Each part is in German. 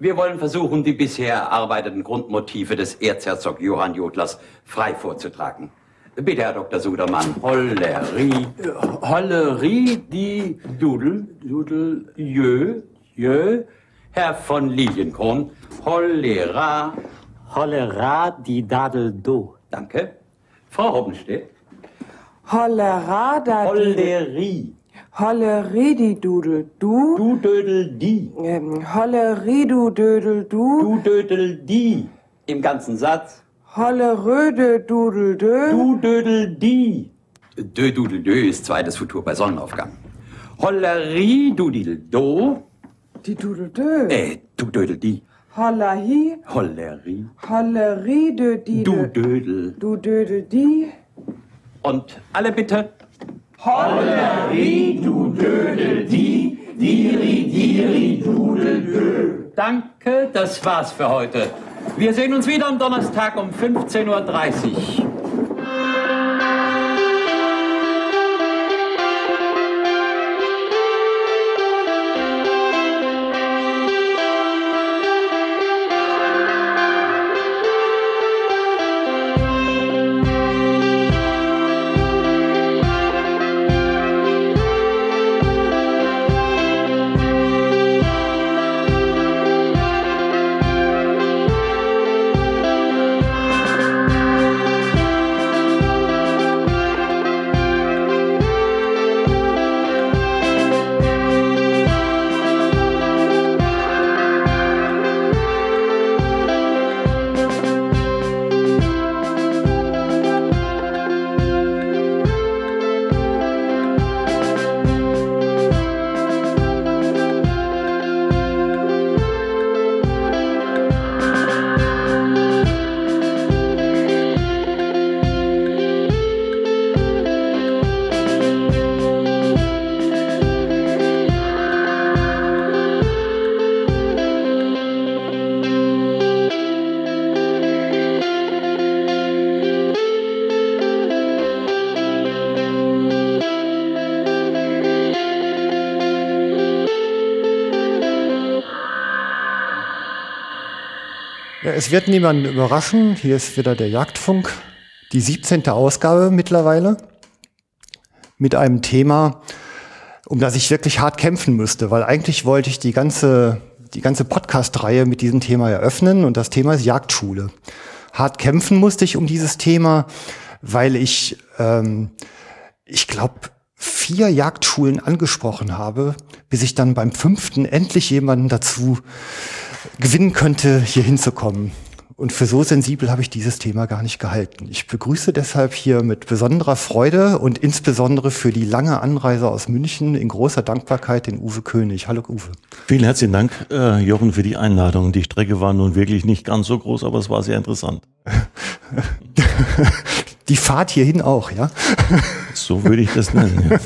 Wir wollen versuchen, die bisher erarbeiteten Grundmotive des Erzherzog Johann Jodlers frei vorzutragen. Bitte, Herr Dr. Sudermann. Hollerie. Hollerie, die Dudel, Dudel, Jö, Jö. Herr von Lilienkron. Cholera. Cholera, die Dadel, do. Danke. Frau Hoppenstedt. Cholera, da Hollerie. Hollerididudel, du. Du dödel die. Ähm, Holleridudödel, du. Du dödel die. Im ganzen Satz. Hollerödedudel, dö. Du dödel die. Dö dudel dö ist zweites Futur bei Sonnenaufgang. Hollerie dudel do. Die Dudel, dö. Äh, du dödel die. Hollahi, Hollerie. Holleridödidel. Du dödel. Du dödel, die. Und alle bitte. Danke, das war's für heute. Wir sehen uns wieder am Donnerstag um 15.30 Uhr. Es wird niemanden überraschen. Hier ist wieder der Jagdfunk, die 17. Ausgabe mittlerweile, mit einem Thema, um das ich wirklich hart kämpfen müsste, weil eigentlich wollte ich die ganze, die ganze Podcast-Reihe mit diesem Thema eröffnen und das Thema ist Jagdschule. Hart kämpfen musste ich um dieses Thema, weil ich, ähm, ich glaube, vier Jagdschulen angesprochen habe, bis ich dann beim fünften endlich jemanden dazu gewinnen könnte, hier hinzukommen. Und für so sensibel habe ich dieses Thema gar nicht gehalten. Ich begrüße deshalb hier mit besonderer Freude und insbesondere für die lange Anreise aus München in großer Dankbarkeit den Uwe König. Hallo Uwe. Vielen herzlichen Dank, äh, Jochen, für die Einladung. Die Strecke war nun wirklich nicht ganz so groß, aber es war sehr interessant. Die Fahrt hierhin auch, ja? So würde ich das nennen.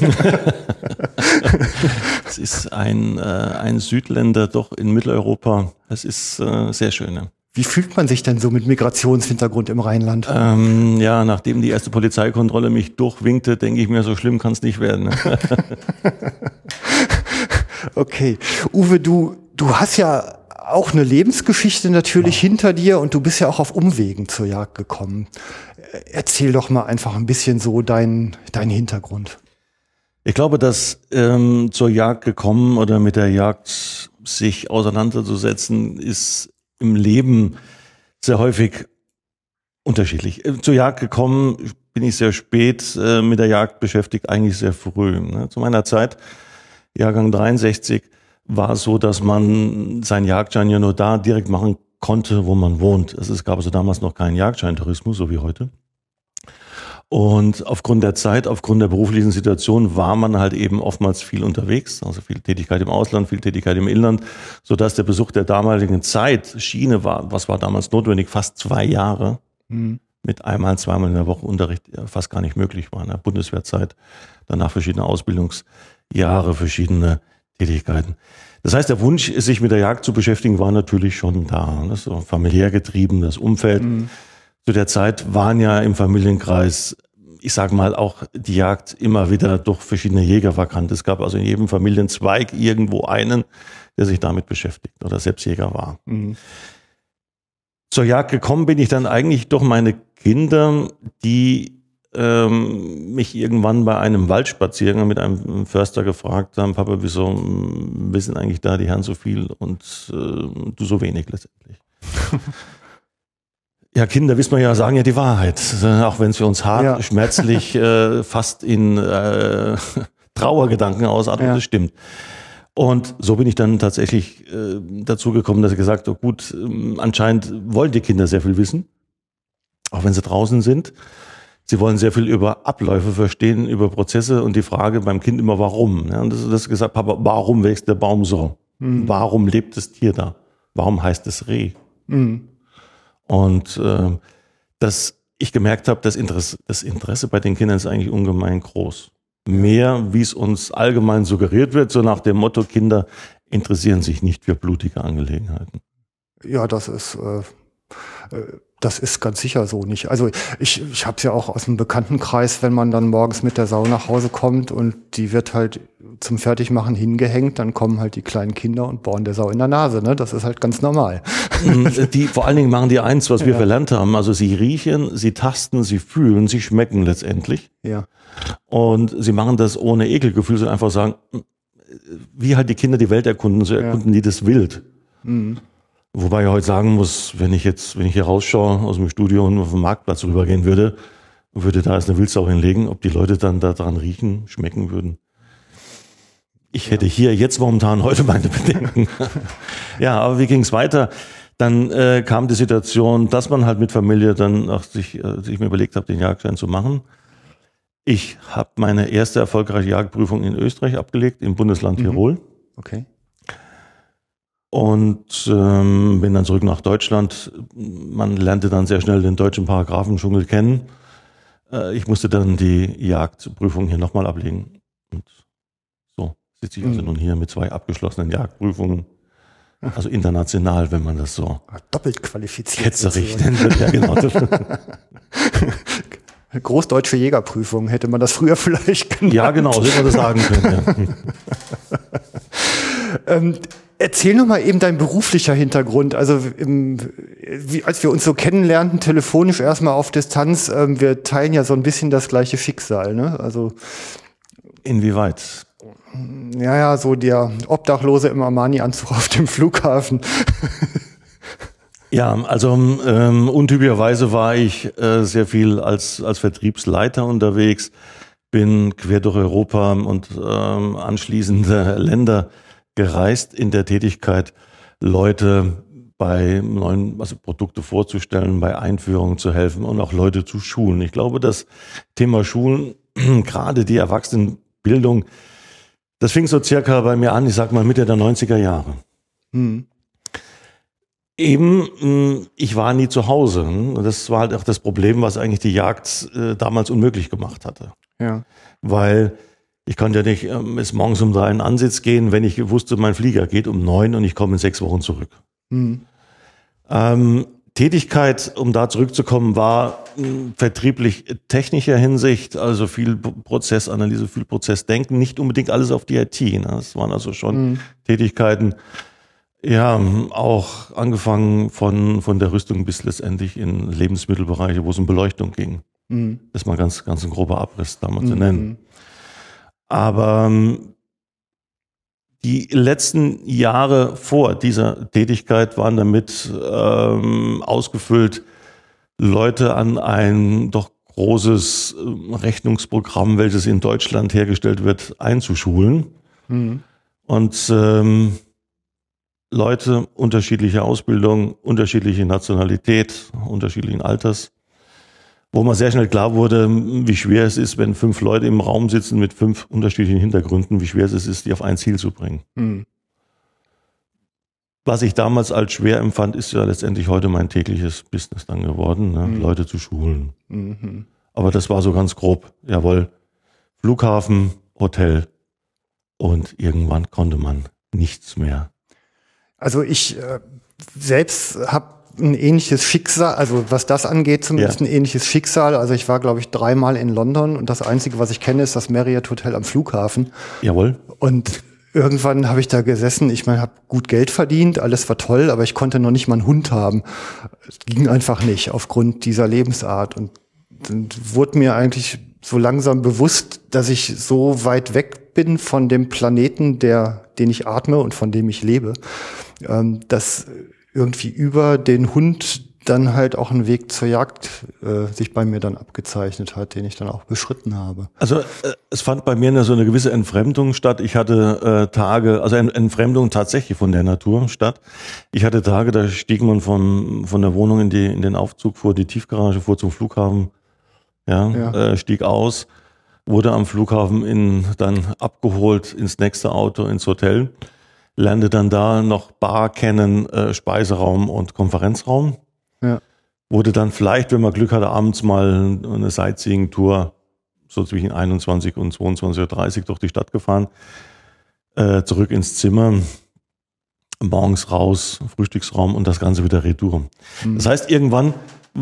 Es ist ein, äh, ein Südländer doch in Mitteleuropa. Es ist äh, sehr schön. Ja. Wie fühlt man sich denn so mit Migrationshintergrund im Rheinland? Ähm, ja, nachdem die erste Polizeikontrolle mich durchwinkte, denke ich mir, so schlimm kann es nicht werden. Okay. Uwe, du, du hast ja auch eine Lebensgeschichte natürlich ja. hinter dir und du bist ja auch auf Umwegen zur Jagd gekommen. Erzähl doch mal einfach ein bisschen so deinen dein Hintergrund. Ich glaube, dass ähm, zur Jagd gekommen oder mit der Jagd sich auseinanderzusetzen, ist im Leben sehr häufig unterschiedlich. Äh, zur Jagd gekommen bin ich sehr spät, äh, mit der Jagd beschäftigt, eigentlich sehr früh. Ne? Zu meiner Zeit, Jahrgang 63, war es so, dass man seinen Jagdschein ja nur da direkt machen konnte, wo man wohnt. Es gab also damals noch keinen Jagdscheintourismus, so wie heute. Und aufgrund der Zeit, aufgrund der beruflichen Situation war man halt eben oftmals viel unterwegs, also viel Tätigkeit im Ausland, viel Tätigkeit im Inland, so dass der Besuch der damaligen Zeit Schiene war, was war damals notwendig, fast zwei Jahre. Mhm. Mit einmal, zweimal in der Woche Unterricht fast gar nicht möglich war. In der Bundeswehrzeit, danach verschiedene Ausbildungsjahre, verschiedene Tätigkeiten. Das heißt, der Wunsch, sich mit der Jagd zu beschäftigen, war natürlich schon da. Das so familiär getrieben, das Umfeld. Mhm. Zu der Zeit waren ja im Familienkreis, ich sage mal, auch die Jagd immer wieder durch verschiedene Jäger verkannt. Es gab also in jedem Familienzweig irgendwo einen, der sich damit beschäftigt oder selbst Jäger war. Zur Jagd gekommen bin ich dann eigentlich durch meine Kinder, die ähm, mich irgendwann bei einem Waldspaziergang mit einem Förster gefragt haben, Papa, wieso mm, wissen eigentlich da die Herren so viel und äh, du so wenig letztendlich? ja, Kinder, wissen wir ja, sagen ja die Wahrheit, äh, auch wenn es für uns hart, Ja. schmerzlich, äh, fast in äh, Trauergedanken ausartet, Ja. das stimmt. Und so bin ich dann tatsächlich äh, dazu gekommen, dass ich gesagt habe, gut, ähm, anscheinend wollen die Kinder sehr viel wissen, auch wenn sie draußen sind. Sie wollen sehr viel über Abläufe verstehen, über Prozesse und die Frage beim Kind immer, warum. Ja, und das ist gesagt, Papa, warum wächst der Baum so? Warum lebt das Tier da? Warum heißt es Reh? Und äh, dass ich gemerkt habe, das Interesse, das Interesse bei den Kindern ist eigentlich ungemein groß. Mehr, wie es uns allgemein suggeriert wird, so nach dem Motto, Kinder interessieren sich nicht für blutige Angelegenheiten. Ja, das ist, äh, äh, das ist ganz sicher so nicht. Also ich, ich habe es ja auch aus dem Bekanntenkreis, wenn man dann morgens mit der Sau nach Hause kommt und die wird halt zum Fertigmachen hingehängt, dann kommen halt die kleinen Kinder und bohren der Sau in der Nase. Ne? Das ist halt ganz normal. Die, vor allen Dingen machen die eins, was wir verlernt haben. Also sie riechen, sie tasten, sie fühlen, sie schmecken letztendlich. Ja. Und sie machen das ohne Ekelgefühl, sondern einfach sagen, wie halt die Kinder die Welt erkunden, so erkunden die das wild. Wobei ich heute sagen muss, wenn ich jetzt, wenn ich hier rausschaue aus dem Studio und auf den Marktplatz rübergehen würde, würde da jetzt eine Wildsau hinlegen, ob die Leute dann da dran riechen, schmecken würden. Ich hätte hier jetzt momentan heute meine Bedenken. ja, aber wie ging es weiter? Dann äh, kam die Situation, dass man halt mit Familie dann auch sich, äh, sich mir überlegt hat, den Jagdschein zu machen. Ich habe meine erste erfolgreiche Jagdprüfung in Österreich abgelegt, im Bundesland Tirol. Okay. Und ähm, bin dann zurück nach Deutschland. Man lernte dann sehr schnell den deutschen Paragraphendschungel kennen. Äh, ich musste dann die Jagdprüfung hier nochmal ablegen. Und so sitze ich also Mhm. nun hier mit zwei abgeschlossenen Jagdprüfungen. Also international, wenn man das so Ah, Doppelt qualifiziert. sozusagen. nennen will. Ja, genau. Großdeutsche Jägerprüfung hätte man das früher vielleicht genannt. ja, genau, so hätte man das sagen können. Ja. Ähm, erzähl noch mal eben dein beruflicher Hintergrund. Also im, wie, als wir uns so kennenlernten, telefonisch erstmal auf Distanz, ähm, wir teilen ja so ein bisschen das gleiche Schicksal. Ne? Also Inwieweit? ja, ja, so der Obdachlose im Armani-Anzug auf dem Flughafen. Ja, also ähm, untypischerweise war ich äh, sehr viel als, als Vertriebsleiter unterwegs, bin quer durch Europa und ähm, anschließende Länder gereist in der Tätigkeit, Leute bei neuen also Produkte vorzustellen, bei Einführungen zu helfen und auch Leute zu schulen. Ich glaube, das Thema Schulen, gerade die Erwachsenenbildung, das fing so circa bei mir an, ich sag mal Mitte der 90er Jahre. Hm. Eben, mh, ich war nie zu Hause. Und das war halt auch das Problem, was eigentlich die Jagd äh, damals unmöglich gemacht hatte. Ja. Weil ich konnte ja nicht ähm, bis morgens um drei in Ansitz gehen, wenn ich wusste, mein Flieger geht um neun und ich komme in sechs Wochen zurück. Hm. Ähm, Tätigkeit, um da zurückzukommen, war mh, vertrieblich technischer Hinsicht, also viel Prozessanalyse, viel Prozessdenken, nicht unbedingt alles auf die IT. Ne? Das waren also schon Tätigkeiten, ja, auch angefangen von, von der Rüstung bis letztendlich in Lebensmittelbereiche, wo es um Beleuchtung ging. Hm. Das ist mal ganz, ganz ein grober Abriss da mal zu nennen. Aber ähm, die letzten Jahre vor dieser Tätigkeit waren damit ähm, ausgefüllt, Leute an ein doch großes ähm, Rechnungsprogramm, welches in Deutschland hergestellt wird, einzuschulen. Hm. Und ähm, Leute unterschiedlicher Ausbildung, unterschiedliche Nationalität, unterschiedlichen Alters, wo man sehr schnell klar wurde, wie schwer es ist, wenn fünf Leute im Raum sitzen mit fünf unterschiedlichen Hintergründen, wie schwer es ist, die auf ein Ziel zu bringen. Hm. Was ich damals als schwer empfand, ist ja letztendlich heute mein tägliches Business dann geworden, ne? Leute zu schulen. Mhm. Aber das war so ganz grob. Jawohl, Flughafen, Hotel und irgendwann konnte man nichts mehr. Also ich äh, selbst habe ein ähnliches Schicksal, also was das angeht, zumindest Ja. ein ähnliches Schicksal. Also ich war, glaube ich, dreimal in London und das Einzige, was ich kenne, ist das Marriott Hotel am Flughafen. Jawohl. Und irgendwann habe ich da gesessen, ich meine, habe gut Geld verdient, alles war toll, aber ich konnte noch nicht mal einen Hund haben. Es ging einfach nicht aufgrund dieser Lebensart. Und dann wurde mir eigentlich so langsam bewusst, dass ich so weit weg bin von dem Planeten, der, den ich atme und von dem ich lebe, ähm, dass irgendwie über den Hund dann halt auch ein Weg zur Jagd äh, sich bei mir dann abgezeichnet hat, den ich dann auch beschritten habe. Also äh, es fand bei mir eine, so eine gewisse Entfremdung statt. Ich hatte äh, Tage, also eine Entfremdung tatsächlich von der Natur statt. Ich hatte Tage, da stieg man von, von der Wohnung in, die, in den Aufzug vor die Tiefgarage, vor zum Flughafen, ja, Ja. Äh, stieg aus, wurde am Flughafen in, dann abgeholt ins nächste Auto, ins Hotel, lernte dann da noch Bar kennen, äh, Speiseraum und Konferenzraum Ja. wurde dann vielleicht, wenn man Glück hatte, abends mal eine Sightseeing-Tour so zwischen 21 und 22.30 Uhr durch die Stadt gefahren, äh, zurück ins Zimmer, morgens raus, Frühstücksraum und das Ganze wieder retour. Das heißt, irgendwann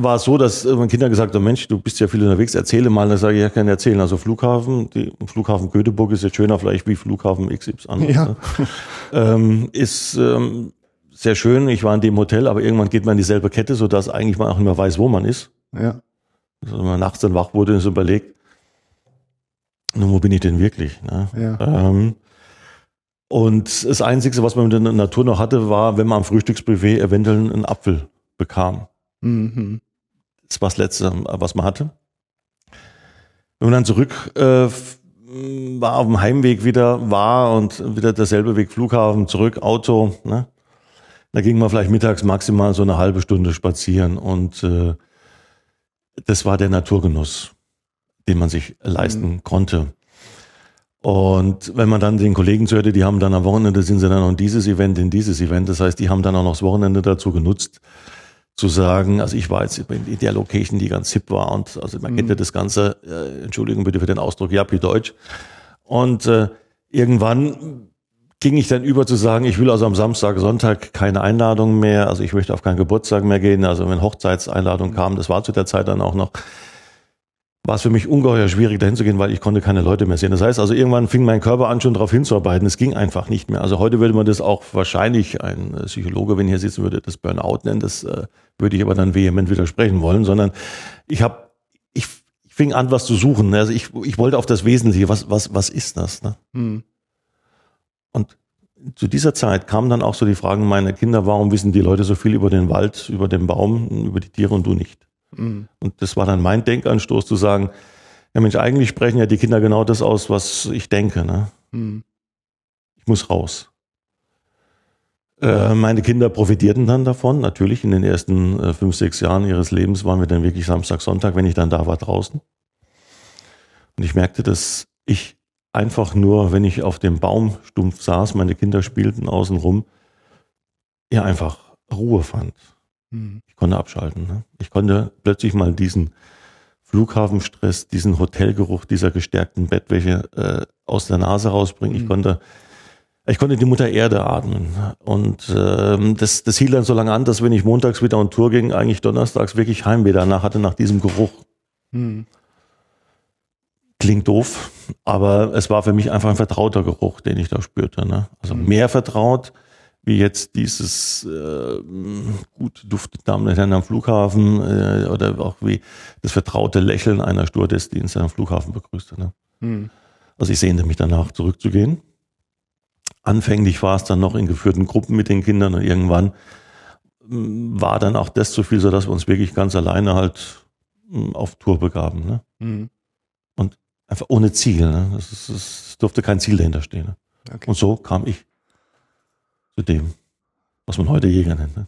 war es so, dass meine Kinder gesagt haben, Mensch, du bist ja viel unterwegs, erzähle mal. Dann sage ich, ja, kann ich erzählen. Also Flughafen, die, Flughafen Göteborg ist jetzt schöner vielleicht wie Flughafen XY. Ja. Ne? ähm, ist ähm, sehr schön. Ich war in dem Hotel, aber irgendwann geht man in dieselbe Kette, sodass eigentlich man auch nicht mehr weiß, wo man ist. Ja. Also wenn man nachts dann wach wurde und so überlegt, nun, wo bin ich denn wirklich? Ne? Ja. Ähm, und das Einzige, was man mit der Natur noch hatte, war, wenn man am Frühstücksbuffet eventuell einen Apfel bekam. Mhm. Das war das Letzte, was man hatte. Wenn man dann zurück äh, war, auf dem Heimweg wieder war und wieder derselbe Weg, Flughafen, zurück, Auto, ne? da ging man vielleicht mittags maximal so eine halbe Stunde spazieren und äh, das war der Naturgenuss, den man sich leisten konnte. Und wenn man dann den Kollegen zuhörte, die haben dann am Wochenende sind sie dann noch in dieses Event, in dieses Event. Das heißt, die haben dann auch noch das Wochenende dazu genutzt, zu sagen, also ich war jetzt in der Location, die ganz hip war und also man kennt ja das Ganze, äh, Entschuldigung bitte für den Ausdruck, Jappi Deutsch. Und äh, irgendwann ging ich dann über zu sagen, ich will also am Samstag, Sonntag keine Einladung mehr, also ich möchte auf keinen Geburtstag mehr gehen, also wenn Hochzeitseinladung kam, das war zu der Zeit dann auch noch, war es für mich ungeheuer schwierig, dahin zu gehen, weil ich konnte keine Leute mehr sehen. Das heißt also, irgendwann fing mein Körper an, schon darauf hinzuarbeiten. Es ging einfach nicht mehr. Also heute würde man das auch wahrscheinlich, ein äh, Psychologe, wenn hier sitzen würde, das Burnout nennen. Das äh, würde ich aber dann vehement widersprechen wollen, sondern ich habe, ich, ich fing an, was zu suchen. Also ich, ich wollte auf das Wesentliche. Was, was, was ist das? Ne? Mhm. Und zu dieser Zeit kamen dann auch so die Fragen meiner Kinder, warum wissen die Leute so viel über den Wald, über den Baum, über die Tiere und du nicht? Mhm. Und das war dann mein Denkanstoß zu sagen, ja Mensch, eigentlich sprechen ja die Kinder genau das aus, was ich denke. Ne? Mhm. Ich muss raus. Äh, meine Kinder profitierten dann davon. Natürlich in den ersten äh, fünf, sechs Jahren ihres Lebens waren wir dann wirklich Samstag, Sonntag, wenn ich dann da war draußen. Und ich merkte, dass ich einfach nur, wenn ich auf dem Baumstumpf saß, meine Kinder spielten außen rum, ja einfach Ruhe fand. Mhm. Ich konnte abschalten. Ne? Ich konnte plötzlich mal diesen Flughafenstress, diesen Hotelgeruch dieser gestärkten Bettwäsche äh, aus der Nase rausbringen. Ich Mhm. konnte ich konnte die Mutter Erde atmen. Und ähm, das, das hielt dann so lange an, dass wenn ich montags wieder on Tour ging, eigentlich donnerstags wirklich Heimweh danach hatte, nach diesem Geruch. Mhm. Klingt doof, aber es war für mich einfach ein vertrauter Geruch, den ich da spürte. Ne? Also Mhm. mehr vertraut, wie jetzt dieses äh, gut duftende Damen und Herren am Flughafen äh, oder auch wie das vertraute Lächeln einer Stewardess, die uns am Flughafen begrüßte. Ne? Mhm. Also ich sehnte mich danach, zurückzugehen. Anfänglich war es dann noch in geführten Gruppen mit den Kindern und irgendwann mm, war dann auch das zu viel, sodass wir uns wirklich ganz alleine halt mm, auf Tour begaben. Ne? Mhm. Einfach ohne Ziel. Ne? Es, ist- es durfte kein Ziel dahinter stehen. Ne? Okay. Und so kam ich zu dem, was man heute Jäger nennt. Ne?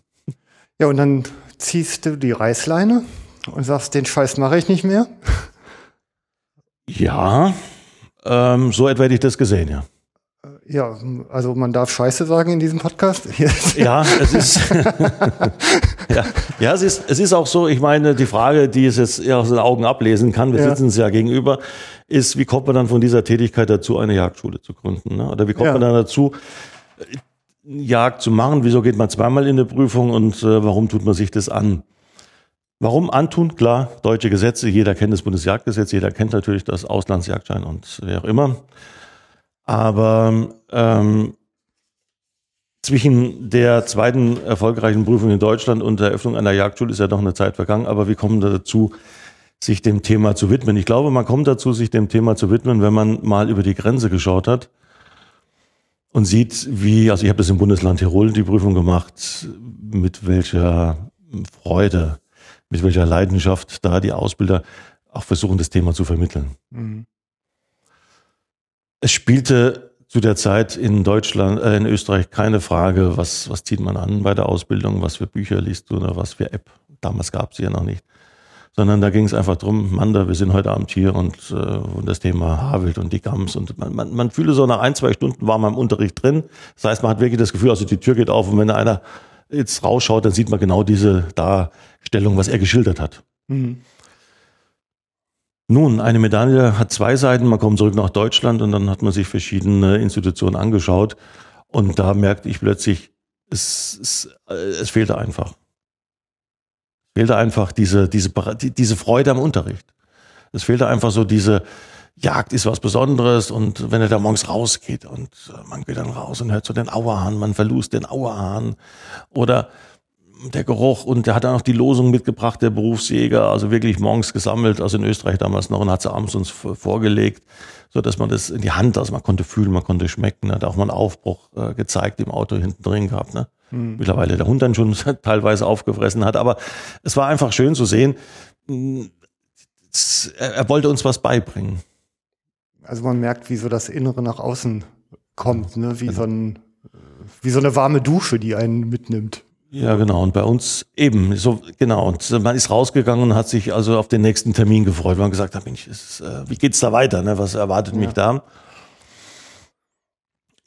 Ja, und dann ziehst du die Reißleine und sagst, den Scheiß mache ich nicht mehr. Ja, ähm, so etwa hätte ich das gesehen, ja. Ja, also man darf Scheiße sagen in diesem Podcast. Ja, es ist, ja, ja es, ist, es ist auch so, ich meine, die Frage, die es jetzt eher aus den Augen ablesen kann, wir Ja. sitzen uns ja gegenüber, ist, wie kommt man dann von dieser Tätigkeit dazu, eine Jagdschule zu gründen? Ne? Oder wie kommt Ja. man dann dazu, äh, Jagd zu machen? Wieso geht man zweimal in eine Prüfung und äh, warum tut man sich das an? Warum antun? Klar, deutsche Gesetze, jeder kennt das Bundesjagdgesetz, jeder kennt natürlich das Auslandsjagdschein und wer auch immer. Aber ähm, zwischen der zweiten erfolgreichen Prüfung in Deutschland und der Eröffnung einer Jagdschule ist ja noch eine Zeit vergangen, aber wir kommen dazu, sich dem Thema zu widmen. Ich glaube, man kommt dazu, sich dem Thema zu widmen, wenn man mal über die Grenze geschaut hat und sieht, wie, also ich habe das im Bundesland Tirol die Prüfung gemacht, mit welcher Freude, mit welcher Leidenschaft da die Ausbilder auch versuchen, das Thema zu vermitteln. Mhm. Es spielte zu der Zeit in Deutschland, äh, in Österreich keine Frage, was, was zieht man an bei der Ausbildung, was für Bücher liest du oder was für App. Damals gab es ja noch nicht. Sondern da ging es einfach drum, Manda, wir sind heute Abend hier und, äh, und das Thema Haarwild und die Gams. Und man, man, man fühle so nach ein, zwei Stunden war man im Unterricht drin. Das heißt, man hat wirklich das Gefühl, also die Tür geht auf und wenn einer jetzt rausschaut, dann sieht man genau diese Darstellung, was er geschildert hat. Mhm. Nun, eine Medaille hat zwei Seiten. Man kommt zurück nach Deutschland und dann hat man sich verschiedene Institutionen angeschaut. Und da merkte ich plötzlich, es, es, äh, es fehlte einfach. Fehlte einfach diese, diese, diese Freude am Unterricht. Es fehlte einfach so diese, Jagd ist was Besonderes und wenn er da morgens rausgeht und äh, man geht dann raus und hört so den Auerhahn, man verlust den Auerhahn oder der Geruch und der hat dann auch die Losung mitgebracht, der Berufsjäger, also wirklich morgens gesammelt, also in Österreich damals noch und hat sie abends uns vorgelegt, so dass man das in die Hand, also man konnte fühlen, man konnte schmecken, hat auch mal einen Aufbruch äh, gezeigt im Auto hinten drin gehabt, ne? Mhm. Mittlerweile der Hund dann schon teilweise aufgefressen hat, aber es war einfach schön zu sehen, er wollte uns was beibringen. Also man merkt, wie so das Innere nach außen kommt, ne? wie, genau. so ein, wie so eine warme Dusche, die einen mitnimmt. Ja, genau. Und bei uns eben, so, genau. Und man ist rausgegangen und hat sich also auf den nächsten Termin gefreut. Man hat gesagt, Mensch, ist, äh, wie geht's da weiter? Ne? Was erwartet ja. mich da?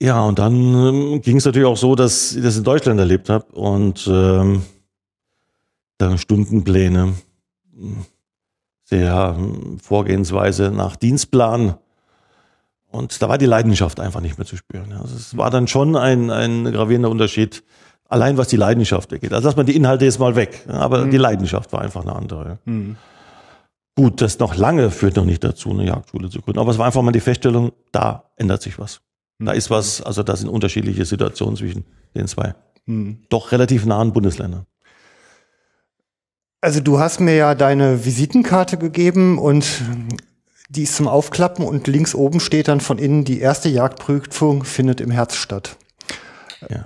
Ja, und dann ähm, ging es natürlich auch so, dass ich das in Deutschland erlebt habe und ähm, da Stundenpläne, sehr ähm, Vorgehensweise nach Dienstplan. Und da war die Leidenschaft einfach nicht mehr zu spüren. Also es war dann schon ein, ein gravierender Unterschied, allein was die Leidenschaft angeht. Also lass mal die Inhalte jetzt mal weg, aber mhm. die Leidenschaft war einfach eine andere. Mhm. Gut, das noch lange führt noch nicht dazu, eine Jagdschule zu gründen. Aber es war einfach mal die Feststellung, da ändert sich was. Da ist was, also da sind unterschiedliche Situationen zwischen den zwei mhm. doch relativ nahen Bundesländern. Also du hast mir ja deine Visitenkarte gegeben und die ist zum Aufklappen und links oben steht dann von innen, die erste Jagdprüfung findet im Herz statt. Ja.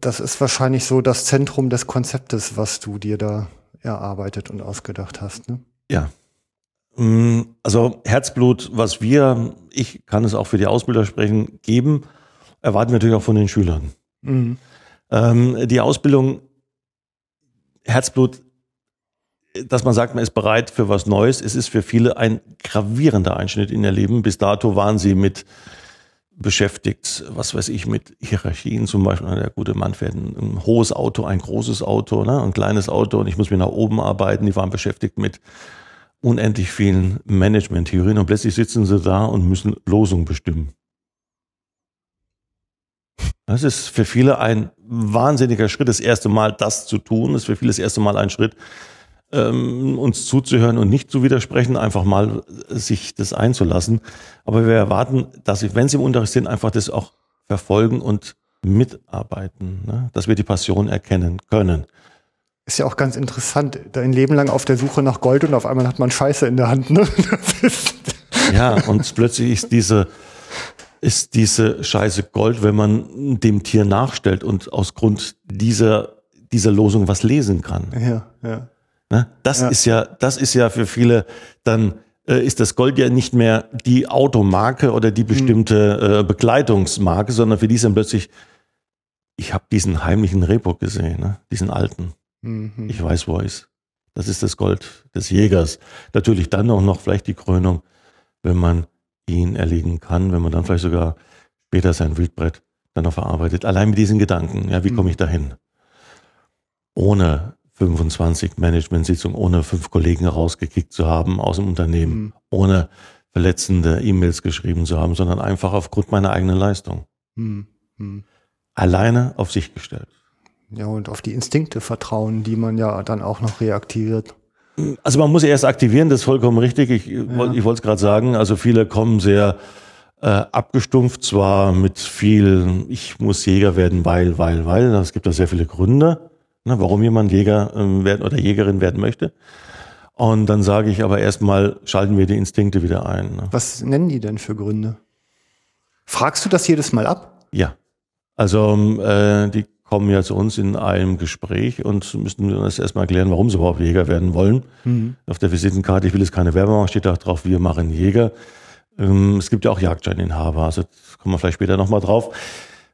Das ist wahrscheinlich so das Zentrum des Konzeptes, was du dir da erarbeitet und ausgedacht hast. Ne? Ja. Mm, also Herzblut, was wir, ich kann es auch für die Ausbilder sprechen, geben, erwarten wir natürlich auch von den Schülern. Mhm. Ähm, die Ausbildung Herzblut dass man sagt, man ist bereit für was Neues. Es ist für viele ein gravierender Einschnitt in ihr Leben. Bis dato waren sie mit beschäftigt, was weiß ich, mit Hierarchien zum Beispiel. Der gute Mann fährt ein, ein hohes Auto, ein großes Auto, ne, ein kleines Auto und ich muss mir nach oben arbeiten. Die waren beschäftigt mit unendlich vielen Management-Theorien und plötzlich sitzen sie da und müssen Losungen bestimmen. Das ist für viele ein wahnsinniger Schritt, das erste Mal das zu tun. Das ist für viele das erste Mal ein Schritt, ähm, uns zuzuhören und nicht zu widersprechen, einfach mal sich das einzulassen. Aber wir erwarten, dass sie, wenn sie im Unterricht sind, einfach das auch verfolgen und mitarbeiten, ne? dass wir die Passion erkennen können. Ist ja auch ganz interessant, da ein Leben lang auf der Suche nach Gold und auf einmal hat man Scheiße in der Hand. Ne? ja, und plötzlich ist diese, ist diese Scheiße Gold, wenn man dem Tier nachstellt und aus Grund dieser, dieser Losung was lesen kann. Ja, ja. Ne? Das ja. ist ja, das ist ja für viele dann äh, ist das Gold ja nicht mehr die Automarke oder die bestimmte äh, Bekleidungsmarke, sondern für die ist dann plötzlich, ich habe diesen heimlichen Rehbock gesehen, ne? diesen alten. Mhm. Ich weiß, wo er ist. Das ist das Gold des Jägers. Natürlich dann auch noch vielleicht die Krönung, wenn man ihn erlegen kann, wenn man dann vielleicht sogar später sein Wildbrett dann noch verarbeitet. Allein mit diesen Gedanken, ja, wie komme ich dahin? Ohne 25 Management-Sitzungen, ohne fünf Kollegen rausgekickt zu haben aus dem Unternehmen, mhm. ohne verletzende E-Mails geschrieben zu haben, sondern einfach aufgrund meiner eigenen Leistung. Mhm. Mhm. Alleine auf sich gestellt. Ja, und auf die Instinkte vertrauen, die man ja dann auch noch reaktiviert. Also man muss erst aktivieren, das ist vollkommen richtig. Ich, ja. ich wollte es gerade sagen. Also viele kommen sehr äh, abgestumpft, zwar mit viel, ich muss Jäger werden, weil, weil, weil. Es gibt da sehr viele Gründe, ne, warum jemand Jäger ähm, werden oder Jägerin werden möchte. Und dann sage ich aber erstmal, schalten wir die Instinkte wieder ein. Ne? Was nennen die denn für Gründe? Fragst du das jedes Mal ab? Ja. Also äh, die kommen ja zu uns in einem Gespräch und müssen uns erstmal erklären, warum sie überhaupt Jäger werden wollen. Mhm. Auf der Visitenkarte, ich will jetzt keine Werbung machen, steht da drauf, wir machen Jäger. Ähm, es gibt ja auch Jagdscheininhaber, also kommen wir vielleicht später nochmal drauf.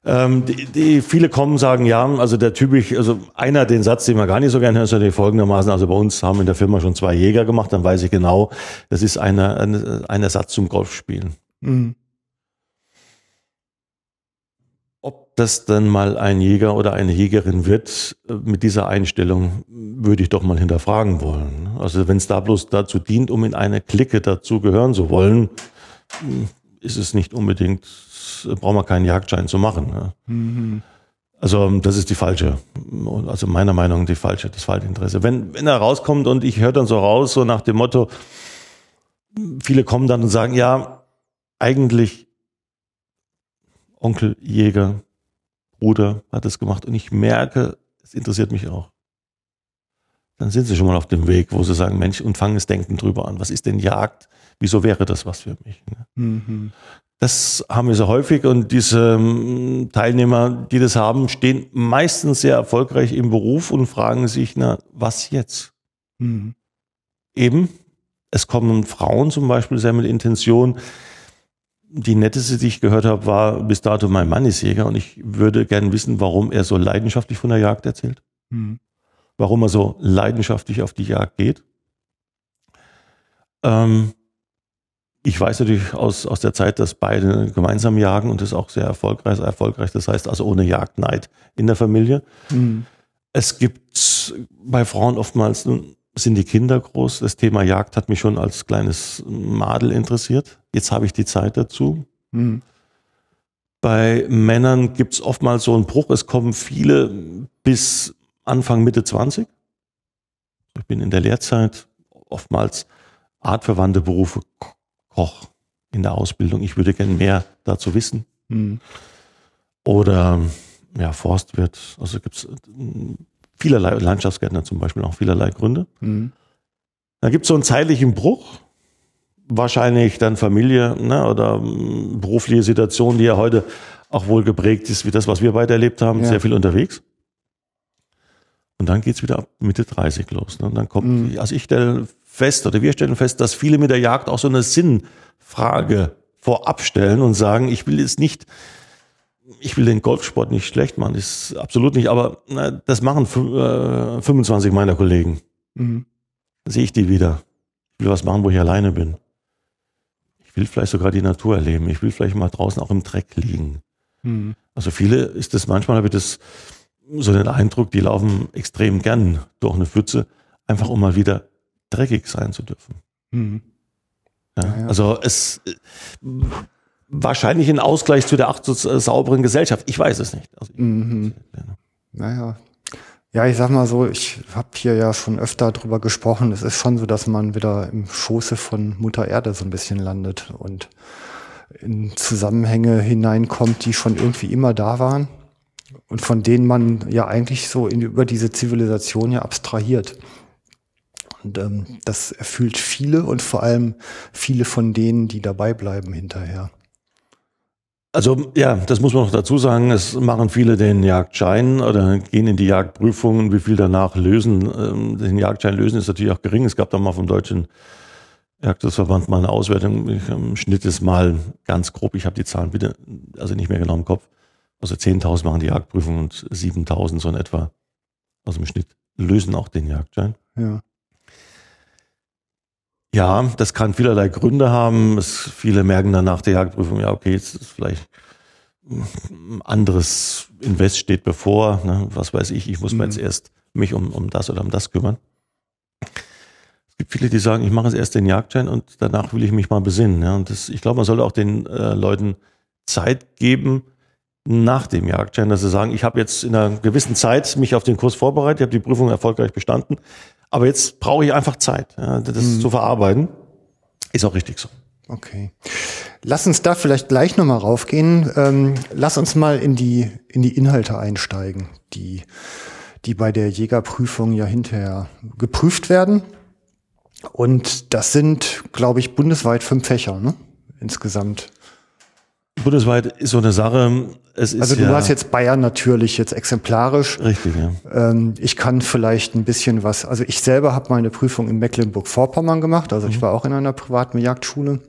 Ähm, die, die, viele kommen, sagen ja, also der typisch, also einer den Satz, den man gar nicht so gerne hört, ist natürlich folgendermaßen, also bei uns haben in der Firma schon zwei Jäger gemacht, dann weiß ich genau, das ist eine, eine, ein Ersatz zum Golfspielen. Mhm. Ob das dann mal ein Jäger oder eine Jägerin wird, äh, mit dieser Einstellung würde ich doch mal hinterfragen wollen. Also wenn es da bloß dazu dient, um in eine Clique dazu gehören zu wollen, ist es nicht unbedingt, braucht man keinen Jagdschein zu machen. Ne? Mhm. Also das ist die falsche, also meiner Meinung nach die falsche, das falsche Interesse. Wenn, wenn er rauskommt und ich höre dann so raus, so nach dem Motto, viele kommen dann und sagen, ja, eigentlich Onkel Jäger, Bruder hat es gemacht und ich merke, es interessiert mich auch. Dann sind sie schon mal auf dem Weg, wo sie sagen, Mensch, und fangen es denken drüber an. Was ist denn Jagd? wieso wäre das was für mich? Ne? Mhm. Das haben wir so häufig und diese ähm, Teilnehmer, die das haben, stehen meistens sehr erfolgreich im Beruf und fragen sich, na, was jetzt? Mhm. Eben, es kommen Frauen zum Beispiel sehr mit Intention. Die netteste, die ich gehört habe, war bis dato mein Mann ist Jäger und ich würde gerne wissen, warum er so leidenschaftlich von der Jagd erzählt. Mhm. Warum er so leidenschaftlich auf die Jagd geht. Ähm, ich weiß natürlich aus, aus der Zeit, dass beide gemeinsam jagen und das auch sehr erfolgreich, erfolgreich. Das heißt also ohne Jagdneid in der Familie. Mhm. Es gibt bei Frauen oftmals sind die Kinder groß. Das Thema Jagd hat mich schon als kleines Madel interessiert. Jetzt habe ich die Zeit dazu. Mhm. Bei Männern gibt es oftmals so einen Bruch. Es kommen viele bis Anfang, Mitte 20. Ich bin in der Lehrzeit oftmals artverwandte Berufe, Koch in der Ausbildung. Ich würde gern mehr dazu wissen. Mhm. Oder ja, Forstwirt. Also gibt es äh, vielerlei, Landschaftsgärtner zum Beispiel, auch vielerlei Gründe. Mhm. Da gibt es so einen zeitlichen Bruch. Wahrscheinlich dann Familie ne, oder m, berufliche Situation, die ja heute auch wohl geprägt ist, wie das, was wir beide erlebt haben, ja. sehr viel unterwegs. Und dann geht's wieder ab Mitte 30 los. Ne? Und dann kommt, mhm. also ich stelle fest oder wir stellen fest, dass viele mit der Jagd auch so eine Sinnfrage vorab stellen und sagen, ich will jetzt nicht, ich will den Golfsport nicht schlecht machen, ist absolut nicht, aber na, das machen äh, 25 meiner Kollegen. Mhm. Sehe ich die wieder. Ich will was machen, wo ich alleine bin. Ich will vielleicht sogar die Natur erleben. Ich will vielleicht mal draußen auch im Dreck liegen. Mhm. Also viele ist das manchmal, habe ich das so den Eindruck, die laufen extrem gern durch eine Pfütze, einfach um mal wieder dreckig sein zu dürfen. Mhm. Ja, ja. Also es wahrscheinlich ein Ausgleich zu der acht sauberen Gesellschaft. Ich weiß es nicht. Also mhm. Naja. Ja, ich sag mal so, ich habe hier ja schon öfter drüber gesprochen. Es ist schon so, dass man wieder im Schoße von Mutter Erde so ein bisschen landet und in Zusammenhänge hineinkommt, die schon irgendwie immer da waren und von denen man ja eigentlich so in, über diese Zivilisation ja abstrahiert. Und ähm, das erfüllt viele und vor allem viele von denen, die dabei bleiben hinterher. Also ja, das muss man noch dazu sagen. Es machen viele den Jagdschein oder gehen in die Jagdprüfungen. Wie viel danach lösen, ähm, den Jagdschein lösen, ist natürlich auch gering. Es gab da mal vom deutschen Jagdverband mal eine Auswertung. Im Schnitt ist mal ganz grob. Ich habe die Zahlen bitte, also nicht mehr genau im Kopf. Also 10.000 machen die Jagdprüfung und 7.000 so in etwa. Also im Schnitt lösen auch den Jagdschein. Ja. Ja, das kann vielerlei Gründe haben. Es, viele merken dann nach der Jagdprüfung, ja, okay, jetzt ist vielleicht ein anderes Invest steht bevor. Ne? Was weiß ich, ich muss mhm. mir jetzt erst mich um, um das oder um das kümmern. Es gibt viele, die sagen, ich mache jetzt erst den Jagdschein und danach will ich mich mal besinnen. Ja? Und das, ich glaube, man sollte auch den äh, Leuten Zeit geben nach dem Jagdschein, dass sie sagen, ich habe jetzt in einer gewissen Zeit mich auf den Kurs vorbereitet, ich habe die Prüfung erfolgreich bestanden aber jetzt brauche ich einfach Zeit, das mhm. zu verarbeiten. Ist auch richtig so. Okay. Lass uns da vielleicht gleich nochmal raufgehen. Ähm, lass uns mal in die, in die Inhalte einsteigen, die, die bei der Jägerprüfung ja hinterher geprüft werden. Und das sind, glaube ich, bundesweit fünf Fächer, ne? Insgesamt. Bundesweit ist so eine Sache. Es ist Also du ja, hast jetzt Bayern natürlich jetzt exemplarisch. Richtig, ja. Ähm, ich kann vielleicht ein bisschen was, also ich selber habe meine Prüfung in Mecklenburg-Vorpommern gemacht, also ich war auch in einer privaten Jagdschule.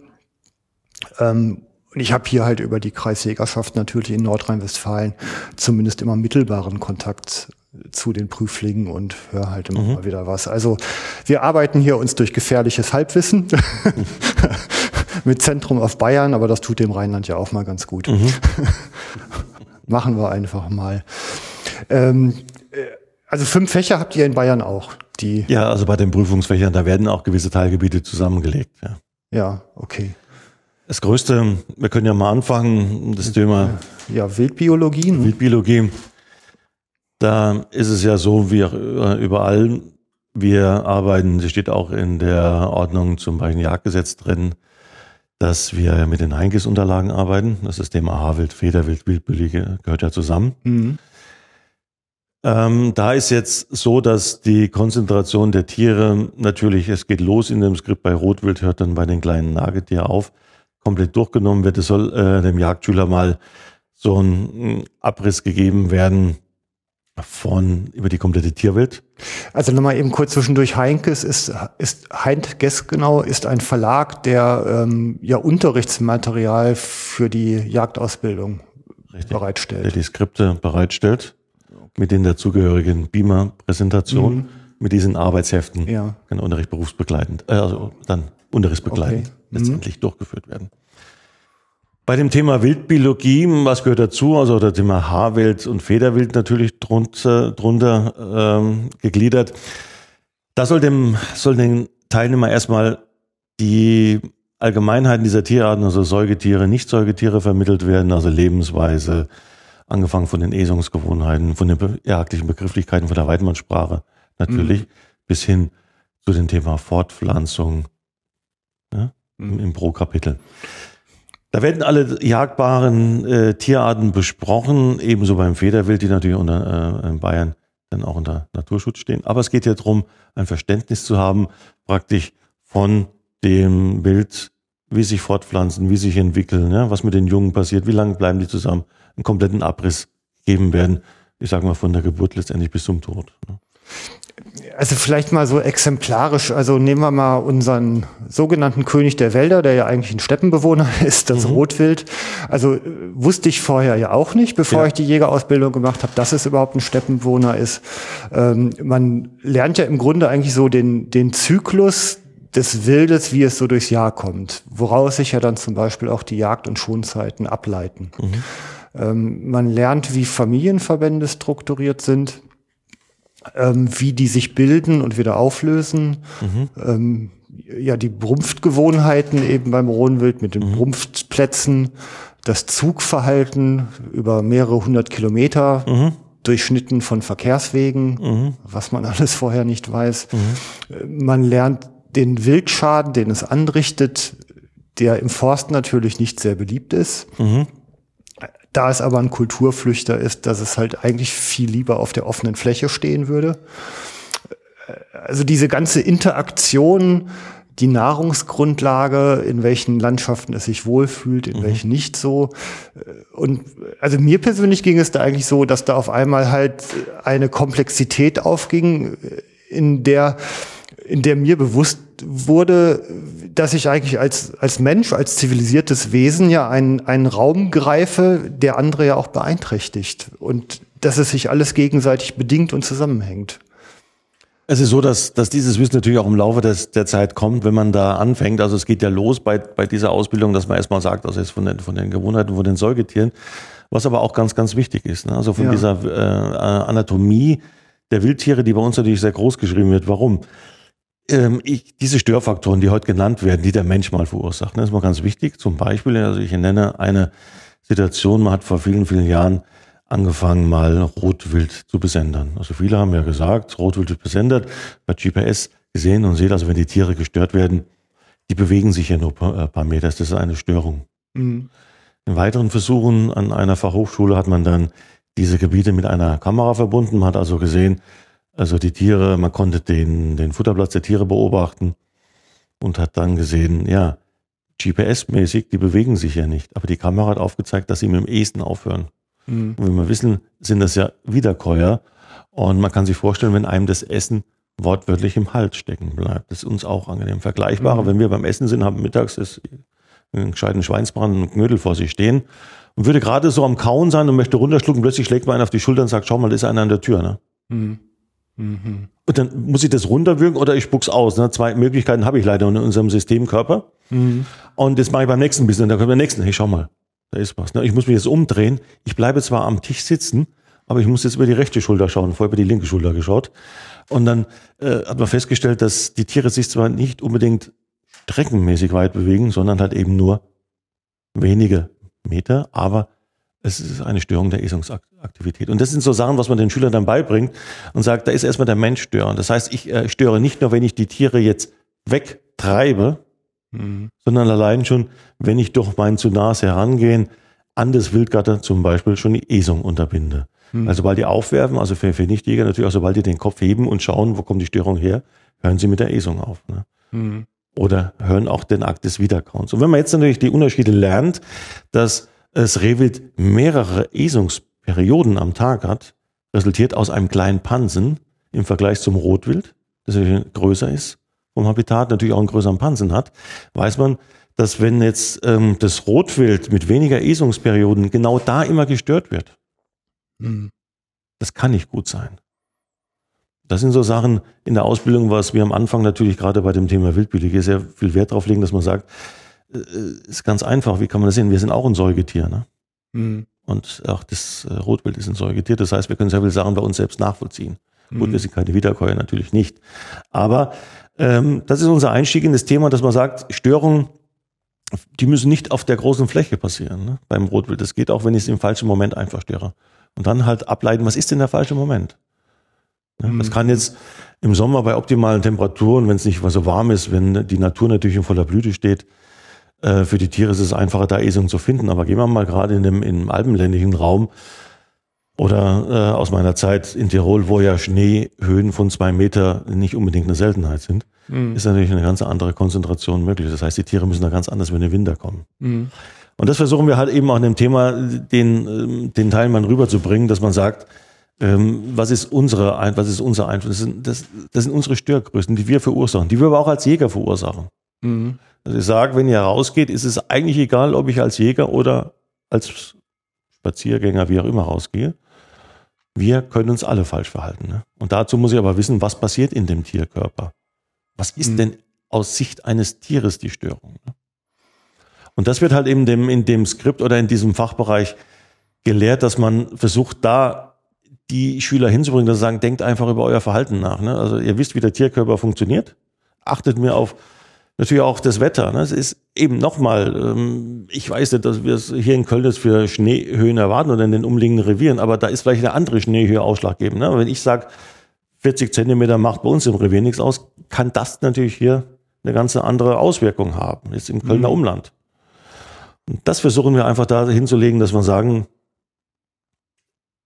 Ähm, und ich habe hier halt über die Kreisjägerschaft natürlich in Nordrhein-Westfalen zumindest immer mittelbaren Kontakt zu den Prüflingen und höre halt immer mal wieder was. Also wir arbeiten hier uns durch gefährliches Halbwissen mit Zentrum auf Bayern, aber das tut dem Rheinland ja auch mal ganz gut. Machen wir einfach mal. Ähm, äh, also fünf Fächer habt ihr in Bayern auch, die, Ja, also bei den Prüfungsfächern, da werden auch gewisse Teilgebiete zusammengelegt. Ja. ja, okay. Das Größte, wir können ja mal anfangen, das Thema Ja, Wildbiologie, ne? Wildbiologie. Da ist es ja so, wie auch überall, wir arbeiten, das steht auch in der Ordnung zum Beispiel Jagdgesetz drin, dass wir mit den Heinkes-Unterlagen arbeiten. Das ist das Thema Haarwild, Federwild, Wildbiologie gehört ja zusammen. Mhm. Ähm, da ist jetzt so, dass die Konzentration der Tiere natürlich, es geht los in dem Skript bei Rotwild, hört dann bei den kleinen Nagetier auf, komplett durchgenommen wird. Es soll äh, dem Jagdschüler mal so ein mm, Abriss gegeben werden von über die komplette Tierwelt. Also nochmal eben kurz zwischendurch. Heinkes ist, ist Heinkes genau, ist ein Verlag, der ähm, ja Unterrichtsmaterial für die Jagdausbildung Richtig. der bereitstellt. die Skripte bereitstellt, mit den dazugehörigen Beamer-Präsentationen, mit diesen Arbeitsheften, Mhm. Ja. kann Unterricht berufsbegleitend, äh, also dann unterrichtsbegleitend Okay. Mhm. letztendlich durchgeführt werden. Bei dem Thema Wildbiologie, was gehört dazu? Also das Thema Haarwild und Federwild natürlich drunter, drunter ähm, gegliedert. Da soll dem, soll den Teilnehmer erstmal die Allgemeinheiten dieser Tierarten, also Säugetiere, Nicht-Säugetiere vermittelt werden, also Lebensweise, angefangen von den Esungsgewohnheiten, von den jagdlichen Begrifflichkeiten, von der Weidmannssprache natürlich, bis hin zu dem Thema Fortpflanzung ja, im, im Pro-Kapitel. Da werden alle jagbaren äh, Tierarten besprochen, ebenso beim Federwild, die natürlich unter äh, in Bayern dann auch unter Naturschutz stehen. Aber es geht ja darum, ein Verständnis zu haben, praktisch von dem Wild, wie sich fortpflanzen, wie sich entwickeln, ja, was mit den Jungen passiert, wie lange bleiben die zusammen, einen kompletten Abriss geben werden, ich sage mal von der Geburt letztendlich bis zum Tod. Ne? Also vielleicht mal so exemplarisch, also nehmen wir mal unseren sogenannten König der Wälder, der ja eigentlich ein Steppenbewohner ist, das Rotwild. Also äh, wusste ich vorher ja auch nicht, bevor Ja. ich die Jägerausbildung gemacht habe, dass es überhaupt ein Steppenbewohner ist. Ähm, man lernt ja im Grunde eigentlich so den, den Zyklus des Wildes, wie es so durchs Jahr kommt, woraus sich ja dann zum Beispiel auch die Jagd- und Schonzeiten ableiten. Ähm, man lernt, wie Familienverbände strukturiert sind ähm, wie die sich bilden und wieder auflösen. Ähm, ja, die Brumpftgewohnheiten eben beim Rohnwild mit den Brumpftplätzen, das Zugverhalten über mehrere hundert Kilometer, durchschnitten von Verkehrswegen, was man alles vorher nicht weiß. Äh, Man lernt den Wildschaden, den es anrichtet, der im Forst natürlich nicht sehr beliebt ist. Da es aber ein Kulturflüchter ist, dass es halt eigentlich viel lieber auf der offenen Fläche stehen würde. Also diese ganze Interaktion, die Nahrungsgrundlage, in welchen Landschaften es sich wohlfühlt, in welchen nicht so. Und also mir persönlich ging es da eigentlich so, dass da auf einmal halt eine Komplexität aufging, in der, in der mir bewusst wurde, dass ich eigentlich als, als Mensch, als zivilisiertes Wesen ja einen, einen Raum greife, der andere ja auch beeinträchtigt. Und dass es sich alles gegenseitig bedingt und zusammenhängt. Es ist so, dass, dass dieses Wissen natürlich auch im Laufe des, der Zeit kommt, wenn man da anfängt. Also es geht ja los bei, bei dieser Ausbildung, dass man erstmal sagt, also jetzt von den, von den Gewohnheiten, von den Säugetieren, was aber auch ganz, ganz wichtig ist. Ne? Also von Ja. dieser äh, Anatomie der Wildtiere, die bei uns natürlich sehr groß geschrieben wird. Warum? Ähm, ich, diese Störfaktoren, die heute genannt werden, die der Mensch mal verursacht, ne, ist mal ganz wichtig. Zum Beispiel, also ich nenne eine Situation, man hat vor vielen, vielen Jahren angefangen, mal Rotwild zu besendern. Also viele haben ja gesagt, Rotwild wird besendet, bei GPS gesehen und seht, also wenn die Tiere gestört werden, die bewegen sich ja nur ein paar, äh, paar Meter, das ist eine Störung. In weiteren Versuchen an einer Fachhochschule hat man dann diese Gebiete mit einer Kamera verbunden. Man hat also gesehen, also die Tiere, man konnte den, den Futterplatz der Tiere beobachten und hat dann gesehen, ja, GPS-mäßig, die bewegen sich ja nicht. Aber die Kamera hat aufgezeigt, dass sie mit dem Esten aufhören. Und wie wir wissen, sind das ja Wiederkäuer. Und man kann sich vorstellen, wenn einem das Essen wortwörtlich im Hals stecken bleibt. Das ist uns auch angenehm. Vergleichbarer, wenn wir beim Essen sind, haben mittags das, einen gescheiten Schweinsbraten und Knödel vor sich stehen und würde gerade so am Kauen sein und möchte runterschlucken, plötzlich schlägt man einen auf die Schulter und sagt, schau mal, da ist einer an der Tür. Ne? Und dann muss ich das runterwürgen oder ich spuck's aus. Ne? Zwei Möglichkeiten habe ich leider in unserem Systemkörper. Und das mache ich beim nächsten bisschen. Dann kommt der nächste. Hey, schau mal, da ist was. Ne? Ich muss mich jetzt umdrehen. Ich bleibe zwar am Tisch sitzen, aber ich muss jetzt über die rechte Schulter schauen. Vorher über die linke Schulter geschaut. Und dann äh, hat man festgestellt, dass die Tiere sich zwar nicht unbedingt streckenmäßig weit bewegen, sondern halt eben nur wenige Meter, aber es ist eine Störung der Esungsaktivität. Und das sind so Sachen, was man den Schülern dann beibringt und sagt, da ist erstmal der Mensch störend. Das heißt, ich äh, störe nicht nur, wenn ich die Tiere jetzt wegtreibe, sondern allein schon, wenn ich durch mein zu nahes Herangehen an das Wildgatter zum Beispiel schon die Esung unterbinde. Also sobald die aufwerfen, also für, für Nichtjäger natürlich auch, sobald die den Kopf heben und schauen, wo kommt die Störung her, hören sie mit der Esung auf. Ne? Oder hören auch den Akt des Wiederkauens. Und wenn man jetzt natürlich die Unterschiede lernt, dass das Rehwild mehrere Esungsperioden am Tag hat, resultiert aus einem kleinen Pansen im Vergleich zum Rotwild, das größer ist vom Habitat, natürlich auch einen größeren Pansen hat, weiß man, dass wenn jetzt ähm, das Rotwild mit weniger Esungsperioden genau da immer gestört wird, das kann nicht gut sein. Das sind so Sachen in der Ausbildung, was wir am Anfang natürlich gerade bei dem Thema Wildbiologie sehr viel Wert drauf legen, dass man sagt, ist ganz einfach, wie kann man das sehen? Wir sind auch ein Säugetier, ne? Und auch das äh, Rotwild ist ein Säugetier. Das heißt, wir können sehr viele Sachen bei uns selbst nachvollziehen. Gut, wir sind keine Wiederkäuer, natürlich nicht. Aber ähm, das ist unser Einstieg in das Thema, dass man sagt, Störungen, die müssen nicht auf der großen Fläche passieren ne? beim Rotwild. Das geht auch, wenn ich es im falschen Moment einfach störe. Und dann halt ableiten, was ist denn der falsche Moment? Ne? Das kann jetzt im Sommer bei optimalen Temperaturen, wenn es nicht so warm ist, wenn die Natur natürlich in voller Blüte steht, äh, für die Tiere ist es einfacher, da Esung zu finden. Aber gehen wir mal gerade in dem, im alpenländischen Raum oder äh, aus meiner Zeit in Tirol, wo ja Schneehöhen von zwei Meter nicht unbedingt eine Seltenheit sind, ist natürlich eine ganz andere Konzentration möglich. Das heißt, die Tiere müssen da ganz anders, wenn die Winter kommen. Und das versuchen wir halt eben auch in dem Thema, den, ähm, den Teilmann rüberzubringen, dass man sagt, ähm, was ist unsere, was ist unser Einfluss? Das sind, das, das sind unsere Störgrößen, die wir verursachen, die wir aber auch als Jäger verursachen. Also ich sage, wenn ihr rausgeht, ist es eigentlich egal, ob ich als Jäger oder als Spaziergänger, wie auch immer, rausgehe. Wir können uns alle falsch verhalten. Ne? Und dazu muss ich aber wissen, was passiert in dem Tierkörper. Was ist denn aus Sicht eines Tieres die Störung? Ne? Und das wird halt eben dem, in dem Skript oder in diesem Fachbereich gelehrt, dass man versucht, da die Schüler hinzubringen, dass sie sagen, denkt einfach über euer Verhalten nach. Ne? Also ihr wisst, wie der Tierkörper funktioniert. Achtet mir auf natürlich auch das Wetter. Ne? Es ist eben nochmal, ähm, ich weiß nicht, dass wir es hier in Köln jetzt für Schneehöhen erwarten oder in den umliegenden Revieren, aber da ist vielleicht eine andere Schneehöhe ausschlaggebend. Ne? Wenn ich sage, 40 Zentimeter macht bei uns im Revier nichts aus, kann das natürlich hier eine ganz andere Auswirkung haben, jetzt im Kölner Umland. Und das versuchen wir einfach da hinzulegen, dass wir sagen,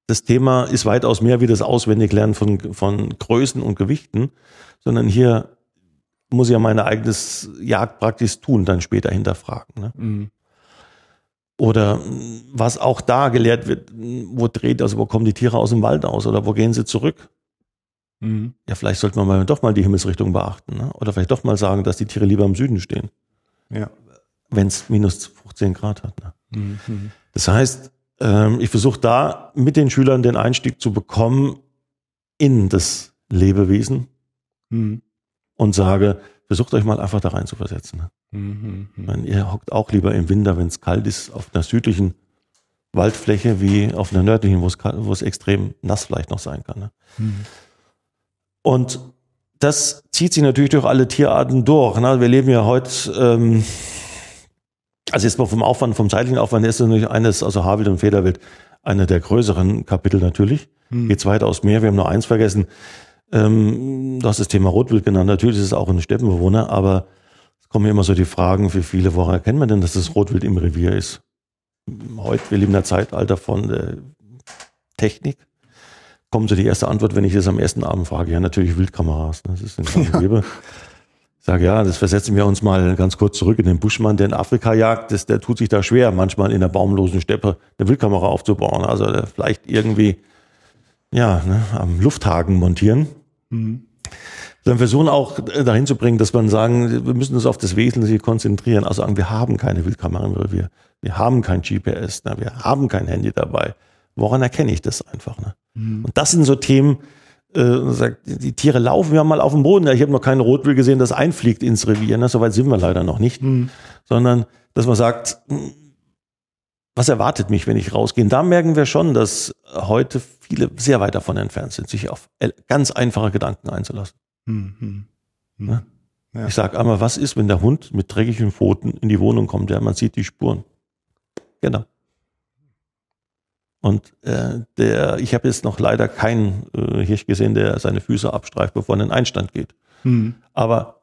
das Thema ist weitaus mehr wie das Auswendiglernen von, von Größen und Gewichten, sondern hier muss ich ja meine eigenes Jagdpraxis tun, dann später hinterfragen. Ne? Oder mh, was auch da gelehrt wird, mh, wo dreht, also wo kommen die Tiere aus dem Wald aus oder wo gehen sie zurück? Ja, vielleicht sollte man mal doch mal die Himmelsrichtung beachten. Ne? Oder vielleicht doch mal sagen, dass die Tiere lieber im Süden stehen, Ja. wenn es minus 15 Grad hat. Ne? Das heißt, ähm, ich versuche da mit den Schülern den Einstieg zu bekommen in das Lebewesen und sage, versucht euch mal einfach da rein zu versetzen. Ich meine, ihr hockt auch lieber im Winter, wenn es kalt ist, auf einer südlichen Waldfläche wie auf einer nördlichen, wo es extrem nass vielleicht noch sein kann. Ne? Und das zieht sich natürlich durch alle Tierarten durch. Ne? Wir leben ja heute, ähm, also jetzt mal vom Aufwand, vom zeitlichen Aufwand ist natürlich eines, also Haarwild und Federwild, einer der größeren Kapitel natürlich. Geht's weiter aus mehr. Wir haben noch eins vergessen. Ähm, du hast das Thema Rotwild genannt. Natürlich ist es auch ein Steppenbewohner, aber Es kommen immer so die Fragen für viele, woran erkennt man denn, dass das Rotwild im Revier ist? Heute, wir leben in einem Zeitalter von der Technik. Kommt so die erste Antwort, wenn ich das am ersten Abend frage, ja, natürlich Wildkameras. Ne? Das ist ein ja. Ich sage, ja, das versetzen wir uns mal ganz kurz zurück in den Buschmann, der in Afrika jagt, das, der tut sich da schwer, manchmal in der baumlosen Steppe eine Wildkamera aufzubauen. Also vielleicht irgendwie ja, ne, am Lufthaken montieren. Mhm. Dann versuchen auch äh, dahin zu bringen, dass man sagen, wir müssen uns auf das Wesentliche konzentrieren. Also sagen, wir haben keine Wildkamera im Revier. Wir haben kein GPS, ne, wir haben kein Handy dabei. Woran erkenne ich das einfach? Ne? Mhm. Und das sind so Themen, äh, sagt, die Tiere laufen ja mal auf dem Boden. Ich habe noch keinen Rotwild gesehen, das einfliegt ins Revier. Ne? Soweit sind wir leider noch nicht. Mhm. Sondern, dass man sagt, was erwartet mich, wenn ich rausgehe? Und da merken wir schon, dass heute viele sehr weit davon entfernt sind, sich auf ganz einfache Gedanken einzulassen. Mhm. Mhm. Ja? Ich sage einmal, was ist, wenn der Hund mit dreckigen Pfoten in die Wohnung kommt? Ja, man sieht die Spuren. Genau. Und äh, der, ich habe jetzt noch leider keinen äh, Hirsch gesehen, der seine Füße abstreift, bevor er in den Einstand geht. Mhm. Aber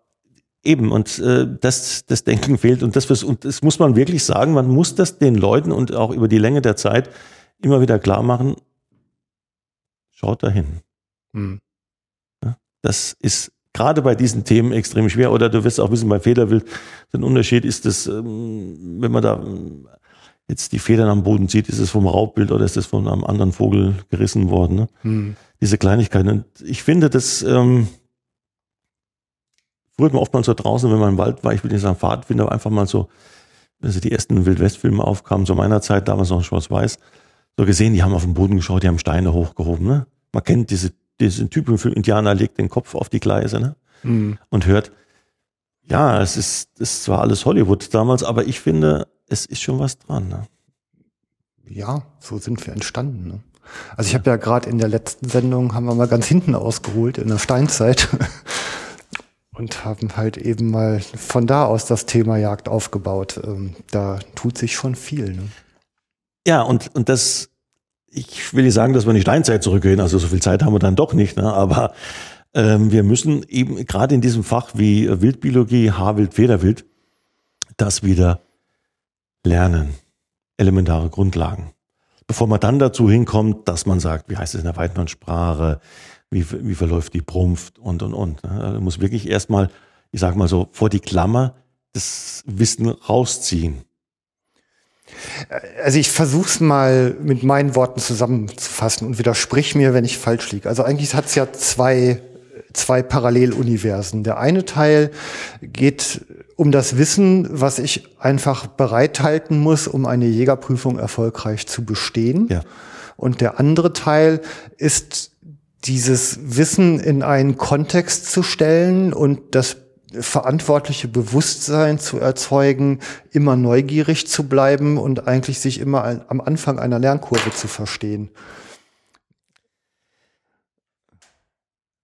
eben, und äh, das, das Denken fehlt. Und das, und das muss man wirklich sagen, man muss das den Leuten und auch über die Länge der Zeit immer wieder klar machen, schaut dahin. Mhm. Das ist gerade bei diesen Themen extrem schwer. Oder du wirst auch wissen, bei Federwild, ein Unterschied ist das, ähm, wenn man da jetzt die Federn am Boden sieht, ist es vom Raubbild oder ist es von einem anderen Vogel gerissen worden. Ne? Hm. Diese Kleinigkeiten. Und ich finde, das ähm, früher man oftmals so draußen, wenn man im Wald war, ich will nicht sagen Pfadfinder, aber einfach mal so, wenn sie die ersten Wildwestfilme aufkamen, zu meiner Zeit, damals noch schwarz-weiß, so gesehen, die haben auf den Boden geschaut, die haben Steine hochgehoben. Ne? Man kennt diese, diesen Typen für Indianer, legt den Kopf auf die Gleise ne? Hm. und hört, ja, es ist, es ist zwar alles Hollywood damals, aber ich finde, es ist schon was dran. Ne? Ja, so sind wir entstanden. Ne? Also ich habe ja gerade in der letzten Sendung, haben wir mal ganz hinten ausgeholt, in der Steinzeit. Und haben halt eben mal von da aus das Thema Jagd aufgebaut. Ähm, da tut sich schon viel. Ne? Ja, und, und das, ich will nicht sagen, dass wir in die Steinzeit zurückgehen, also so viel Zeit haben wir dann doch nicht, ne? aber ähm, wir müssen eben gerade in diesem Fach wie Wildbiologie, Haarwild, Federwild, das wieder lernen. Elementare Grundlagen. Bevor man dann dazu hinkommt, dass man sagt, wie heißt es in der Weidmannsprache, wie, wie verläuft die Prumpft und, und, und. Man also muss wirklich erstmal, ich sag mal so, vor die Klammer das Wissen rausziehen. Also ich versuche es mal mit meinen Worten zusammenzufassen und widersprich mir, wenn ich falsch liege. Also eigentlich hat es ja zwei, zwei Paralleluniversen. Der eine Teil geht um das Wissen, was ich einfach bereithalten muss, um eine Jägerprüfung erfolgreich zu bestehen. Ja. Und der andere Teil ist dieses Wissen in einen Kontext zu stellen und das verantwortliche Bewusstsein zu erzeugen, immer neugierig zu bleiben und eigentlich sich immer am Anfang einer Lernkurve zu verstehen.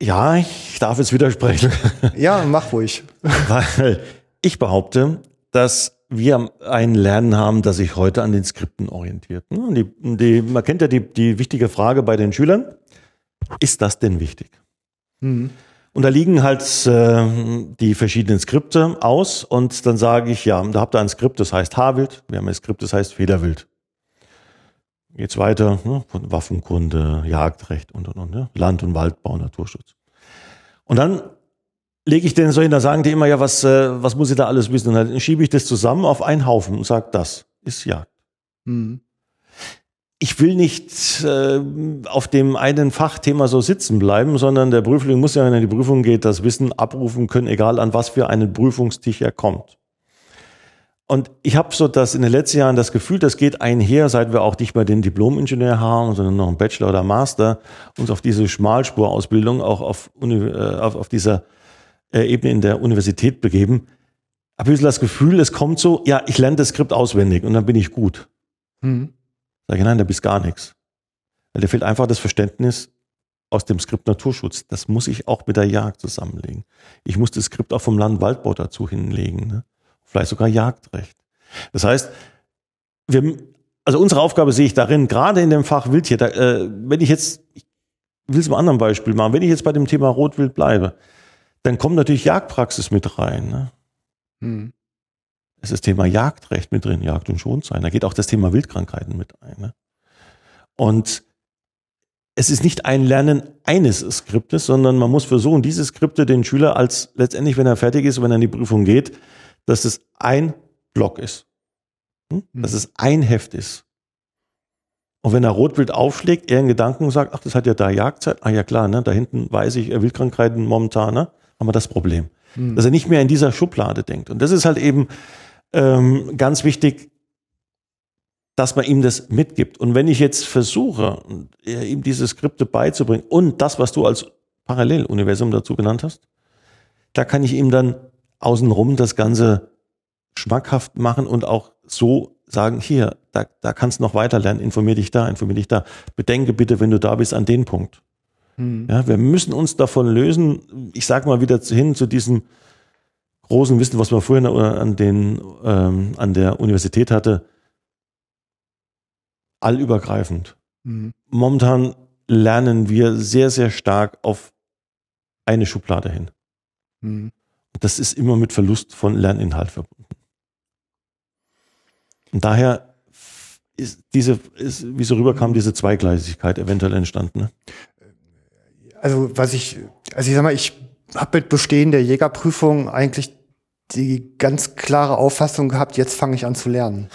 Ja, ich darf jetzt widersprechen. Ja, mach ruhig. Weil ich behaupte, dass wir ein Lernen haben, das sich heute an den Skripten orientiert. Die, die, man kennt ja die, die wichtige Frage bei den Schülern, ist das denn wichtig? Mhm. Und da liegen halt äh, die verschiedenen Skripte aus und dann sage ich, ja, da habt ihr ein Skript, das heißt Haarwild, wir haben ein Skript, das heißt Federwild. Geht's weiter, ne, Waffenkunde, Jagdrecht und, und, und, ne? Land- und Waldbau, Naturschutz. Und dann lege ich denen so hin, da sagen die immer, ja, was, äh, was muss ich da alles wissen? Und dann schiebe ich das zusammen auf einen Haufen und sage, das ist Jagd. Mhm. Ich will nicht äh, auf dem einen Fachthema so sitzen bleiben, sondern der Prüfling muss ja, wenn er in die Prüfung geht, das Wissen abrufen können, egal an was für einen Prüfungstisch er kommt. Und ich habe so das in den letzten Jahren das Gefühl, das geht einher, seit wir auch nicht mehr den Diplom-Ingenieur haben, sondern noch einen Bachelor oder Master, uns auf diese Schmalspurausbildung auch auf, äh, auf, auf dieser äh, Ebene in der Universität begeben, habe ich das Gefühl, es kommt so, ja, ich lerne das Skript auswendig und dann bin ich gut. Mhm. Sag ich, nein, da bist gar nichts. Weil da fehlt einfach das Verständnis aus dem Skript Naturschutz. Das muss ich auch mit der Jagd zusammenlegen. Ich muss das Skript auch vom Land Waldbau dazu hinlegen. Ne? Vielleicht sogar Jagdrecht. Das heißt, wir, also unsere Aufgabe sehe ich darin, gerade in dem Fach Wildtier, da, äh, wenn ich jetzt, ich will es mal einem anderen Beispiel machen, wenn ich jetzt bei dem Thema Rotwild bleibe, dann kommt natürlich Jagdpraxis mit rein. Ne? Hm. Es ist das Thema Jagdrecht mit drin, Jagd und Schonzeit. Da geht auch das Thema Wildkrankheiten mit ein. Ne? Und es ist nicht ein Lernen eines Skriptes, sondern man muss versuchen, diese Skripte den Schüler als letztendlich, wenn er fertig ist, wenn er in die Prüfung geht, dass es ein Block ist. Hm? Dass es ein Heft ist. Und wenn er Rotwild aufschlägt, er in Gedanken sagt, ach, das hat ja da Jagdzeit. Ah ja klar, ne, da hinten weiß ich, äh, Wildkrankheiten momentan, ne, haben wir das Problem. Hm. Dass er nicht mehr in dieser Schublade denkt. Und das ist halt eben ähm, ganz wichtig, dass man ihm das mitgibt. Und wenn ich jetzt versuche, äh, ihm diese Skripte beizubringen und das, was du als Paralleluniversum dazu genannt hast, da kann ich ihm dann außenrum das Ganze schmackhaft machen und auch so sagen, hier, da, da kannst du noch weiter lernen, informier dich da, informier dich da. Bedenke bitte, wenn du da bist, an den Punkt. Hm. Ja, wir müssen uns davon lösen, ich sage mal wieder hin zu diesem großen Wissen, was man vorhin an, den, ähm, an der Universität hatte, allübergreifend. Hm. Momentan lernen wir sehr, sehr stark auf eine Schublade hin. Hm. Das ist immer mit Verlust von Lerninhalt verbunden. Und daher ist diese, ist, wie so rüberkam, diese Zweigleisigkeit eventuell entstanden. Ne? Also was ich, also ich sag mal, ich habe mit Bestehen der Jägerprüfung eigentlich die ganz klare Auffassung gehabt, jetzt fange ich an zu lernen.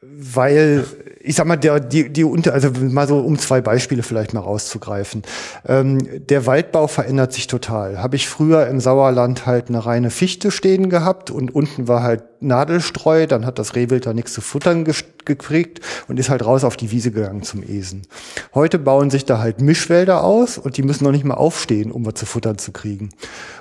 Weil, ich sag mal, der, die, die unter, also mal so um zwei Beispiele vielleicht mal rauszugreifen. Ähm, der Waldbau verändert sich total. Habe ich früher im Sauerland halt eine reine Fichte stehen gehabt und unten war halt Nadelstreu, dann hat das Rehwild da nichts zu futtern gekriegt und ist halt raus auf die Wiese gegangen zum Esen. Heute bauen sich da halt Mischwälder aus und die müssen noch nicht mal aufstehen, um was zu futtern zu kriegen.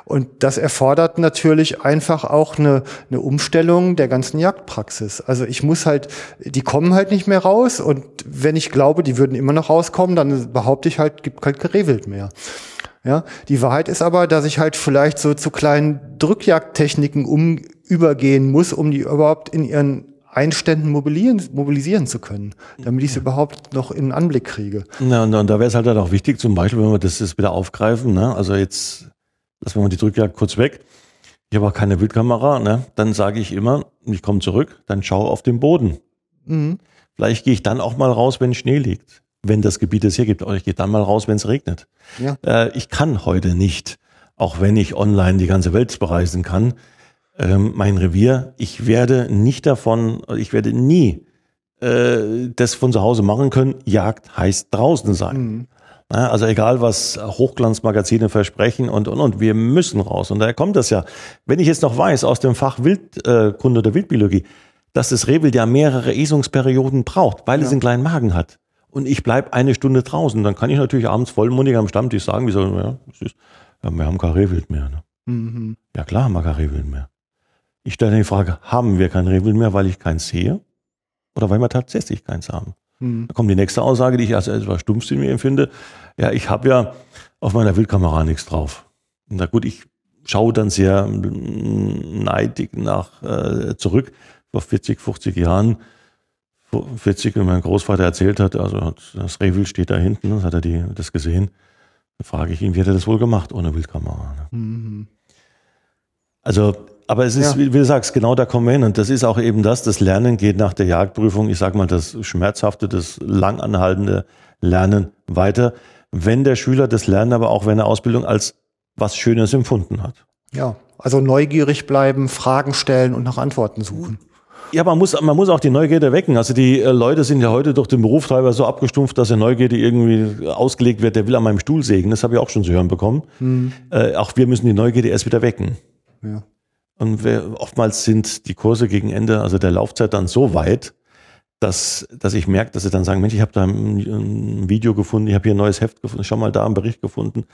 Und das erfordert natürlich einfach auch eine, eine Umstellung der ganzen Jagdpraxis. Also ich muss halt, die kommen halt nicht mehr raus und wenn ich glaube, die würden immer noch rauskommen, dann behaupte ich halt, gibt kein Rehwild mehr. Ja, die Wahrheit ist aber, dass ich halt vielleicht so zu kleinen Drückjagdtechniken um, übergehen muss, um die überhaupt in ihren Einständen mobilisieren, mobilisieren zu können, damit ich sie überhaupt noch in den Anblick kriege. Na, und, und da wäre es halt dann auch wichtig, zum Beispiel, wenn wir das jetzt wieder aufgreifen, ne? also jetzt lassen wir mal die Drückjagd kurz weg. Ich habe auch keine Bildkamera, ne? dann sage ich immer, ich komme zurück, dann schau auf den Boden. Mhm. Vielleicht gehe ich dann auch mal raus, wenn Schnee liegt, wenn das Gebiet es hier gibt. Oder ich gehe dann mal raus, wenn es regnet. Ja. Äh, ich kann heute nicht, auch wenn ich online die ganze Welt bereisen kann, ähm, mein Revier, ich werde nicht davon, ich werde nie äh, das von zu Hause machen können. Jagd heißt draußen sein. Mhm. Ja, also egal, was Hochglanzmagazine versprechen und, und, und, wir müssen raus. Und daher kommt das ja. Wenn ich jetzt noch weiß aus dem Fach Wildkunde oder Wildbiologie, dass das Rehwild ja mehrere Esungsperioden braucht, weil es einen kleinen Magen hat. Und ich bleib eine Stunde draußen, dann kann ich natürlich abends vollmundig am Stammtisch sagen, wie soll, ja, ist, ja, wir haben kein Rehwild mehr. Ne? Mhm. Ja klar haben wir kein Rehwild mehr. Ich stelle die Frage, haben wir kein Rehwild mehr, weil ich keins sehe? Oder weil wir tatsächlich keins haben? Mhm. Da kommt die nächste Aussage, die ich als etwas stumpf in mir empfinde. Ja, ich habe ja auf meiner Wildkamera nichts drauf. Na gut, ich schaue dann sehr neidig nach äh, zurück. Vor 40, 50 Jahren, 40, wenn mein Großvater erzählt hat, also das Rehwild steht da hinten, das hat er die, das gesehen. Dann frage ich ihn, wie hat er das wohl gemacht ohne Wildkamera? ne? Mhm. Also, aber es ist, Ja. wie, wie du sagst, genau da kommen wir hin. Und das ist auch eben das, das Lernen geht nach der Jagdprüfung, ich sag mal, das schmerzhafte, das langanhaltende Lernen weiter, wenn der Schüler das Lernen aber auch wenn er Ausbildung als was Schönes empfunden hat. Ja, also neugierig bleiben, Fragen stellen und nach Antworten suchen. Ja, man muss, man muss auch die Neugierde wecken. Also die äh, Leute sind ja heute durch den Beruf teilweise so abgestumpft, dass der Neugierde irgendwie ausgelegt wird, der will an meinem Stuhl sägen. Das habe ich auch schon zu hören bekommen. Äh, auch wir müssen die Neugierde erst wieder wecken. Ja. Und wir, oftmals sind die Kurse gegen Ende, also der Laufzeit dann so weit, dass, dass ich merke, dass sie dann sagen, Mensch, ich habe da ein, ein Video gefunden, ich habe hier ein neues Heft gefunden, schau mal da einen Bericht gefunden,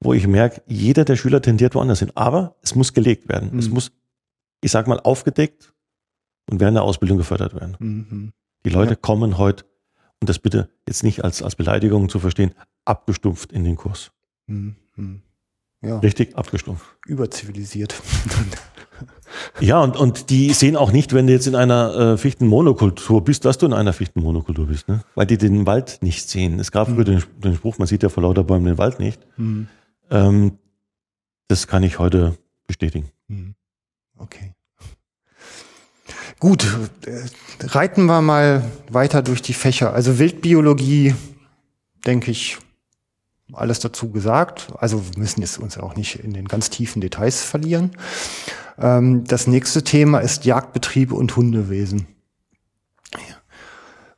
wo ich merke, jeder der Schüler tendiert woanders hin. Aber es muss gelegt werden. Es Mhm. muss, ich sag mal, aufgedeckt und während der Ausbildung gefördert werden. Mhm. Die Leute Ja. kommen heute, und das bitte jetzt nicht als, als Beleidigung zu verstehen, abgestumpft in den Kurs. Mhm. Mhm. Ja, Richtig abgestumpft. überzivilisiert. Ja, und, und die sehen auch nicht, wenn du jetzt in einer äh, Fichtenmonokultur bist, dass du in einer Fichtenmonokultur bist, ne? weil die den Wald nicht sehen. Es gab früher den, den Spruch, man sieht ja vor lauter Bäumen den Wald nicht. Mhm. Ähm, das kann ich heute bestätigen. Mhm. Okay. Gut, äh, reiten wir mal weiter durch die Fächer. Also Wildbiologie, denke ich, alles dazu gesagt. Also wir müssen jetzt uns auch nicht in den ganz tiefen Details verlieren. Ähm, das nächste Thema ist Jagdbetriebe und Hundewesen.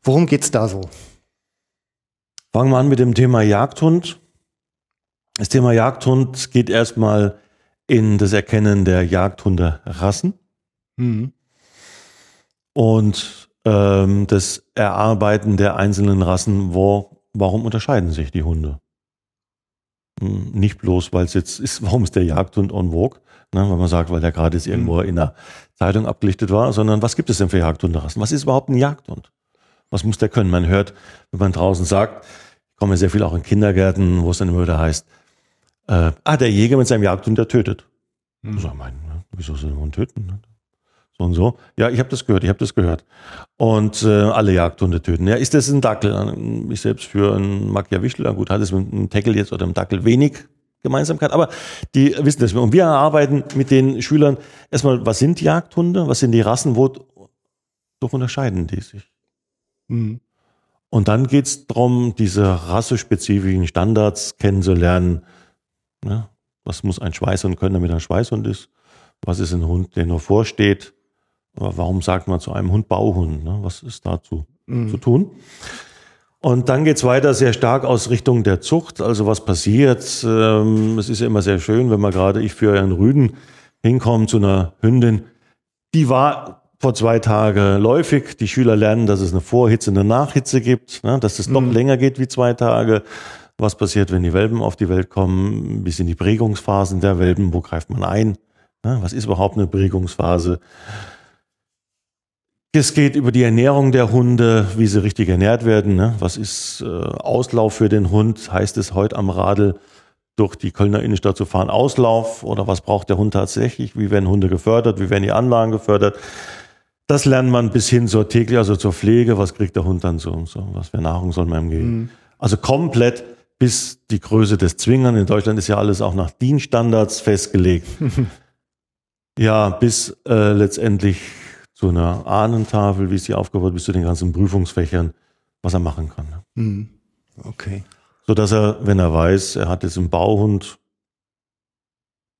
Worum geht's da so? Fangen wir an mit dem Thema Jagdhund. Das Thema Jagdhund geht erstmal in das Erkennen der Jagdhunderassen Mhm. Und ähm, das Erarbeiten der einzelnen Rassen. Wo, warum unterscheiden sich die Hunde? Hm, Nicht bloß, weil es jetzt ist, warum ist der Jagdhund en vogue, ne, weil man sagt, weil der gerade jetzt irgendwo in der Zeitung abgelichtet war, sondern was gibt es denn für Jagdhunderassen? Was ist überhaupt ein Jagdhund? Was muss der können? Man hört, wenn man draußen sagt, ich komme ja sehr viel auch in Kindergärten, wo es dann immer wieder heißt, äh, ah, der Jäger mit seinem Jagdhund, der tötet. Hm. So, mein, ne? wieso soll der Hund töten? So und so. Ja, ich habe das gehört, ich habe das gehört. Und äh, alle Jagdhunde töten. Ja, ist das ein Dackel? Ich selbst für einen Machiavischler, gut, hat es mit einem Teckel jetzt oder einem Dackel wenig Gemeinsamkeit, aber die wissen das. Und wir arbeiten mit den Schülern erstmal, was sind Jagdhunde? Was sind die Rassen? Wodurch unterscheiden die sich? Mhm. Und dann geht's darum, diese rassespezifischen Standards kennenzulernen. Ja, was muss ein Schweißhund können, damit er ein Schweißhund ist? Was ist ein Hund, der nur vorsteht? Aber Warum sagt man zu einem Hund Bauhund? Ne? Was ist dazu zu tun? Und dann geht's weiter sehr stark aus Richtung der Zucht. Also was passiert? Ähm, es ist ja immer sehr schön, wenn man gerade, ich für einen Rüden hinkomme zu einer Hündin, die war vor zwei Tagen läufig. Die Schüler lernen, dass es eine Vorhitze, eine Nachhitze gibt, ne? dass es noch länger geht wie zwei Tage. Was passiert, wenn die Welpen auf die Welt kommen? Wie sind die Prägungsphasen der Welpen? Wo greift man ein? Ne? Was ist überhaupt eine Prägungsphase? Es geht über die Ernährung der Hunde, wie sie richtig ernährt werden. Ne? Was ist äh, Auslauf für den Hund? Heißt es heute am Radl durch die Kölner Innenstadt zu fahren Auslauf? Oder was braucht der Hund tatsächlich? Wie werden Hunde gefördert? Wie werden die Anlagen gefördert? Das lernt man bis hin zur täglich, also zur Pflege. Was kriegt der Hund dann so? so was für Nahrung soll man ihm geben? Also komplett bis die Größe des Zwingern. In Deutschland ist ja alles auch nach DIN-Standards festgelegt. ja, bis äh, letztendlich zu einer Ahnentafel, wie sie aufgebaut, bis zu den ganzen Prüfungsfächern, was er machen kann. Mhm. Okay. So dass er, wenn er weiß, er hat jetzt einen Bauhund,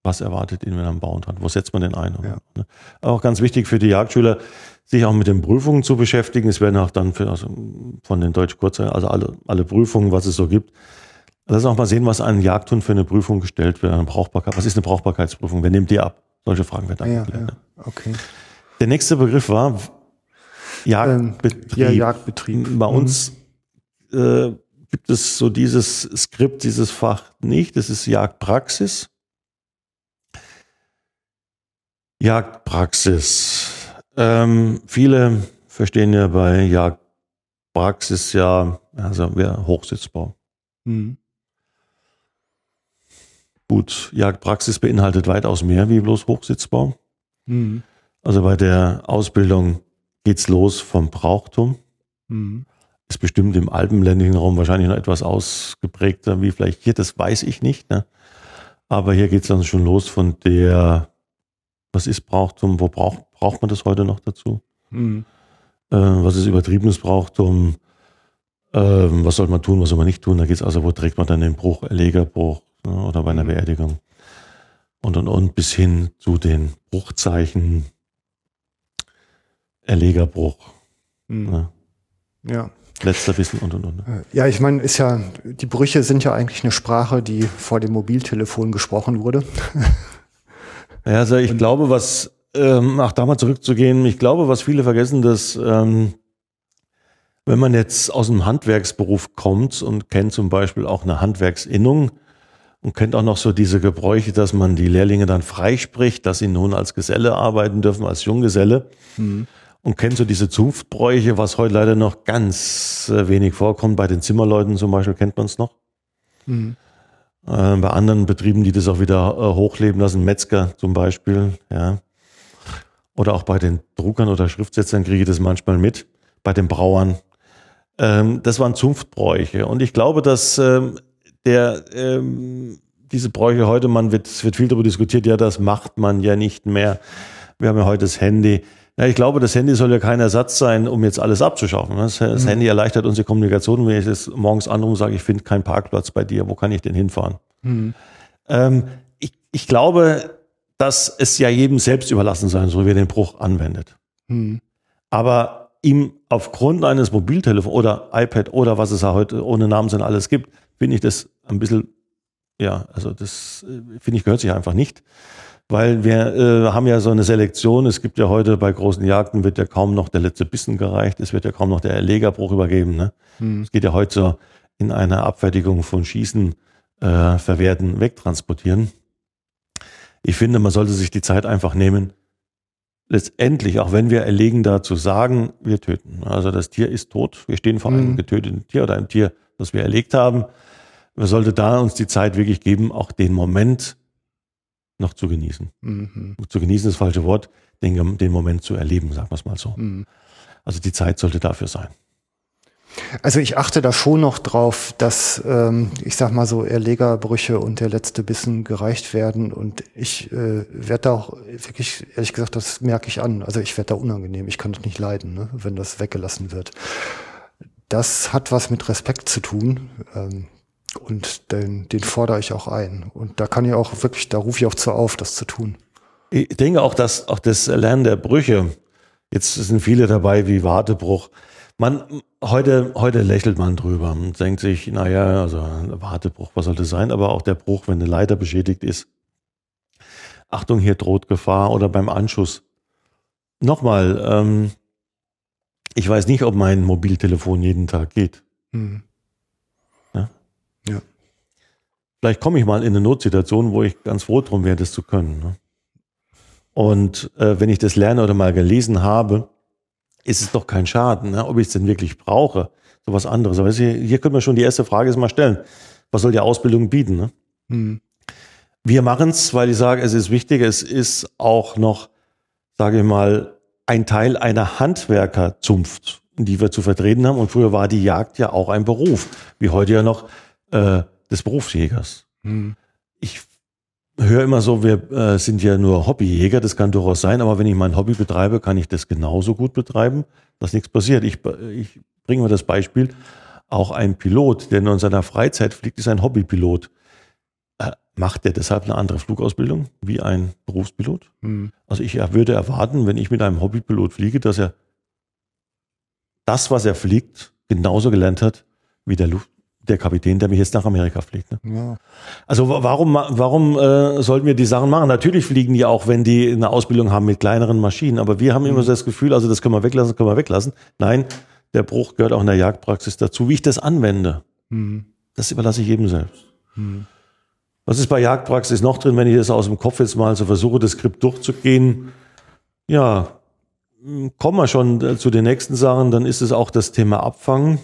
was erwartet ihn, wenn er einen Bauhund hat? Wo setzt man den ein? Ja. Ne? Auch ganz wichtig für die Jagdschüler, sich auch mit den Prüfungen zu beschäftigen. Es werden auch dann für, also von den Deutsch Kurzer, also alle, alle Prüfungen, was es so gibt. Lass uns auch mal sehen, was ein Jagdhund für eine Prüfung gestellt wird. Eine Brauchbarkeit. Was ist eine Brauchbarkeitsprüfung? Wer nimmt die ab? Solche Fragen werden Ah, ja, ja. Okay. Der nächste Begriff war Ähm, Jagdbetrieb. ja, Jagdbetrieb. Bei uns äh, gibt es so dieses Skript, dieses Fach nicht. Das ist Jagdpraxis. Jagdpraxis. Ähm, viele verstehen ja bei Jagdpraxis ja, also wer Hochsitzbau. Mhm. Gut, Jagdpraxis beinhaltet weitaus mehr wie bloß Hochsitzbau. Mhm. Also bei der Ausbildung geht's los vom Brauchtum. Mhm. ist bestimmt im alpenländischen Raum wahrscheinlich noch etwas ausgeprägter wie vielleicht hier, das weiß ich nicht. Ne? Aber hier geht's dann schon los von der, was ist Brauchtum, wo braucht, braucht man das heute noch dazu? Mhm. Äh, was ist übertriebenes Brauchtum? Ähm, was soll man tun, was soll man nicht tun? Da geht's also, wo trägt man dann den Bruch, Erlegerbruch ne? oder bei einer Mhm. Beerdigung. Und und und bis hin zu den Bruchzeichen, Erlegerbruch, Mhm. ne? Ja. letzter Wissen und und und. Ja, ich meine, ist ja, die Brüche sind ja eigentlich eine Sprache, die vor dem Mobiltelefon gesprochen wurde. Ja, also ich glaube, was, ähm, ach, da mal zurückzugehen, ich glaube, was viele vergessen, dass, ähm, wenn man jetzt aus einem Handwerksberuf kommt und kennt zum Beispiel auch eine Handwerksinnung und kennt auch noch so diese Gebräuche, dass man die Lehrlinge dann freispricht, dass sie nun als Geselle arbeiten dürfen, als Junggeselle und kennt so diese Zunftbräuche, was heute leider noch ganz äh, wenig vorkommt. Bei den Zimmerleuten zum Beispiel kennt man es noch. Mhm. Äh, bei anderen Betrieben, die das auch wieder äh, hochleben lassen, Metzger zum Beispiel, ja. Oder auch bei den Druckern oder Schriftsetzern kriege ich das manchmal mit, bei den Brauern. Ähm, das waren Zunftbräuche. Und ich glaube, dass ähm, der, ähm, diese Bräuche heute, man wird, es wird viel darüber diskutiert, ja, das macht man ja nicht mehr. Wir haben ja heute das Handy. Ja, ich glaube, das Handy soll ja kein Ersatz sein, um jetzt alles abzuschaffen. Das, das Handy erleichtert unsere Kommunikation. Wenn ich das morgens anrufe und sage, ich finde keinen Parkplatz bei dir, wo kann ich denn hinfahren? Ähm, ich, ich glaube, dass es ja jedem selbst überlassen sein soll, wer den Bruch anwendet. Aber ihm aufgrund eines Mobiltelefons oder iPad oder was es ja heute ohne Namen sind alles gibt, finde ich das ein bisschen, ja, also das äh, finde ich gehört sich einfach nicht. Weil wir äh, haben ja so eine Selektion. Es gibt ja heute bei großen Jagden wird ja kaum noch der letzte Bissen gereicht. Es wird ja kaum noch der Erlegerbruch übergeben. Ne? Es geht ja heute so in einer Abfertigung von Schießen, äh, Verwerten, Wegtransportieren. Ich finde, man sollte sich die Zeit einfach nehmen, letztendlich, auch wenn wir erlegen dazu sagen, wir töten. Also das Tier ist tot. Wir stehen vor einem getöteten Tier oder einem Tier, das wir erlegt haben. Man sollte da uns die Zeit wirklich geben, auch den Moment noch zu genießen. Zu genießen ist das falsche Wort, den, den Moment zu erleben, sagen wir es mal so. Also die Zeit sollte dafür sein. Also ich achte da schon noch drauf, dass ähm, ich sag mal so Erlegerbrüche und der letzte Bissen gereicht werden und ich äh, werde da auch wirklich, ehrlich gesagt, das merke ich an. Also ich werde da unangenehm, ich kann das nicht leiden, ne, wenn das weggelassen wird. Das hat was mit Respekt zu tun ähm, und den, den fordere ich auch ein. Und da kann ich auch wirklich, da rufe ich auch zu auf, das zu tun. Ich denke auch, dass auch das Lernen der Brüche, jetzt sind viele dabei wie Wartebruch. Man, heute, heute lächelt man drüber und denkt sich, naja, also Wartebruch, was sollte sein? Aber auch der Bruch, wenn eine Leiter beschädigt ist. Achtung, hier droht Gefahr oder beim Anschuss. Nochmal, ähm, ich weiß nicht, ob mein Mobiltelefon jeden Tag geht. Hm. Ja? Vielleicht komme ich mal in eine Notsituation, wo ich ganz froh drum wäre, das zu können. Ne? Und äh, wenn ich das lerne oder mal gelesen habe, ist es doch kein Schaden, ne? ob ich es denn wirklich brauche. So was anderes. Aber hier, hier können wir schon die erste Frage mal stellen. Was soll die Ausbildung bieten? Ne? Hm. Wir machen es, weil ich sage, es ist wichtig. Es ist auch noch, sage ich mal, ein Teil einer Handwerkerzunft, die wir zu vertreten haben. Und früher war die Jagd ja auch ein Beruf, wie heute ja noch äh, des Berufsjägers. Hm. Ich höre immer so, wir äh, sind ja nur Hobbyjäger, das kann durchaus sein, aber wenn ich mein Hobby betreibe, kann ich das genauso gut betreiben, dass nichts passiert. Ich, ich bringe mal das Beispiel, auch ein Pilot, der nur in seiner Freizeit fliegt, ist ein Hobbypilot. Äh, macht der deshalb eine andere Flugausbildung wie ein Berufspilot? Hm. Also ich würde erwarten, wenn ich mit einem Hobbypilot fliege, dass er das, was er fliegt, genauso gelernt hat wie der Luft, der Kapitän, der mich jetzt nach Amerika fliegt. Ne? Ja. Also wa- warum, warum äh, sollten wir die Sachen machen? Natürlich fliegen die auch, wenn die eine Ausbildung haben mit kleineren Maschinen, aber wir haben immer so das Gefühl, also das können wir weglassen, das können wir weglassen. Nein, der Bruch gehört auch in der Jagdpraxis dazu, wie ich das anwende. Hm. Das überlasse ich jedem selbst. Was ist bei Jagdpraxis noch drin, wenn ich das aus dem Kopf jetzt mal so versuche, das Skript durchzugehen? Ja, kommen wir schon äh, zu den nächsten Sachen, dann ist es auch das Thema Abfangen.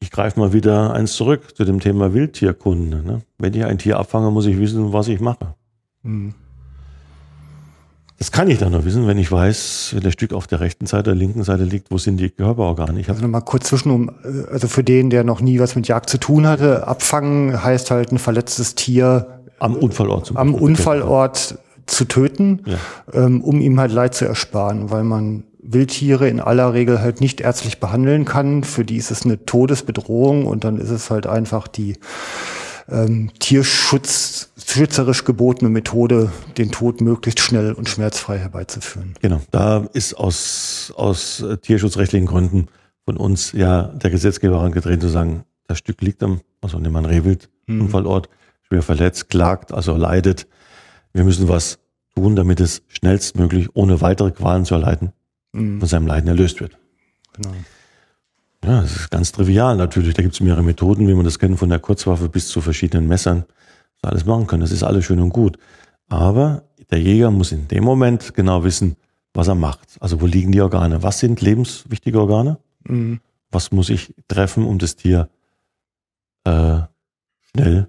Ich greife mal wieder eins zurück zu dem Thema Wildtierkunde. Ne? Wenn ich ein Tier abfange, muss ich wissen, was ich mache. Hm. Das kann ich dann nur wissen, wenn ich weiß, wenn das Stück auf der rechten Seite, der linken Seite liegt, wo sind die Körperorgane. Ich Also nochmal kurz zwischen, um, äh, also für den, der noch nie was mit Jagd zu tun hatte, abfangen heißt halt ein verletztes Tier am Unfallort zum am. Unfallort zu töten, Ja. ähm, um ihm halt Leid zu ersparen, weil man Wildtiere in aller Regel halt nicht ärztlich behandeln kann. Für die ist es eine Todesbedrohung und dann ist es halt einfach die ähm, tierschutz, schützerisch gebotene Methode, den Tod möglichst schnell und schmerzfrei herbeizuführen. Genau, da ist aus, aus tierschutzrechtlichen Gründen von uns ja der Gesetzgeber herangetreten zu sagen, das Stück liegt am, also nehmen wir einen Rehwild, Unfallort, schwer verletzt, klagt, also leidet. Wir müssen was tun, damit es schnellstmöglich, ohne weitere Qualen zu erleiden, von seinem Leiden erlöst wird. Genau. Ja, das ist ganz trivial natürlich. Da gibt es mehrere Methoden, wie man das kennt, von der Kurzwaffe bis zu verschiedenen Messern. Das alles machen können. Das ist alles schön und gut. Aber der Jäger muss in dem Moment genau wissen, was er macht. Also wo liegen die Organe? Was sind lebenswichtige Organe? Mhm. Was muss ich treffen, um das Tier äh, schnell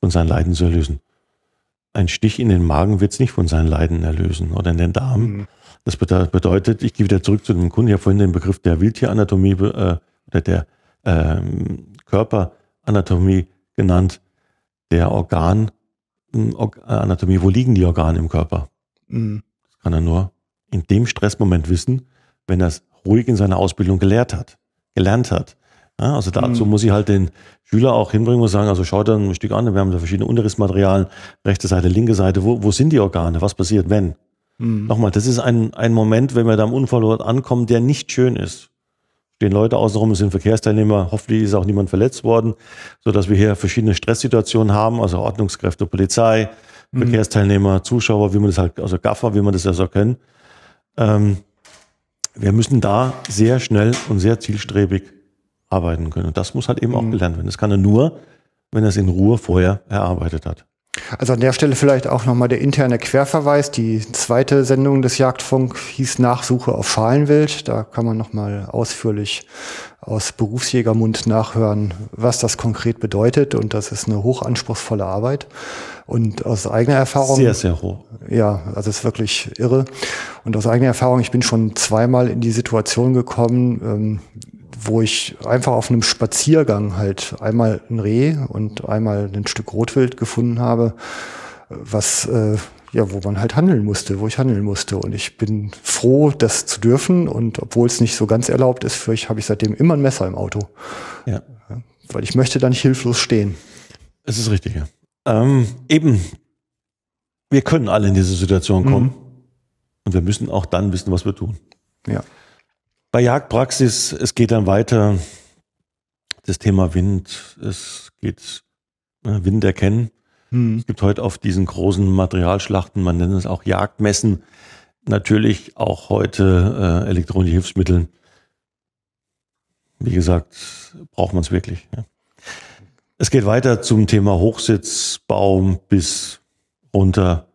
von seinen Leiden zu erlösen? Ein Stich in den Magen wird es nicht von seinen Leiden erlösen oder in den Darm. Mhm. Das bede- bedeutet, ich gehe wieder zurück zu dem Kunden. Ich habe vorhin den Begriff der Wildtieranatomie äh, oder der ähm, Körperanatomie genannt. Der Organ, ähm, Org- Anatomie, wo liegen die Organe im Körper? Mhm. Das kann er nur in dem Stressmoment wissen, wenn er es ruhig in seiner Ausbildung gelehrt hat, gelernt hat. Ja, also dazu muss ich halt den Schüler auch hinbringen und sagen, also schaut dann ein Stück an, wir haben da verschiedene Unterrichtsmaterialien, rechte Seite, linke Seite, wo, wo sind die Organe, was passiert, wenn? Nochmal, das ist ein, ein Moment, wenn wir da am Unfallort ankommen, der nicht schön ist. Stehen Leute außenrum, es sind Verkehrsteilnehmer, hoffentlich ist auch niemand verletzt worden, so dass wir hier verschiedene Stresssituationen haben, also Ordnungskräfte, Polizei, Verkehrsteilnehmer, Zuschauer, wie man das halt, also Gaffer, wie man das ja so kennt. Ähm, wir müssen da sehr schnell und sehr zielstrebig arbeiten können. Und das muss halt eben auch gelernt werden. Das kann er nur, wenn er es in Ruhe vorher erarbeitet hat. Also an der Stelle vielleicht auch nochmal der interne Querverweis. Die zweite Sendung des Jagdfunk hieß Nachsuche auf Schalenwild. Da kann man nochmal ausführlich aus Berufsjägermund nachhören, was das konkret bedeutet. Und das ist eine hochanspruchsvolle Arbeit. Und aus eigener Erfahrung. Sehr, sehr hoch. Ja, also es ist wirklich irre. Und aus eigener Erfahrung, ich bin schon zweimal in die Situation gekommen, ähm, wo ich einfach auf einem Spaziergang halt einmal ein Reh und einmal ein Stück Rotwild gefunden habe, was äh, ja, wo man halt handeln musste, wo ich handeln musste. Und ich bin froh, das zu dürfen. Und obwohl es nicht so ganz erlaubt ist, für ich habe ich seitdem immer ein Messer im Auto, Ja. weil ich möchte da nicht hilflos stehen. Es ist richtig, ja. Ähm, eben, wir können alle in diese Situation kommen. Und wir müssen auch dann wissen, was wir tun. Ja. Bei Jagdpraxis, es geht dann weiter. Das Thema Wind, es geht äh, Wind erkennen. Es gibt heute auf diesen großen Materialschlachten, man nennt es auch Jagdmessen, natürlich auch heute äh, elektronische Hilfsmittel. Wie gesagt, braucht man es wirklich. Ja. Es geht weiter zum Thema Hochsitzbaum bis runter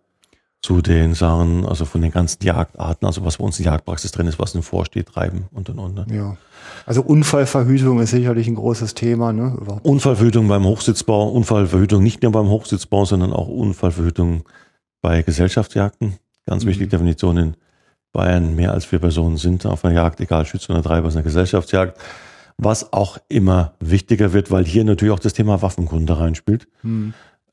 zu den Sachen, also von den ganzen Jagdarten, also was bei uns in der Jagdpraxis drin ist, was denn vorsteht, treiben und und und. Ne? Ja. Also Unfallverhütung ist sicherlich ein großes Thema, ne? Überhaupt. Unfallverhütung beim Hochsitzbau, Unfallverhütung nicht nur beim Hochsitzbau, sondern auch Unfallverhütung bei Gesellschaftsjagden. Ganz wichtige Definition in Bayern, mehr als vier Personen sind auf einer Jagd, egal Schütze oder Treiber, ist eine Gesellschaftsjagd. Was auch immer wichtiger wird, weil hier natürlich auch das Thema Waffenkunde reinspielt.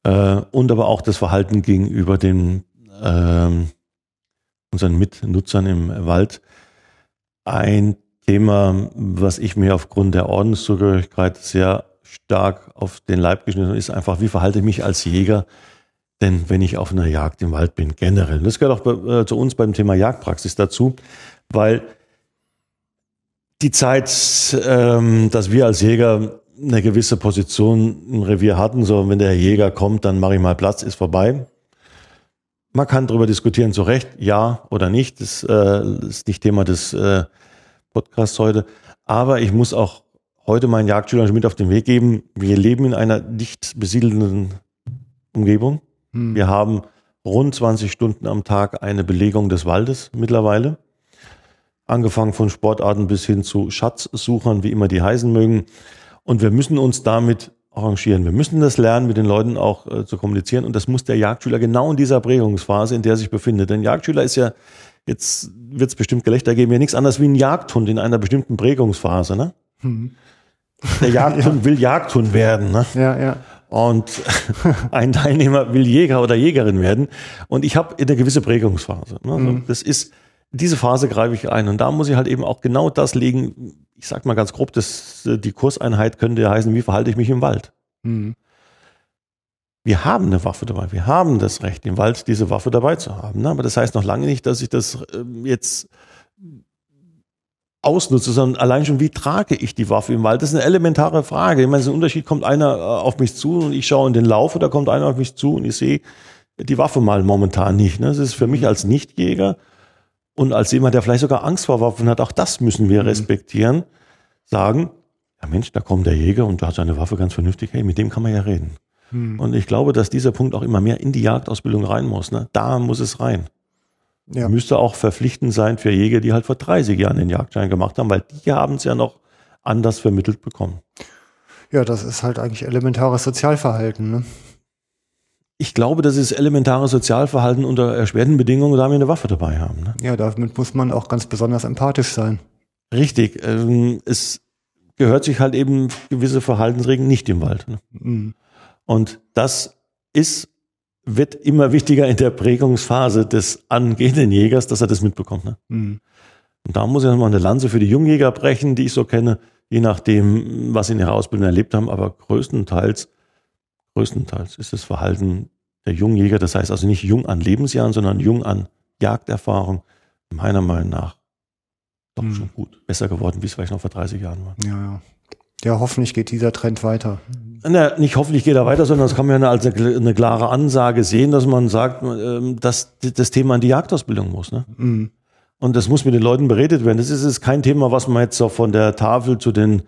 Äh, und aber auch das Verhalten gegenüber den ähm, unseren Mitnutzern im Wald. Ein Thema, was ich mir aufgrund der Ordenszugehörigkeit sehr stark auf den Leib geschnitten habe, ist einfach, wie verhalte ich mich als Jäger, denn wenn ich auf einer Jagd im Wald bin, generell. Das gehört auch äh, zu uns beim Thema Jagdpraxis dazu, weil die Zeit, ähm, dass wir als Jäger eine gewisse Position im Revier hatten, so wenn der Jäger kommt, dann mache ich mal Platz, ist vorbei. Man kann darüber diskutieren, zu Recht, ja oder nicht. Das äh, ist nicht Thema des äh, Podcasts heute. Aber ich muss auch heute meinen Jagdschülern schon mit auf den Weg geben. Wir leben in einer dicht besiedelten Umgebung. Wir haben rund 20 Stunden am Tag eine Belegung des Waldes mittlerweile. Angefangen von Sportarten bis hin zu Schatzsuchern, wie immer die heißen mögen. Und wir müssen uns damit arrangieren. Wir müssen das lernen, mit den Leuten auch äh, zu kommunizieren. Und das muss der Jagdschüler genau in dieser Prägungsphase, in der er sich befindet. Denn Jagdschüler ist ja, jetzt wird es bestimmt Gelächter geben, ja nichts anderes wie ein Jagdhund in einer bestimmten Prägungsphase. Ne? Der Jagdhund will Jagdhund werden. Ne? Ja, ja. Und ein Teilnehmer will Jäger oder Jägerin werden. Und ich habe eine gewisse Prägungsphase. Ne? Also Das ist, diese Phase greife ich ein. Und da muss ich halt eben auch genau das legen. Ich sag mal ganz grob, das, die Kurseinheit könnte heißen, wie verhalte ich mich im Wald? Wir haben eine Waffe dabei. Wir haben das Recht, im Wald diese Waffe dabei zu haben. Ne? Aber das heißt noch lange nicht, dass ich das ähm, jetzt ausnutze, sondern allein schon, wie trage ich die Waffe im Wald? Das ist eine elementare Frage. Ich meine, so ein Unterschied, kommt einer äh, auf mich zu und ich schaue in den Lauf oder kommt einer auf mich zu und ich sehe die Waffe mal momentan nicht. Ne? Das ist für mich als Nichtjäger und als jemand, der vielleicht sogar Angst vor Waffen hat, auch das müssen wir respektieren, sagen, ja Mensch, da kommt der Jäger und du hast seine Waffe ganz vernünftig, hey, mit dem kann man ja reden. Und ich glaube, dass dieser Punkt auch immer mehr in die Jagdausbildung rein muss. Ne? Da muss es rein. Ja. Müsste auch verpflichtend sein für Jäger, die halt vor 30 Jahren den Jagdschein gemacht haben, weil die haben es ja noch anders vermittelt bekommen. Ja, das ist halt eigentlich elementares Sozialverhalten. Ne? Ich glaube, das ist elementares Sozialverhalten unter erschwerten Bedingungen, da wir eine Waffe dabei haben. Ne? Ja, damit muss man auch ganz besonders empathisch sein. Richtig. Ähm, es gehört sich halt eben gewisse Verhaltensregeln nicht im Wald. Ne? Mhm. Und das ist wird immer wichtiger in der Prägungsphase des angehenden Jägers, dass er das mitbekommt. Ne? Mhm. Und da muss ich nochmal eine Lanze für die Jungjäger brechen, die ich so kenne, je nachdem, was sie in ihrer Ausbildung erlebt haben, aber größtenteils, größtenteils ist das Verhalten der Jungjäger, das heißt also nicht jung an Lebensjahren, sondern jung an Jagderfahrung, meiner Meinung nach doch Mhm. schon gut. Besser geworden, wie es vielleicht noch vor 30 Jahren war. Ja, ja. Ja, hoffentlich geht dieser Trend weiter. Na, nicht hoffentlich geht er weiter, sondern das kann man ja als eine, eine klare Ansage sehen, dass man sagt, ähm, dass das Thema in die Jagdausbildung muss. Ne? Mhm. Und das muss mit den Leuten beredet werden. Das ist jetzt kein Thema, was man jetzt so von der Tafel zu den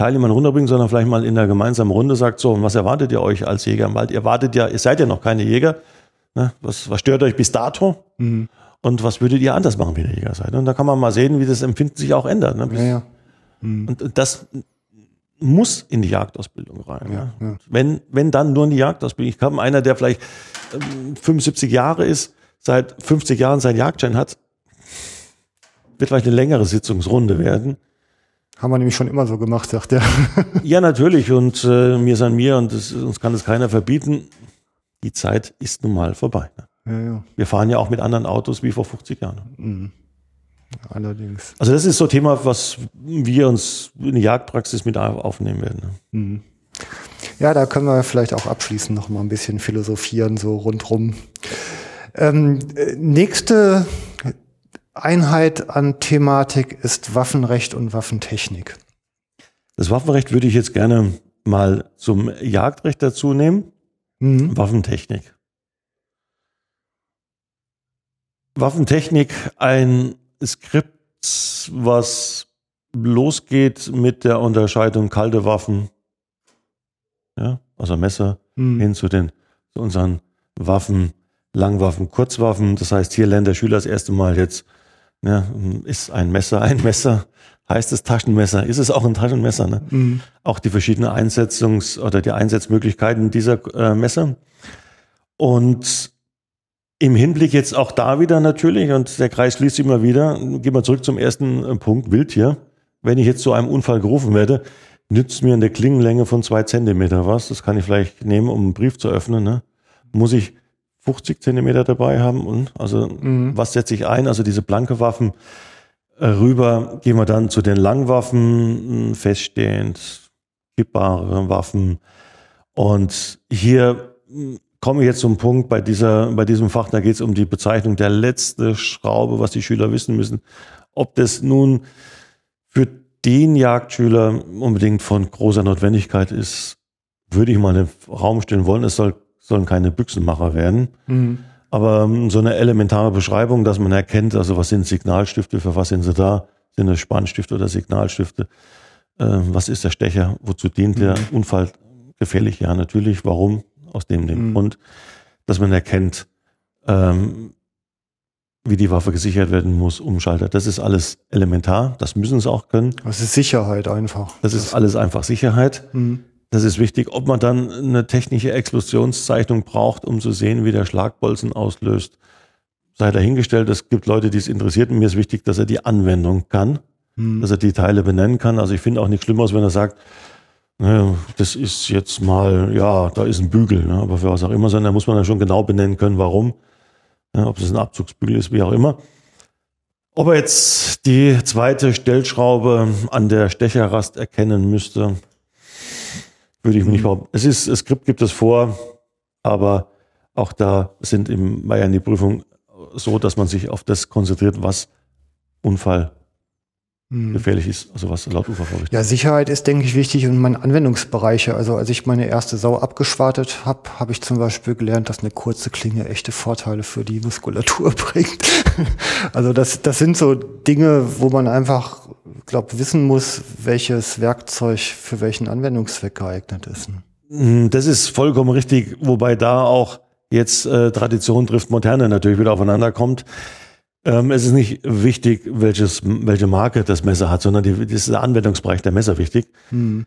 Teilnehmern runterbringt, sondern vielleicht mal in der gemeinsamen Runde sagt, so, und was erwartet ihr euch als Jäger im Wald? Ihr wartet ja, ihr seid ja noch keine Jäger. Ne? Was, was stört euch bis dato? Mhm. Und was würdet ihr anders machen, wenn ihr Jäger seid? Und da kann man mal sehen, wie das Empfinden sich auch ändert. Ne? Ja, ja. Und und das muss in die Jagdausbildung rein. Ja. Und Wenn, wenn dann nur in die Jagdausbildung. Ich glaube, einer, der vielleicht ähm, 75 Jahre ist, seit 50 Jahren seinen Jagdschein hat, wird vielleicht eine längere Sitzungsrunde werden. Haben wir nämlich schon immer so gemacht, sagt er. Ja, natürlich. Und äh, mir ist an mir und das, uns kann es keiner verbieten. Die Zeit ist nun mal vorbei. Ne? ja, ja. Wir fahren ja auch mit anderen Autos wie vor 50 Jahren. Mhm. Allerdings. Also das ist so ein Thema, was wir uns in die Jagdpraxis mit aufnehmen werden. Ne? Mhm. Ja, da können wir vielleicht auch abschließend noch mal ein bisschen philosophieren, so rundrum. Ähm, äh, nächste Einheit an Thematik ist Waffenrecht und Waffentechnik. Das Waffenrecht würde ich jetzt gerne mal zum Jagdrecht dazu nehmen. Mhm. Waffentechnik. Waffentechnik, ein Skript, was losgeht mit der Unterscheidung kalte Waffen, ja, also Messer, Mhm. hin zu den zu unseren Waffen, Langwaffen, Kurzwaffen. Das heißt, hier lernt der Schüler das erste Mal jetzt, ne, ist ein Messer ein Messer? Heißt es Taschenmesser? Ist es auch ein Taschenmesser? Ne? Mhm. Auch die verschiedenen Einsetzungs- oder die Einsatzmöglichkeiten dieser äh, Messer. Und im Hinblick jetzt auch da wieder natürlich, und der Kreis schließt sich immer wieder, gehen wir zurück zum ersten äh, Punkt, Wildtier. Wenn ich jetzt zu einem Unfall gerufen werde, nützt mir eine Klingenlänge von zwei Zentimeter was. Das kann ich vielleicht nehmen, um einen Brief zu öffnen. Ne? Muss ich 50 Zentimeter dabei haben? Und also Mhm. was setze ich ein? Also diese blanke Waffen. Äh, Rüber gehen wir dann zu den Langwaffen, mh, feststehend, kippbare Waffen. Und hier mh, komme ich jetzt zum Punkt bei dieser, bei diesem Fach, da geht es um die Bezeichnung der letzte Schraube, was die Schüler wissen müssen. Ob das nun für den Jagdschüler unbedingt von großer Notwendigkeit ist, würde ich mal in den Raum stellen wollen. Es soll, sollen keine Büchsenmacher werden. Mhm. Aber ähm, so eine elementare Beschreibung, dass man erkennt, also was sind Signalstifte, für was sind sie da? Sind es Spannstifte oder Signalstifte? Ähm, was ist der Stecher? Wozu dient der? Unfall gefährlich? Ja, natürlich. Warum? Aus dem, dem Mhm. Grund, dass man erkennt, ähm, wie die Waffe gesichert werden muss, Umschalter. Das ist alles elementar. Das müssen sie auch können. Das ist Sicherheit einfach. Das ist alles einfach Sicherheit. Mhm. Das ist wichtig. Ob man dann eine technische Explosionszeichnung braucht, um zu sehen, wie der Schlagbolzen auslöst, sei dahingestellt. Es gibt Leute, die es interessiert. Und mir ist wichtig, dass er die Anwendung kann, Mhm. dass er die Teile benennen kann. Also ich finde auch nichts Schlimmeres, wenn er sagt, naja, das ist jetzt mal, ja, da ist ein Bügel, ne, aber für was auch immer, sondern da muss man dann schon genau benennen können, warum. Ja, ob es ein Abzugsbügel ist, wie auch immer. Ob er jetzt die zweite Stellschraube an der Stecherrast erkennen müsste, würde ich mir nicht behaupten. Es ist, das Skript gibt es vor, aber auch da sind im Bayern die Prüfung so, dass man sich auf das konzentriert, was Unfall Mhm. gefährlich ist, also was laut Ufervorrichtung. Ja, Sicherheit ist, denke ich, wichtig und meine Anwendungsbereiche. Also als ich meine erste Sau abgeschwartet habe, habe ich zum Beispiel gelernt, dass eine kurze Klinge echte Vorteile für die Muskulatur bringt. also das, das sind so Dinge, wo man einfach, glaube wissen muss, welches Werkzeug für welchen Anwendungszweck geeignet ist. Mm, Das ist vollkommen richtig, wobei da auch jetzt äh, Tradition trifft Moderne natürlich wieder aufeinander kommt. Ähm, es ist nicht wichtig, welches, welche Marke das Messer hat, sondern die, das ist der Anwendungsbereich der Messer wichtig.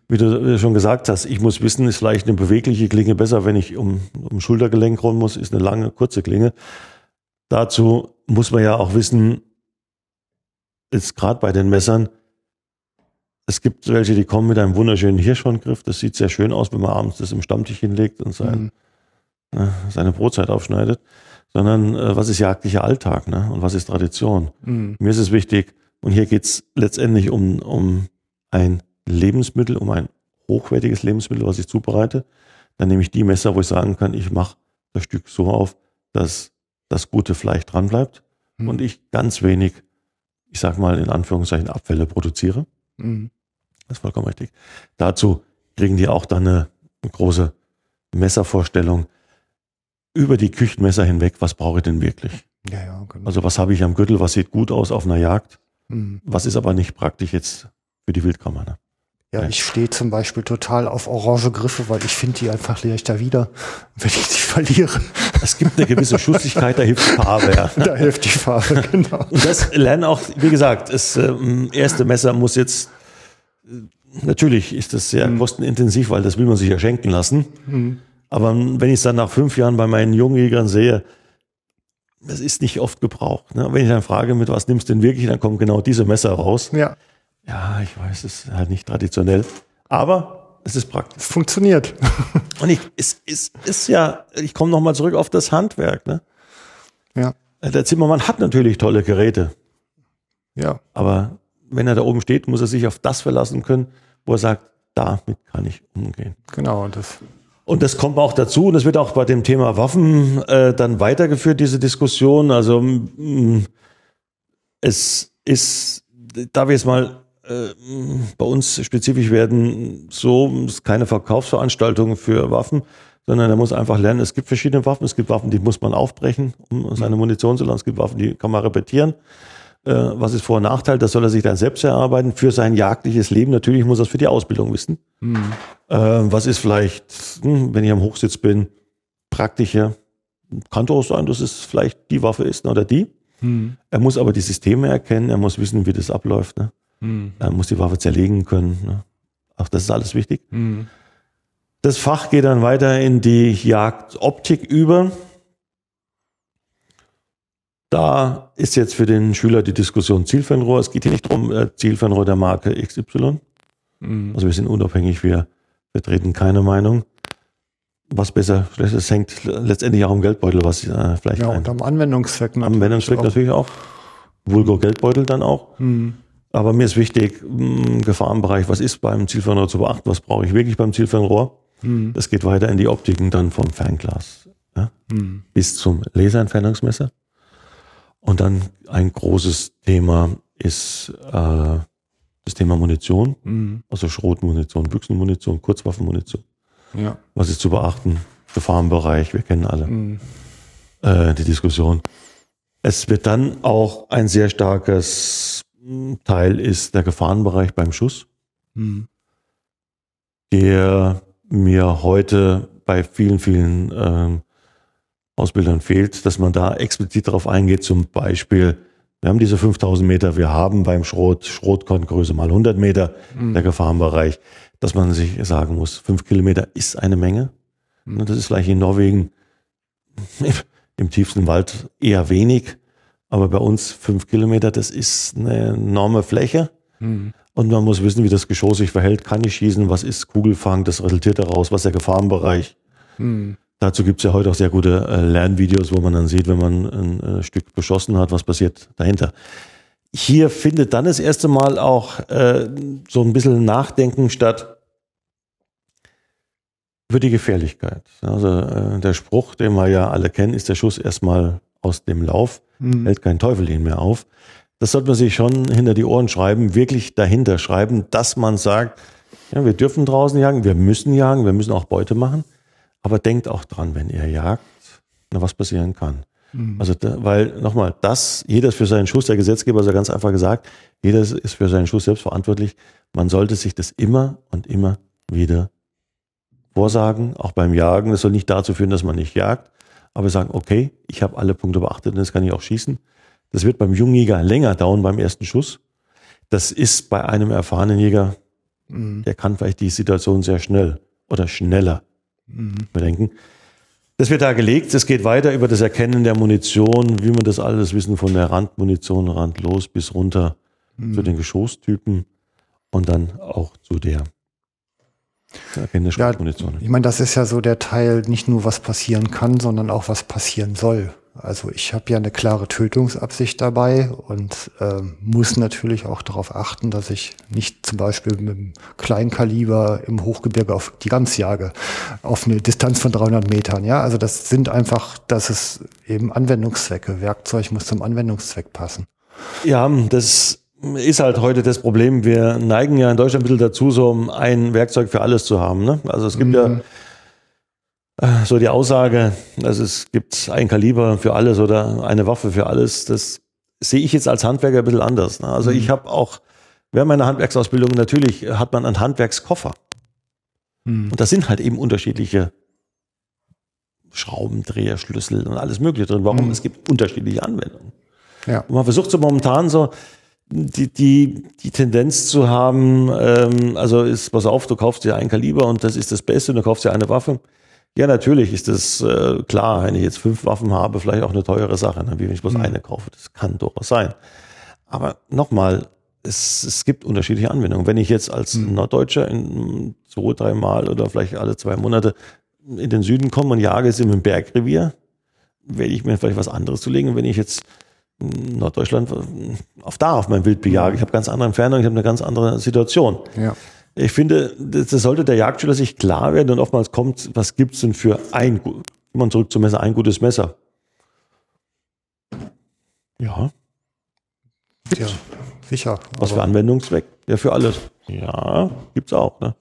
Wie du äh, schon gesagt hast, ich muss wissen, ist vielleicht eine bewegliche Klinge besser, wenn ich um, um Schultergelenk rum muss, ist eine lange, kurze Klinge. Dazu muss man ja auch wissen, ist gerade bei den Messern, es gibt welche, die kommen mit einem wunderschönen Hirschhorngriff. Das sieht sehr schön aus, wenn man abends das im Stammtisch hinlegt und sein ne, seine Brotzeit aufschneidet, sondern äh, was ist jagdlicher Alltag ne? und was ist Tradition. Mir ist es wichtig, und hier geht's letztendlich um, um ein Lebensmittel, um ein hochwertiges Lebensmittel, was ich zubereite. Dann nehme ich die Messer, wo ich sagen kann, ich mache das Stück so auf, dass das gute Fleisch dran bleibt Mhm. und ich ganz wenig, ich sag mal in Anführungszeichen, Abfälle produziere. Mhm. Das ist vollkommen richtig. Dazu kriegen die auch dann eine, eine große Messervorstellung über die Küchenmesser hinweg. Was brauche ich denn wirklich? Ja, ja, genau. Also was habe ich am Gürtel? Was sieht gut aus auf einer Jagd? Mhm. Was ist aber nicht praktisch jetzt für die Wildkammer? Ne? Ja, Ja. ich stehe zum Beispiel total auf orange Griffe, weil ich finde die einfach leichter wieder, wenn ich sie verliere. Es gibt eine gewisse Schusslichkeit, da hilft Farbe. Ja. da hilft die Farbe, genau. Und das lernen auch, wie gesagt, das ähm, erste Messer muss jetzt, äh, natürlich ist das sehr kostenintensiv, weil das will man sich ja schenken lassen. Aber wenn ich es dann nach fünf Jahren bei meinen Jungjägern sehe, das ist nicht oft gebraucht. Ne? Wenn ich dann frage, mit was nimmst du denn wirklich, dann kommen genau diese Messer raus. Ja, Ja, ich weiß, es ist halt nicht traditionell, aber es ist praktisch. es funktioniert. Und ich, es ist, ist ja, ich komme nochmal zurück auf das Handwerk. Ne? ja, Der Zimmermann hat natürlich tolle Geräte, ja, aber wenn er da oben steht, muss er sich auf das verlassen können, wo er sagt, damit kann ich umgehen. genau. Das, Und das kommt auch dazu, und das wird auch bei dem Thema Waffen äh, dann weitergeführt, diese Diskussion. Also mh, es ist, da wir jetzt mal bei uns spezifisch werden, so es ist keine Verkaufsveranstaltung für Waffen, sondern er muss einfach lernen, es gibt verschiedene Waffen. Es gibt Waffen, die muss man aufbrechen, um seine Munition zu lassen. Es gibt Waffen, die kann man repetieren. Äh, was ist Vor- und Nachteil? Das soll er sich dann selbst erarbeiten. Für sein jagdliches Leben natürlich muss er es für die Ausbildung wissen. Äh, was ist vielleicht, hm, wenn ich am Hochsitz bin, praktischer? Kann doch sein, dass es vielleicht die Waffe ist oder die. Er muss aber die Systeme erkennen, er muss wissen, wie das abläuft. Ne? Er muss die Waffe zerlegen können. Ne? Auch das ist alles wichtig. Das Fach geht dann weiter in die Jagdoptik über. Da ist jetzt für den Schüler die Diskussion Zielfernrohr. Es geht hier nicht darum, äh, Zielfernrohr der Marke XY. Also wir sind unabhängig, wir vertreten keine Meinung. Was besser, schlecht, es hängt letztendlich auch im Geldbeutel, was äh, vielleicht ja, ein und am Anwendungszweck am Anwendungszweck auch. natürlich auch. Vulgo Geldbeutel dann auch. Mhm. Aber mir ist wichtig, mh, Gefahrenbereich, was ist beim Zielfernrohr zu beachten, was brauche ich wirklich beim Zielfernrohr? Mhm. Das geht weiter in die Optiken dann vom Fernglas ja, Mhm. bis zum Laserentfernungsmesser. Und dann ein großes Thema ist äh, das Thema Munition, Mhm. also Schrotmunition, Büchsenmunition, Kurzwaffenmunition. Ja. Was ist zu beachten? Gefahrenbereich, wir kennen alle Mhm. äh, die Diskussion. Es wird dann auch ein sehr starkes Teil ist der Gefahrenbereich beim Schuss, Mhm. der mir heute bei vielen, vielen ähm, Ausbildern fehlt, dass man da explizit darauf eingeht, zum Beispiel, wir haben diese 5000 Meter, wir haben beim Schrot, Schrotkorngröße mal 100 Meter, der Gefahrenbereich, dass man sich sagen muss, fünf Kilometer ist eine Menge. Und Das ist vielleicht in Norwegen im tiefsten Wald eher wenig, aber bei uns fünf Kilometer, das ist eine enorme Fläche. Mhm. Und man muss wissen, wie das Geschoss sich verhält. Kann ich schießen? Was ist Kugelfang? Das resultiert daraus. Was ist der Gefahrenbereich? Mhm. Dazu gibt es ja heute auch sehr gute äh, Lernvideos, wo man dann sieht, wenn man ein äh, Stück beschossen hat, was passiert dahinter. Hier findet dann das erste Mal auch äh, so ein bisschen Nachdenken statt über die Gefährlichkeit. Also äh, der Spruch, den wir ja alle kennen, ist der Schuss erstmal aus dem Lauf, Mhm. hält kein Teufel ihn mehr auf. Das sollte man sich schon hinter die Ohren schreiben, wirklich dahinter schreiben, dass man sagt, ja, wir dürfen draußen jagen, wir müssen jagen, wir müssen auch Beute machen, aber denkt auch dran, wenn ihr jagt, na, was passieren kann. Also, da, weil nochmal, das, jeder ist für seinen Schuss, der Gesetzgeber hat ja ganz einfach gesagt, jeder ist- ist für seinen Schuss selbst verantwortlich. Man sollte sich das immer und immer wieder vorsagen, auch beim Jagen. Das soll nicht dazu führen, dass man nicht jagt, aber sagen, okay, ich habe alle Punkte beachtet und jetzt kann ich auch schießen. Das wird beim Jungjäger länger dauern beim ersten Schuss. Das ist bei einem erfahrenen Jäger, Mhm. der kann vielleicht die Situation sehr schnell oder schneller Mhm. bedenken. Das wird da gelegt. Es geht weiter über das Erkennen der Munition, wie man das alles wissen, von der Randmunition, randlos bis runter zu den Geschosstypen und dann auch zu der Keine Ja, ich meine, das ist ja so der Teil, nicht nur was passieren kann, sondern auch was passieren soll. Also ich habe ja eine klare Tötungsabsicht dabei und ähm, muss natürlich auch darauf achten, dass ich nicht zum Beispiel mit dem Kleinkaliber im Hochgebirge auf die Gans jage, auf eine Distanz von 300 Metern. Ja, also das sind einfach, das ist eben Anwendungszwecke. Werkzeug muss zum Anwendungszweck passen. Ja, das ist halt heute das Problem. Wir neigen ja in Deutschland ein bisschen dazu, so ein Werkzeug für alles zu haben. Ne? Also es gibt ja äh, so die Aussage, dass es gibt ein Kaliber für alles oder eine Waffe für alles. Das sehe ich jetzt als Handwerker ein bisschen anders. Ne? Also ich habe auch während meiner Handwerksausbildung natürlich hat man einen Handwerkskoffer. Und da sind halt eben unterschiedliche Schraubendreher, Schlüssel und alles Mögliche drin. Warum? Es gibt unterschiedliche Anwendungen. Ja. Und man versucht so momentan so die, die, die Tendenz zu haben, ähm, also ist, pass auf, du kaufst dir ein Kaliber und das ist das Beste und du kaufst dir eine Waffe. Ja, natürlich ist das äh, klar, wenn ich jetzt fünf Waffen habe, vielleicht auch eine teure Sache, ne? wie wenn ich bloß eine kaufe. Das kann durchaus sein. Aber nochmal, es, es gibt unterschiedliche Anwendungen. Wenn ich jetzt als Norddeutscher in zwei, drei Mal oder vielleicht alle zwei Monate in den Süden komme und jage es im Bergrevier, werde ich mir vielleicht was anderes zulegen. Und wenn ich jetzt Norddeutschland auf da auf mein Wild bejage, ich habe ganz andere Entfernung, ich habe eine ganz andere Situation. Ja. Ich finde, das das sollte der Jagdschüler sich klar werden und oftmals kommt, was gibt's denn für ein, immer zurück zum Messer, ein gutes Messer. Ja, ja, sicher. was für Anwendungszweck? Ja, für alles. Ja, gibt's auch. Ne?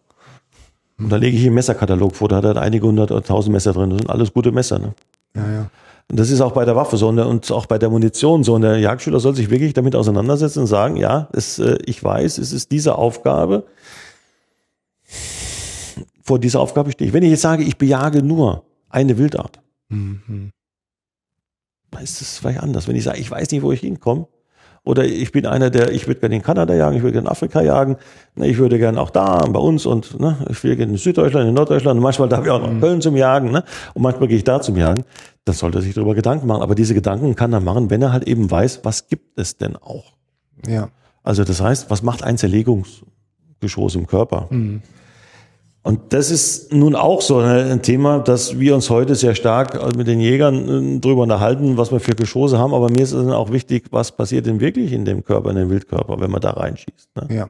Und da lege ich einen Messerkatalog vor, da hat er einige hundert oder tausend Messer drin. Das sind alles gute Messer. Ne? ja, ja. Und das ist auch bei der Waffe so und, auch bei der Munition so. Und der Jagdschüler soll sich wirklich damit auseinandersetzen und sagen, ja, es, äh, ich weiß, es ist diese Aufgabe. Vor dieser Aufgabe stehe ich. Wenn ich jetzt sage, ich bejage nur eine Wildart, dann ist das vielleicht anders. Wenn ich sage, ich weiß nicht, wo ich hinkomme, oder ich bin einer, der, ich würde gerne in Kanada jagen, ich würde gerne in Afrika jagen, ne, ich würde gerne auch da bei uns und ne, ich will gerne in Süddeutschland, in Norddeutschland und manchmal darf ich auch nach Köln zum Jagen ne, und manchmal gehe ich da zum Jagen, dann sollte er sich darüber Gedanken machen. Aber diese Gedanken kann er machen, wenn er halt eben weiß, was gibt es denn auch. ja. Also das heißt, was macht ein Zerlegungsgeschoss im Körper? Und das ist nun auch so ein Thema, dass wir uns heute sehr stark mit den Jägern äh, drüber unterhalten, was wir für Geschosse haben. Aber mir ist es dann auch wichtig, was passiert denn wirklich in dem Körper, in dem Wildkörper, wenn man da reinschießt. Ne? Ja.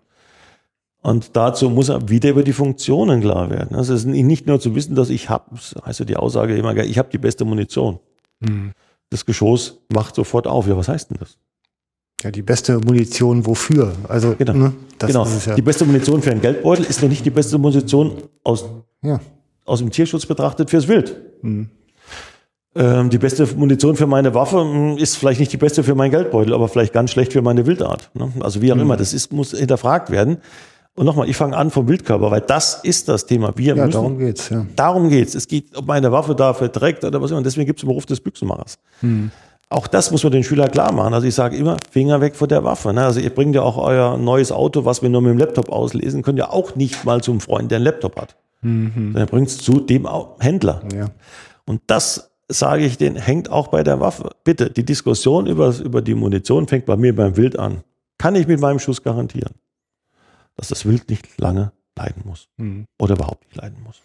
Und dazu muss er wieder über die Funktionen klar werden. Also es ist nicht nur zu wissen, dass ich habe, das heißt ja die Aussage immer, ich habe die beste Munition. Das Geschoss macht sofort auf. Ja, was heißt denn das? Ja, die beste Munition wofür? Also, Genau. ne, das genau. ist es ja. Die beste Munition für einen Geldbeutel ist noch nicht die beste Munition aus, ja. aus dem Tierschutz betrachtet fürs Wild. Mhm. Ähm, die beste Munition für meine Waffe mh, ist vielleicht nicht die beste für meinen Geldbeutel, aber vielleicht ganz schlecht für meine Wildart. Ne? Also wie auch Mhm. immer, das ist, muss hinterfragt werden. Und nochmal, ich fange an vom Wildkörper, weil das ist das Thema. Wir Ja, müssen, darum geht's, ja. Darum geht's. Es geht, ob meine Waffe da verträgt oder was immer. Und deswegen gibt es den Beruf des Büchsenmachers. Auch das muss man den Schüler klar machen. Also ich sage immer, Finger weg von der Waffe. Ne? Also ihr bringt ja auch euer neues Auto, was wir nur mit dem Laptop auslesen, könnt ihr auch nicht mal zum Freund, der einen Laptop hat. Dann bringt es zu dem Händler. Ja. Und das sage ich denen, hängt auch bei der Waffe. Bitte, die Diskussion über, über die Munition fängt bei mir beim Wild an. Kann ich mit meinem Schuss garantieren, dass das Wild nicht lange leiden muss oder überhaupt nicht leiden muss.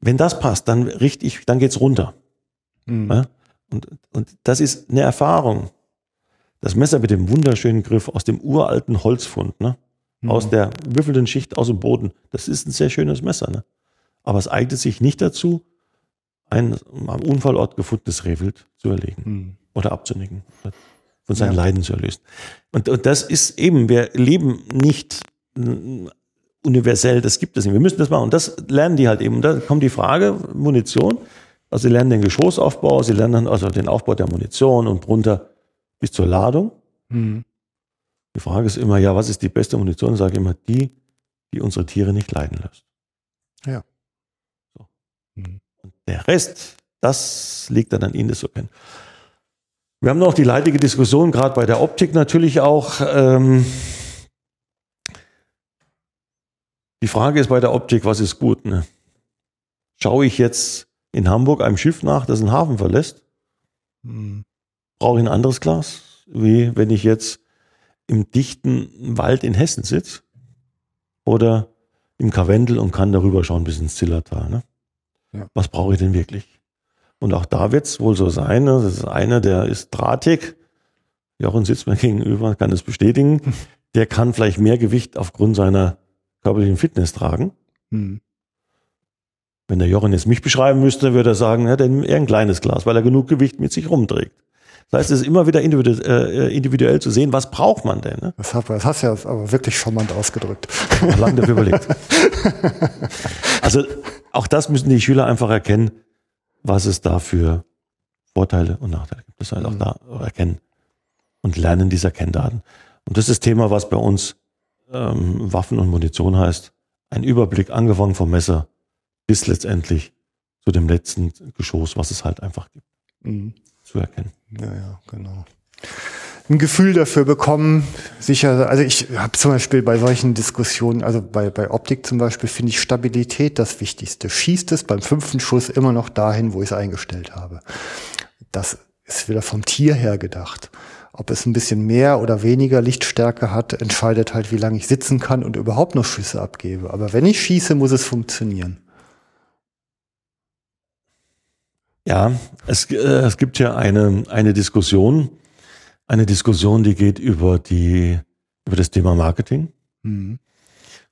Wenn das passt, dann richte ich, dann geht's runter. Ja? Und, und das ist eine Erfahrung. Das Messer mit dem wunderschönen Griff aus dem uralten Holzfund, ne? aus der würfelnden Schicht aus dem Boden, das ist ein sehr schönes Messer. Ne? Aber es eignet sich nicht dazu, ein am Unfallort gefundenes Rehwild zu erlegen oder abzunicken, von seinen Leiden zu erlösen. Und, und das ist eben, wir leben nicht universell, das gibt es nicht. Wir müssen das machen. Und das lernen die halt eben. Und da kommt die Frage, Munition. Also sie lernen den Geschossaufbau, sie lernen also den Aufbau der Munition und runter bis zur Ladung. Die Frage ist immer, ja, was ist die beste Munition? Ich sage immer die, die unsere Tiere nicht leiden lässt. Ja. So. Und der Rest, das liegt dann an Ihnen, das zu kennen. Wir haben noch die leidige Diskussion, gerade bei der Optik natürlich auch. Ähm, die Frage ist bei der Optik, was ist gut? Ne? Schaue ich jetzt in Hamburg einem Schiff nach, das einen Hafen verlässt? Brauche ich ein anderes Glas? Wie wenn ich jetzt im dichten Wald in Hessen sitze? Oder im Karwendel und kann darüber schauen bis ins Zillertal. Ne? Ja. Was brauche ich denn wirklich? Und auch da wird es wohl so sein. Ne? Das ist einer, der ist drahtig. Jochen sitzt mir gegenüber, kann das bestätigen. Der kann vielleicht mehr Gewicht aufgrund seiner körperlichen Fitness tragen. Hm. Wenn der Jochen jetzt mich beschreiben müsste, würde er sagen, er hat eher ein kleines Glas, weil er genug Gewicht mit sich rumträgt. Das heißt, es ist immer wieder individu äh, individuell zu sehen, was braucht man denn? Ne? Das, das hast du ja aber wirklich charmant ausgedrückt. Ich habe lange dafür überlegt. Also auch das müssen die Schüler einfach erkennen, was es da für Vorteile und Nachteile gibt. Das heißt auch da erkennen und lernen dieser Kenndaten. Und das ist das Thema, was bei uns ähm, Waffen und Munition heißt. Ein Überblick angefangen vom Messer bis letztendlich zu dem letzten Geschoss, was es halt einfach gibt, Mhm. zu erkennen. Ja, ja, genau. Ein Gefühl dafür bekommen, sicher, also ich habe zum Beispiel bei solchen Diskussionen, also bei, bei Optik zum Beispiel, finde ich Stabilität das Wichtigste. Schießt es beim fünften Schuss immer noch dahin, wo ich es eingestellt habe. Das ist wieder vom Tier her gedacht. Ob es ein bisschen mehr oder weniger Lichtstärke hat, entscheidet halt, wie lange ich sitzen kann und überhaupt noch Schüsse abgebe. Aber wenn ich schieße, muss es funktionieren. Ja, es, äh, es gibt ja eine, eine Diskussion, eine Diskussion, die geht über die, über das Thema Marketing. Mhm.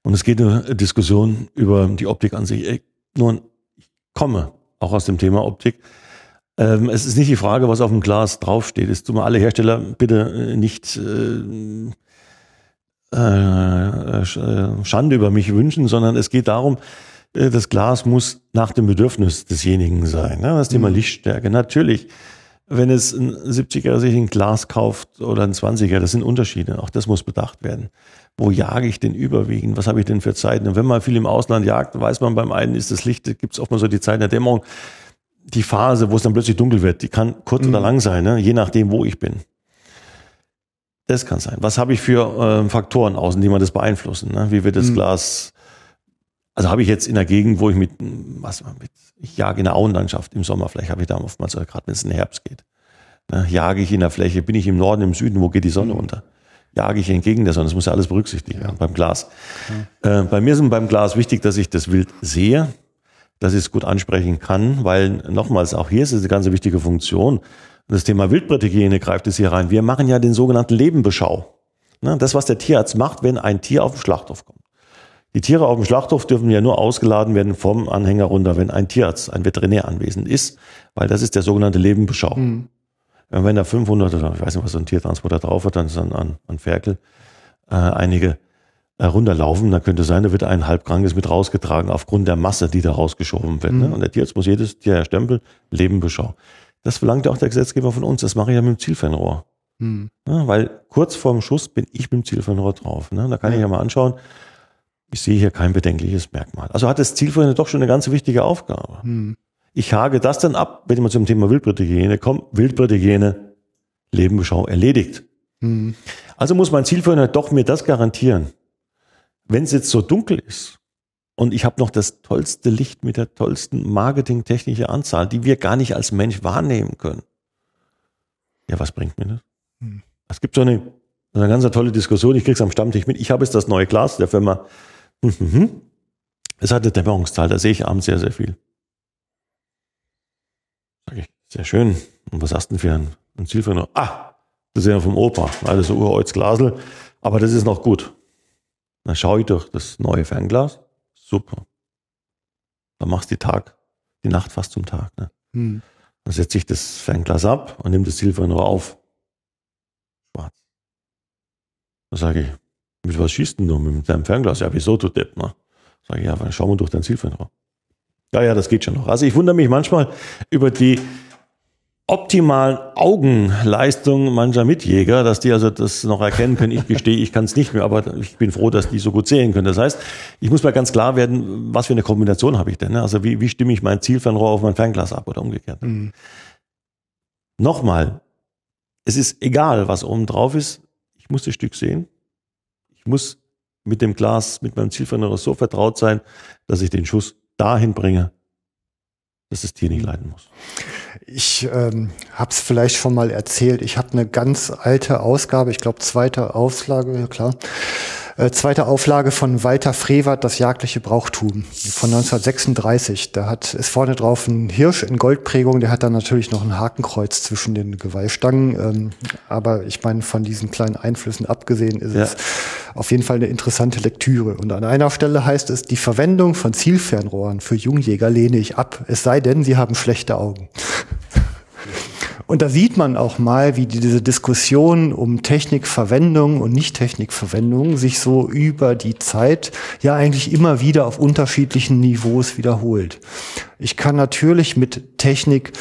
Und es geht eine Diskussion über die Optik an sich. Ich, nun, ich komme auch aus dem Thema Optik. Ähm, es ist nicht die Frage, was auf dem Glas draufsteht. Es tun mir alle Hersteller bitte äh, nicht äh, äh, äh, Schande über mich wünschen, sondern es geht darum, äh, das Glas muss nach dem Bedürfnis desjenigen sein. Ne? Das Thema Lichtstärke. Natürlich, wenn es ein 70er sich ein Glas kauft oder ein 20er, das sind Unterschiede. Auch das muss bedacht werden. Wo jage ich denn überwiegend? Was habe ich denn für Zeiten? Und wenn man viel im Ausland jagt, weiß man beim einen ist das Licht, gibt es oft mal so die Zeit der Dämmerung, die Phase, wo es dann plötzlich dunkel wird, die kann kurz oder lang sein, ne? je nachdem, wo ich bin. Das kann sein. Was habe ich für äh, Faktoren außen, die man das beeinflussen? Ne? Wie wird das Glas? Also habe ich jetzt in der Gegend, wo ich mit, was mit, ich jage in der Auenlandschaft im Sommer, vielleicht habe ich da oftmals, gerade wenn es in den Herbst geht, ne? jage ich in der Fläche, bin ich im Norden, im Süden, wo geht die Sonne unter? Jage ich entgegen der Sonne, das muss ja alles berücksichtigt werden beim Glas. Äh, bei mir ist beim Glas wichtig, dass ich das Wild sehe, dass ich es gut ansprechen kann, weil nochmals, auch hier ist es eine ganz wichtige Funktion. Das Thema Wildbrethygiene greift es hier rein. Wir machen ja den sogenannten Lebenbeschau. Ne, Das, was der Tierarzt macht, wenn ein Tier auf den Schlachthof kommt. Die Tiere auf dem Schlachthof dürfen ja nur ausgeladen werden vom Anhänger runter, wenn ein Tierarzt, ein Veterinär anwesend ist, weil das ist der sogenannte Lebenbeschau. Und wenn da 500 oder ich weiß nicht, was so ein Tiertransporter drauf hat, dann ist dann an, an Ferkel äh, einige runterlaufen, dann könnte sein, da wird ein halbkrankes mit rausgetragen aufgrund der Masse, die da rausgeschoben wird. Ne? Und der Tierarzt muss jedes Tier erstempeln, Lebenbeschau. Das verlangt ja auch der Gesetzgeber von uns, das mache ich ja mit dem Zielfernrohr. Hm. Ne? Weil kurz vorm Schuss bin ich mit dem Zielfernrohr drauf. Ne? Da kann ich ja mal anschauen, ich sehe hier kein bedenkliches Merkmal. Also hat das Zielfernrohr doch schon eine ganz wichtige Aufgabe. Hm. Ich hake das dann ab, wenn wir zum Thema Wildbrethygiene kommen. Wildbrethygiene, Lebenbeschau erledigt. Hm. Also muss mein Zielführer doch mir das garantieren. Wenn es jetzt so dunkel ist und ich habe noch das tollste Licht mit der tollsten marketingtechnische Anzahl, die wir gar nicht als Mensch wahrnehmen können. Ja, was bringt mir das? Hm. Es gibt so eine, so eine ganz tolle Diskussion, ich krieg's am Stammtisch mit. Ich habe jetzt das neue Glas der Firma. Mhm. Es hat eine Dämmerungszahl, da sehe ich abends sehr, sehr viel. Sag ich, sehr schön. Und was hast du denn für ein, ein Zielführer? Ah, das ist ja vom Opa, alles so uraltes Glasel. Aber das ist noch gut. Dann schaue ich durch das neue Fernglas. Super. Dann machst du die Tag, die Nacht fast zum Tag. Ne? Hm. Dann setze ich das Fernglas ab und nehme das Zielfernrohr auf. Schwarz. Dann sage ich, mit was schießt denn du mit deinem Fernglas? Ja, wieso, du Depp, ne? Sage ich, ja, dann schau mal durch dein Zielfernrohr. Ja, ja, das geht schon noch. Also ich wundere mich manchmal über die optimalen Augenleistungen mancher Mitjäger, dass die also das noch erkennen können. Ich gestehe, ich kann es nicht mehr, aber ich bin froh, dass die so gut sehen können. Das heißt, ich muss mal ganz klar werden, was für eine Kombination habe ich denn? ne? Also wie, wie stimme ich mein Zielfernrohr auf mein Fernglas ab oder umgekehrt? Hm. Nochmal, es ist egal, was oben drauf ist. Ich muss das Stück sehen. Ich muss mit dem Glas, mit meinem Zielfernrohr so vertraut sein, dass ich den Schuss dahin bringe, dass das Tier nicht leiden muss. Ich ähm, habe es vielleicht schon mal erzählt. Ich habe eine ganz alte Ausgabe, ich glaube zweite Auslage, ja klar. Äh, zweite Auflage von Walter Frevert, Das jagdliche Brauchtum von 1936. Da hat, ist vorne drauf ein Hirsch in Goldprägung, der hat dann natürlich noch ein Hakenkreuz zwischen den Geweihstangen. Ähm, aber ich meine, von diesen kleinen Einflüssen abgesehen ist Ja. es auf jeden Fall eine interessante Lektüre. Und an einer Stelle heißt es, die Verwendung von Zielfernrohren für Jungjäger lehne ich ab, es sei denn, sie haben schlechte Augen. Und da sieht man auch mal, wie diese Diskussion um Technikverwendung und Nicht-Technikverwendung sich so über die Zeit ja eigentlich immer wieder auf unterschiedlichen Niveaus wiederholt. Ich kann natürlich mit Technik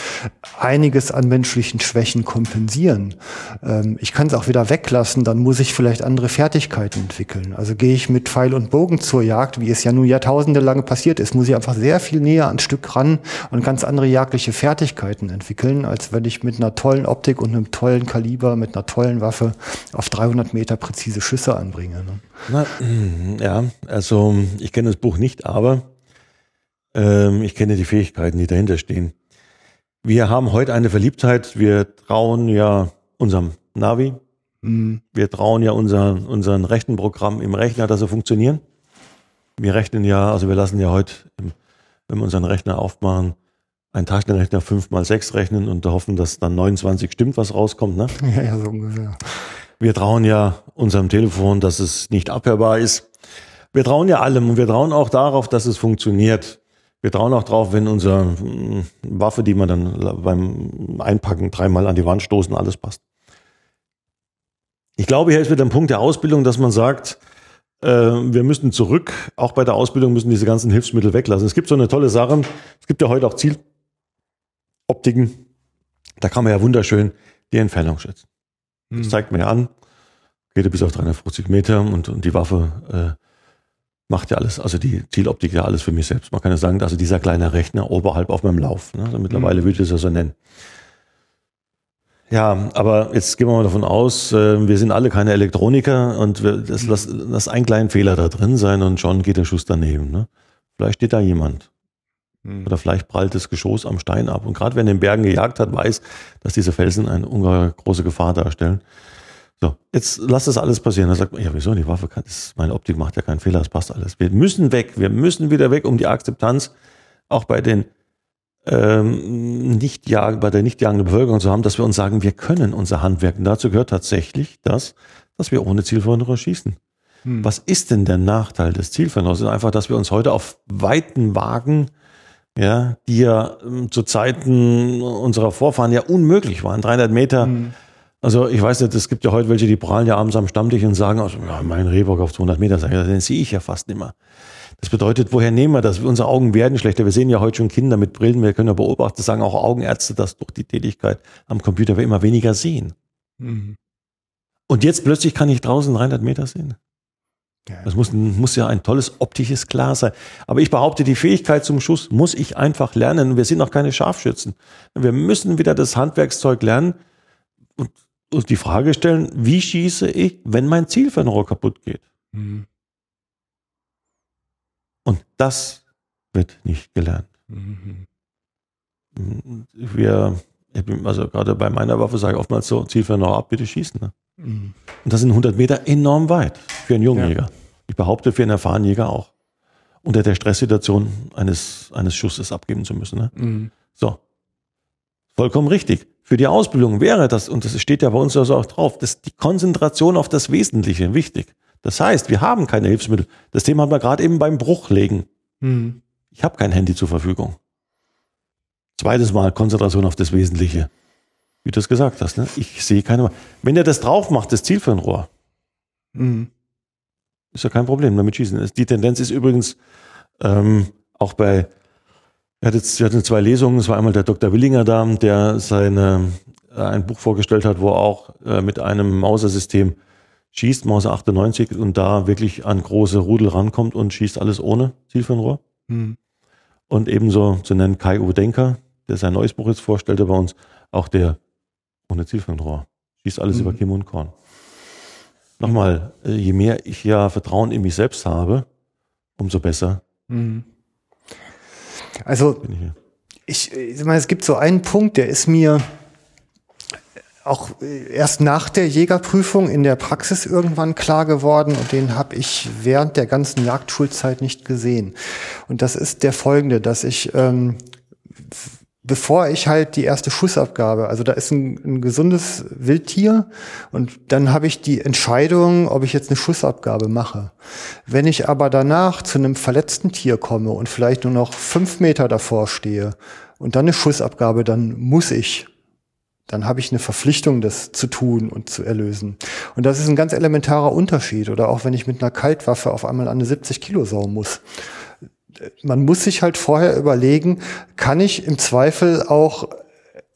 einiges an menschlichen Schwächen kompensieren. Ähm, ich kann es auch wieder weglassen, dann muss ich vielleicht andere Fertigkeiten entwickeln. Also gehe ich mit Pfeil und Bogen zur Jagd, wie es ja nun jahrtausende lang passiert ist, muss ich einfach sehr viel näher ans Stück ran und ganz andere jagdliche Fertigkeiten entwickeln, als wenn ich mit einer tollen Optik und einem tollen Kaliber, mit einer tollen Waffe auf 300 Meter präzise Schüsse anbringe. Ne? Na, mm, ja, also ich kenne das Buch nicht, aber ähm, ich kenne die Fähigkeiten, die dahinter stehen. Wir haben heute eine Verliebtheit. Wir trauen ja unserem Navi. Wir trauen ja unser, unseren Rechenprogramm im Rechner, dass er funktionieren. Wir rechnen ja, also wir lassen ja heute, wenn wir unseren Rechner aufmachen, einen Taschenrechner 5 mal 6 rechnen und hoffen, dass dann 29 stimmt, was rauskommt. Ne? Ja, ja, so ungefähr. Wir trauen ja unserem Telefon, dass es nicht abhörbar ist. Wir trauen ja allem und wir trauen auch darauf, dass es funktioniert. Wir trauen auch drauf, wenn unsere mm, Waffe, die man dann beim Einpacken dreimal an die Wand stoßen, alles passt. Ich glaube, hier ist wieder ein Punkt der Ausbildung, dass man sagt, äh, wir müssen zurück, auch bei der Ausbildung müssen diese ganzen Hilfsmittel weglassen. Es gibt so eine tolle Sache, es gibt ja heute auch Zieloptiken, da kann man ja wunderschön die Entfernung schätzen. Das zeigt mir ja an, geht ja bis auf 350 Meter und, und die Waffe äh, macht ja alles, also die Zieloptik ja alles für mich selbst. Man kann ja sagen, also dieser kleine Rechner oberhalb auf meinem Lauf. Ne? Also mittlerweile würde ich das ja so nennen. Ja, aber jetzt gehen wir mal davon aus, äh, wir sind alle keine Elektroniker und wir, das, lass, lass einen kleinen Fehler da drin sein und schon geht der Schuss daneben. Ne? Vielleicht steht da jemand. Oder vielleicht prallt das Geschoss am Stein ab. Und gerade wer in den Bergen gejagt hat, weiß, dass diese Felsen eine ungeheuer große Gefahr darstellen. So, jetzt lass das alles passieren. Dann sagt man, ja, wieso? Die Waffe kann, das, meine Optik macht ja keinen Fehler, das passt alles. Wir müssen weg, wir müssen wieder weg, um die Akzeptanz auch bei den ähm, nicht jagen, bei der nicht jagenden Bevölkerung zu haben, dass wir uns sagen, wir können unser Handwerk. Und dazu gehört tatsächlich das, dass wir ohne Zielverhinderer schießen. Was ist denn der Nachteil des Zielverhinderers? Einfach, dass wir uns heute auf Weiten wagen, ja, die ja ähm, zu Zeiten unserer Vorfahren ja unmöglich waren. 300 Meter. Also ich weiß nicht, es gibt ja heute welche, die prahlen ja abends am Stammtisch und sagen, also, ja, mein Rehbock auf 200 Meter, den sehe ich ja fast nicht mehr. Das bedeutet, woher nehmen wir das? Unsere Augen werden schlechter. Wir sehen ja heute schon Kinder mit Brillen. Wir können ja beobachten, das sagen auch Augenärzte, dass durch die Tätigkeit am Computer wir immer weniger sehen. Und jetzt plötzlich kann ich draußen 300 Meter sehen. Das muss, muss ja ein tolles optisches Klar sein. Aber ich behaupte, die Fähigkeit zum Schuss muss ich einfach lernen. Wir sind noch keine Scharfschützen. Wir müssen wieder das Handwerkszeug lernen und uns die Frage stellen, wie schieße ich, wenn mein Zielfernrohr kaputt geht? Und das wird nicht gelernt. Wir, ich bin, also gerade bei meiner Waffe sage ich oftmals so, Zielfernrohr ab, bitte schießen. Ne? Und das sind 100 Meter enorm weit für einen jungen Ja. Jäger. Ich behaupte, für einen erfahrenen Jäger auch. Unter der Stresssituation eines, eines Schusses abgeben zu müssen. Ne? So. Vollkommen richtig. Für die Ausbildung wäre das, und das steht ja bei uns also auch drauf, dass die Konzentration auf das Wesentliche wichtig. Das heißt, wir haben keine Hilfsmittel. Das Thema haben wir gerade eben beim Bruchlegen. Ich habe kein Handy zur Verfügung. Zweites Mal Konzentration auf das Wesentliche. Wie du es gesagt hast. Ne? Ich sehe keine. Wenn er das drauf macht, das Ziel für ein Rohr, ist ja kein Problem damit schießen. Die Tendenz ist übrigens ähm, auch bei, wir hatten zwei Lesungen, es war einmal der Dr. Willinger da, der seine, äh, ein Buch vorgestellt hat, wo er auch äh, mit einem Mausersystem schießt, Mauser 98, und da wirklich an große Rudel rankommt und schießt alles ohne Ziel für ein Rohr. Und ebenso zu nennen Kai Uwe Denker, der sein neues Buch jetzt vorstellte bei uns, auch der ohne Zielfernrohr. Schießt alles über Kim und Korn. Nochmal, äh, je mehr ich ja Vertrauen in mich selbst habe, umso besser Also ich ich, mal, es gibt so einen Punkt, der ist mir auch äh, erst nach der Jägerprüfung in der Praxis irgendwann klar geworden und den habe ich während der ganzen Jagdschulzeit nicht gesehen. Und das ist der folgende, dass ich ähm, bevor ich halt die erste Schussabgabe, also da ist ein, ein gesundes Wildtier und dann habe ich die Entscheidung, ob ich jetzt eine Schussabgabe mache. Wenn ich aber danach zu einem verletzten Tier komme und vielleicht nur noch fünf Meter davor stehe und dann eine Schussabgabe, dann muss ich. Dann habe ich eine Verpflichtung, das zu tun und zu erlösen. Und das ist ein ganz elementarer Unterschied. Oder auch wenn ich mit einer Kaltwaffe auf einmal an eine 70 Kilo Sau muss man muss sich halt vorher überlegen, kann ich im Zweifel auch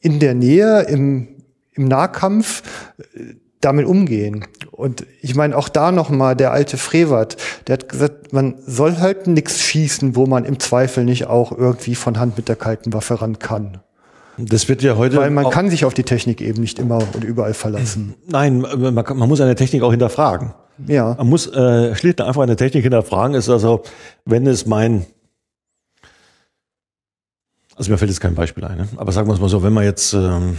in der Nähe, im, im Nahkampf äh, damit umgehen. Und ich meine, auch da nochmal der alte Frevert, der hat gesagt, man soll halt nichts schießen, wo man im Zweifel nicht auch irgendwie von Hand mit der kalten Waffe ran kann. Das wird ja heute. Weil man kann sich auf die Technik eben nicht immer und überall verlassen. Nein, man, man muss eine Technik auch hinterfragen. Ja. Man muss äh, schlicht einfach eine Technik hinterfragen. Ist also, wenn es mein also mir fällt jetzt kein Beispiel ein, ne? aber sagen wir es mal so, wenn man jetzt ähm,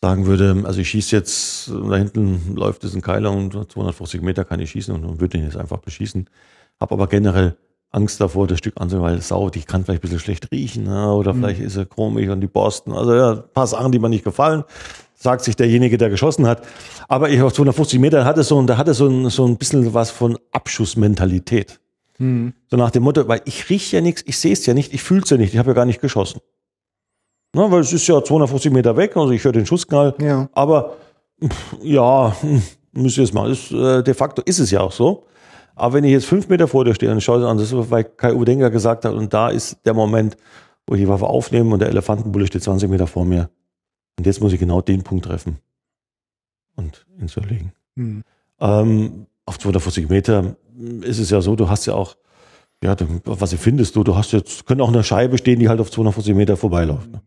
sagen würde, also ich schieße jetzt, da hinten läuft es ein Keiler und 250 Meter kann ich schießen und würde ihn jetzt einfach beschießen, habe aber generell Angst davor, das Stück anzusehen, weil Sau, die kann vielleicht ein bisschen schlecht riechen ne? oder mhm. vielleicht ist er chromig und die Borsten, also ja, ein paar Sachen, die mir nicht gefallen, sagt sich derjenige, der geschossen hat. Aber ich auf 250 Meter hatte so, da hatte so ein, so ein bisschen was von Abschussmentalität. Mhm. So nach dem Motto, weil ich rieche ja nichts, ich sehe es ja nicht, ich fühle es ja nicht, ich habe ja gar nicht geschossen. Na, weil es ist ja 250 Meter weg, also ich höre den Schussknall. Ja. Aber pff, ja, müsst ihr es mal. Ist, äh, de facto ist es ja auch so. Aber wenn ich jetzt fünf Meter vor dir stehe und schaue es an, das ist, weil Kai Udenker gesagt hat, und da ist der Moment, wo ich die Waffe aufnehme und der Elefantenbulle steht 20 Meter vor mir. Und jetzt muss ich genau den Punkt treffen und ihn zu erlegen. Mhm. Ähm, auf 250 Meter ist es ja so, du hast ja auch, ja, was findest du? Du hast jetzt, können auch eine Scheibe stehen, die halt auf 250 Meter vorbeiläuft. Ne?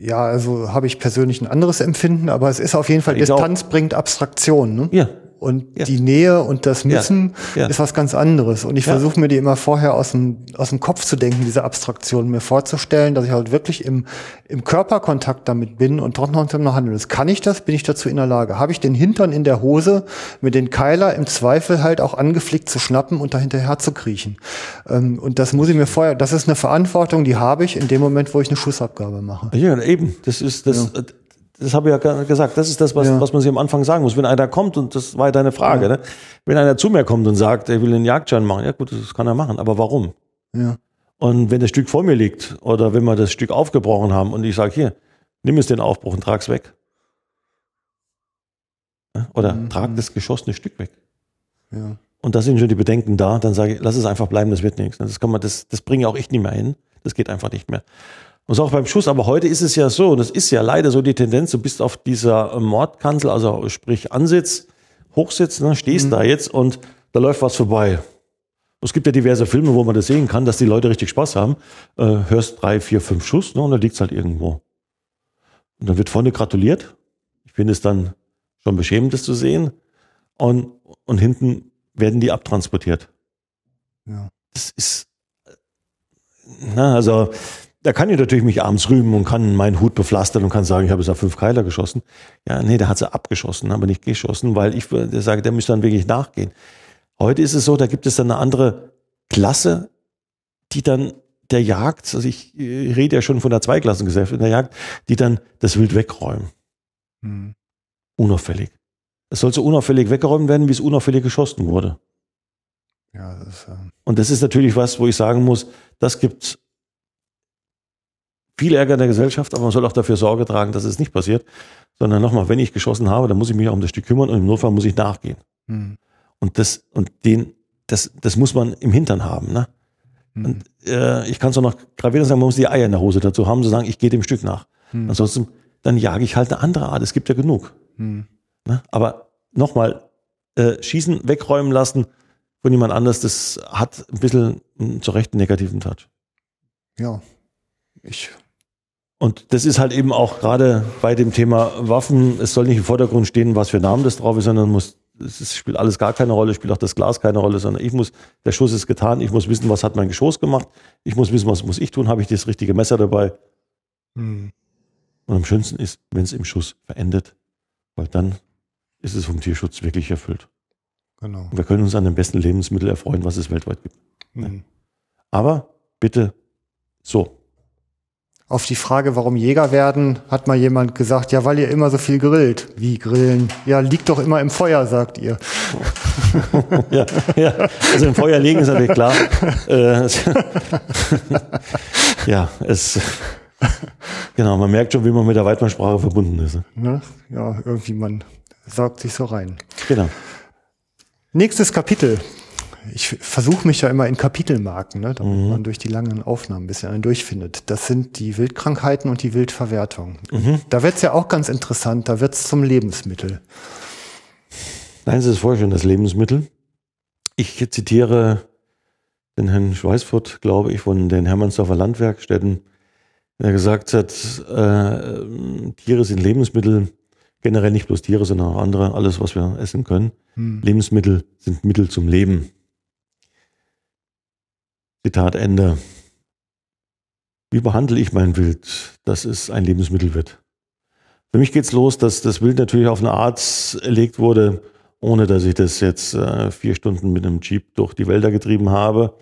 Ja, also habe ich persönlich ein anderes Empfinden, aber es ist auf jeden Fall, Distanz bringt Abstraktion. Ne? Ja, und ja. die Nähe und das Müssen ja. Ja. ist was ganz anderes. Und ich versuche mir die immer vorher aus dem, aus dem Kopf zu denken, diese Abstraktion mir vorzustellen, dass ich halt wirklich im, im Körperkontakt damit bin und trotzdem noch handeln. Kann ich das? Bin ich dazu in der Lage? Habe ich den Hintern in der Hose mit den Keiler im Zweifel halt auch angeflickt zu schnappen und dahinterher zu kriechen? Ähm, und das muss ich mir vorher, das ist eine Verantwortung, die habe ich in dem Moment, wo ich eine Schussabgabe mache. Ja, eben. Das ist, das, das habe ich ja gesagt, das ist das, was, ja. was man sich am Anfang sagen muss. Wenn einer kommt, und das war ja deine Frage, ja. ne? wenn einer zu mir kommt und sagt, er will einen Jagdschein machen, ja gut, das kann er machen, aber warum? Ja. Und wenn das Stück vor mir liegt oder wenn wir das Stück aufgebrochen haben und ich sage, hier, nimm jetzt den Aufbruch und trag's weg. Oder mhm. trag das geschossene Stück weg. Ja. Und da sind schon die Bedenken da, dann sage ich, lass es einfach bleiben, das wird nichts. Das kann man, das, das bringe ich auch echt nicht mehr hin. Das geht einfach nicht mehr. Und auch beim Schuss, aber heute ist es ja so, und das ist ja leider so die Tendenz, du bist auf dieser Mordkanzel, also sprich Ansitz, Hochsitz, ne, stehst mhm. da jetzt und da läuft was vorbei. Es gibt ja diverse Filme, wo man das sehen kann, dass die Leute richtig Spaß haben. Äh, hörst drei, vier, fünf Schuss ne, und dann liegt's halt irgendwo. Und dann wird vorne gratuliert. Ich finde es dann schon beschämend, das zu sehen. Und, und hinten werden die abtransportiert. Ja. Das ist, na, also da kann ich natürlich mich abends rühmen und kann meinen Hut bepflastern und kann sagen, ich habe es auf fünf Keiler geschossen. Ja, nee, der hat sie abgeschossen, aber nicht geschossen, weil ich der sage, der müsste dann wirklich nachgehen. Heute ist es so, da gibt es dann eine andere Klasse, die dann der Jagd, also ich, ich rede ja schon von der Zweiklassengesellschaft in der Jagd, die dann das Wild wegräumen. Mhm. Unauffällig. Es soll so unauffällig weggeräumt werden, wie es unauffällig geschossen wurde. Ja, das ist, äh Und das ist natürlich was, wo ich sagen muss, das gibt viel Ärger in der Gesellschaft, aber man soll auch dafür Sorge tragen, dass es nicht passiert. Sondern nochmal, wenn ich geschossen habe, dann muss ich mich auch um das Stück kümmern und im Notfall muss ich nachgehen. Mhm. Und das, und den, das, das muss man im Hintern haben, ne? Mhm. Und äh, ich kann es auch noch gravierend sagen, man muss die Eier in der Hose dazu haben, zu sagen, ich gehe dem Stück nach. Mhm. Ansonsten, dann jage ich halt eine andere Art. Es gibt ja genug. Mhm. Ne? Aber nochmal, äh, schießen, wegräumen lassen von jemand anders, das hat ein bisschen zu Recht einen negativen Touch. Ja, ich und das ist halt eben auch gerade bei dem Thema Waffen, es soll nicht im Vordergrund stehen, was für Namen das drauf ist, sondern muss, es spielt alles gar keine Rolle, spielt auch das Glas keine Rolle, sondern ich muss, der Schuss ist getan, ich muss wissen, was hat mein Geschoss gemacht, ich muss wissen, was muss ich tun, habe ich das richtige Messer dabei. Hm. Und am schönsten ist, wenn es im Schuss verendet, weil dann ist es vom Tierschutz wirklich erfüllt. Genau. Und wir können uns an dem besten Lebensmittel erfreuen, was es weltweit gibt. Mhm. Aber bitte so. Auf die Frage, warum Jäger werden, hat mal jemand gesagt, ja, weil ihr immer so viel grillt. Wie grillen? Ja, liegt doch immer im Feuer, sagt ihr. ja, ja, also im Feuer legen ist natürlich klar. Äh, ja, es, genau, man merkt schon, wie man mit der Weidmannsprache verbunden ist. Ne? Ja, irgendwie man saugt sich so rein. Genau. Nächstes Kapitel. Ich versuche mich ja immer in Kapitelmarken, ne, damit man durch die langen Aufnahmen ein bisschen einen durchfindet. Das sind die Wildkrankheiten und die Wildverwertung. Da wird's ja auch ganz interessant, da wird's zum Lebensmittel. Nein, es ist vorher schon das Lebensmittel. Ich zitiere den Herrn Schweißfurt, glaube ich, von den Hermannsdorfer Landwerkstätten, der gesagt hat, äh, Tiere sind Lebensmittel, generell nicht bloß Tiere, sondern auch andere, alles, was wir essen können. Lebensmittel sind Mittel zum Leben. Zitat Ende. Wie behandle ich mein Wild, dass es ein Lebensmittel wird? Für mich geht's los, dass das Wild natürlich auf eine Art erlegt wurde, ohne dass ich das jetzt äh, vier Stunden mit einem Jeep durch die Wälder getrieben habe.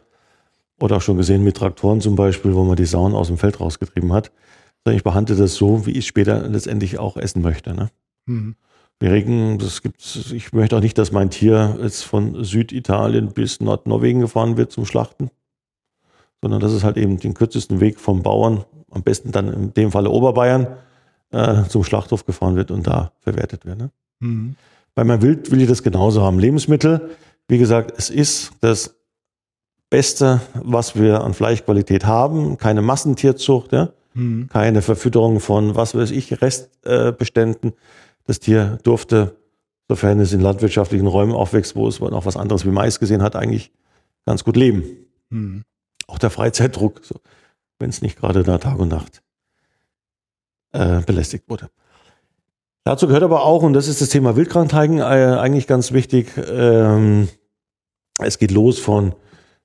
Oder auch schon gesehen mit Traktoren zum Beispiel, wo man die Sauen aus dem Feld rausgetrieben hat. Sondern ich behandle das so, wie ich später letztendlich auch essen möchte. Ne? Mhm. Wir regen, das gibt's, ich möchte auch nicht, dass mein Tier jetzt von Süditalien bis Nordnorwegen gefahren wird zum Schlachten, sondern dass es halt eben den kürzesten Weg vom Bauern, am besten dann in dem Falle Oberbayern, äh, zum Schlachthof gefahren wird und da verwertet wird. Ne? Mhm. Bei meinem Wild will ich das genauso haben. Lebensmittel, wie gesagt, es ist das Beste, was wir an Fleischqualität haben. Keine Massentierzucht, ja? Mhm. keine Verfütterung von, was weiß ich, Restbeständen. Das Tier durfte, sofern es in landwirtschaftlichen Räumen aufwächst, wo es auch was anderes wie Mais gesehen hat, eigentlich ganz gut leben. Mhm. Auch der Freizeitdruck, so, wenn es nicht gerade da Tag und Nacht äh, belästigt wurde. Dazu gehört aber auch, und das ist das Thema Wildkrankheiten, äh, eigentlich ganz wichtig, ähm, es geht los von,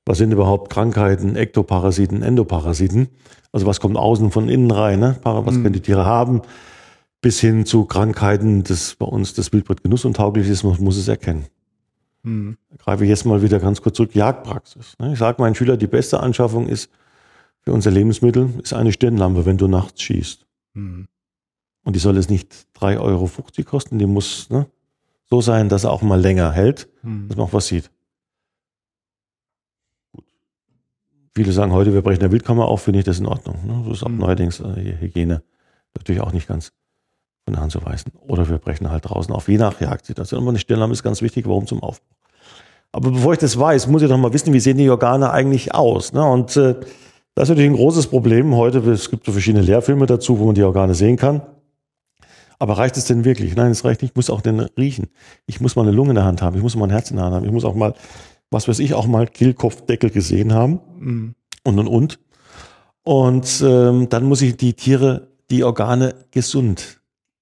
was sind überhaupt Krankheiten, Ektoparasiten, Endoparasiten, also was kommt außen von innen rein, ne? Was Mhm. können die Tiere haben, bis hin zu Krankheiten, das bei uns das Wildbret genussuntauglich ist, man muss es erkennen. Mhm. greife ich jetzt mal wieder ganz kurz zurück, Jagdpraxis. ne? Ich sage meinen Schülern, die beste Anschaffung ist für unser Lebensmittel, ist eine Stirnlampe, wenn du nachts schießt. Mhm. Und die soll es nicht 3,50 Euro kosten, die muss ne, so sein, dass er auch mal länger hält, Mhm. dass man auch was sieht. Gut. Viele sagen heute, wir brechen der Wildkammer auf, finde ich das in Ordnung. Ne? So ist auch Mhm. neuerdings äh, Hygiene natürlich auch nicht ganz von der Hand zu weisen. Oder wir brechen halt draußen auf, je nach Jagdsituation. Aber eine Stirnlampe ist ganz wichtig, warum zum Aufbruch. Aber bevor ich das weiß, muss ich doch mal wissen, wie sehen die Organe eigentlich aus. Ne? Und äh, das ist natürlich ein großes Problem heute. Es gibt so verschiedene Lehrfilme dazu, wo man die Organe sehen kann. Aber reicht es denn wirklich? Nein, es reicht nicht. Ich muss auch den riechen. Ich muss mal eine Lunge in der Hand haben. Ich muss mal ein Herz in der Hand haben. Ich muss auch mal, was weiß ich, auch mal Kehlkopfdeckel gesehen haben Mhm. und und und. Und ähm, dann muss ich die Tiere, die Organe gesund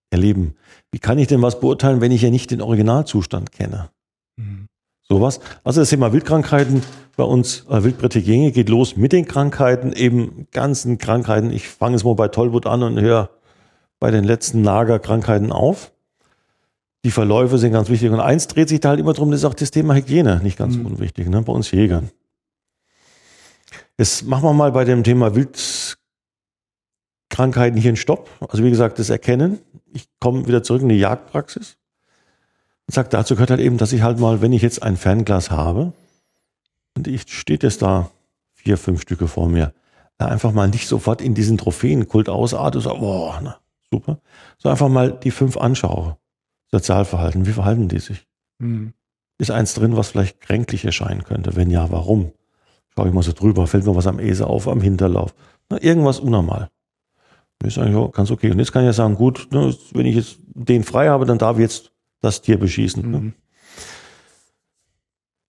erleben. Wie kann ich denn was beurteilen, wenn ich ja nicht den Originalzustand kenne? Mhm. Sowas. Also das Thema Wildkrankheiten bei uns, äh, Wildbrettigänge geht los mit den Krankheiten, eben ganzen Krankheiten. Ich fange es mal bei Tollwut an und höre bei den letzten Nagerkrankheiten auf. Die Verläufe sind ganz wichtig. Und eins dreht sich da halt immer drum, das ist auch das Thema Hygiene nicht ganz Mhm. unwichtig, ne? bei uns Jägern. Jetzt machen wir mal bei dem Thema Wildkrankheiten hier einen Stopp. Also wie gesagt, das Erkennen. Ich komme wieder zurück in die Jagdpraxis und sage, dazu gehört halt eben, dass ich halt mal, wenn ich jetzt ein Fernglas habe und ich steht jetzt da vier, fünf Stücke vor mir, da einfach mal nicht sofort in diesen Trophäenkult ausarte und sage, boah, na, super, so einfach mal die fünf anschaue. Sozialverhalten, wie verhalten die sich? Mhm. Ist eins drin, was vielleicht kränklich erscheinen könnte? Wenn ja, warum? Schaue ich mal so drüber, fällt mir was am Esel auf, am Hinterlauf. Na, irgendwas unnormal. Ist eigentlich auch ganz okay. Und jetzt kann ich ja sagen, gut, ne, wenn ich jetzt den frei habe, dann darf ich jetzt das Tier beschießen. Ne? Mhm.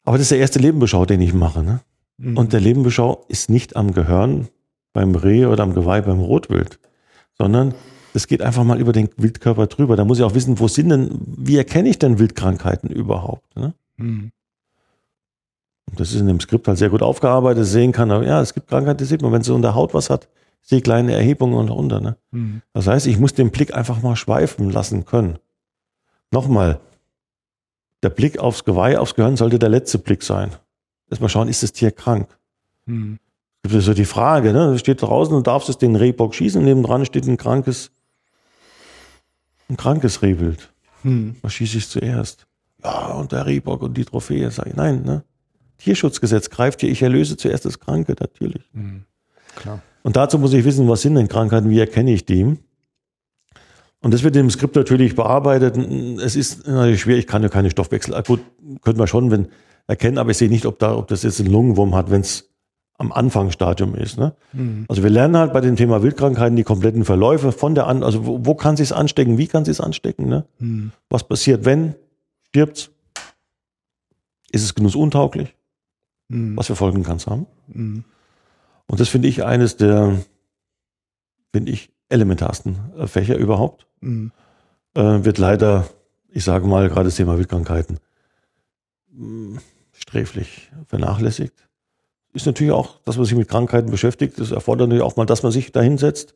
Aber das ist der erste Lebenbeschau, den ich mache. Ne? Mhm. Und der Lebenbeschau ist nicht am Gehörn beim Reh oder am Geweih beim Rotwild, sondern es geht einfach mal über den Wildkörper drüber. Da muss ich auch wissen, wo sind denn, wie erkenne ich denn Wildkrankheiten überhaupt? Ne? Mhm. Und das ist in dem Skript halt sehr gut aufgearbeitet, sehen kann, ja, es gibt Krankheiten, die sieht man, wenn sie unter Haut was hat, sehe kleine Erhebungen unter unter. Ne? Mhm. Das heißt, ich muss den Blick einfach mal schweifen lassen können. Nochmal, der Blick aufs Geweih, aufs Gehirn sollte der letzte Blick sein. Erstmal schauen, ist das Tier krank? Mhm. Das ist so die Frage, ne? Du steht draußen und darfst es den Rehbock schießen, nebendran steht ein krankes, ein krankes Rehwild. Mhm. Was schieße ich zuerst? Ja, und der Rehbock und die Trophäe. Sag ich, nein, ne? Tierschutzgesetz greift hier, ich erlöse zuerst das Kranke, natürlich. Klar. Und dazu muss ich wissen, was sind denn Krankheiten, wie erkenne ich die? Und das wird im Skript natürlich bearbeitet. Es ist natürlich schwer, ich kann ja keine Stoffwechsel. ah, Gut, könnte man schon wenn, erkennen, aber ich sehe nicht, ob, da, ob das jetzt einen Lungenwurm hat, wenn es am Anfangsstadium ist. Ne? Also wir lernen halt bei dem Thema Wildkrankheiten die kompletten Verläufe von der an, also wo, wo kann sie es anstecken, wie kann sie es anstecken, ne? Was passiert, wenn? Stirbt's? Ist es genussuntauglich? Was für Folgen kann es haben? Und das finde ich eines der, finde ich, elementarsten äh, Fächer überhaupt. Mhm. Äh, wird leider, ich sage mal, gerade das Thema Wildkrankheiten mh, sträflich vernachlässigt. Ist natürlich auch, dass man sich mit Krankheiten beschäftigt. Das erfordert natürlich auch mal, dass man sich da hinsetzt,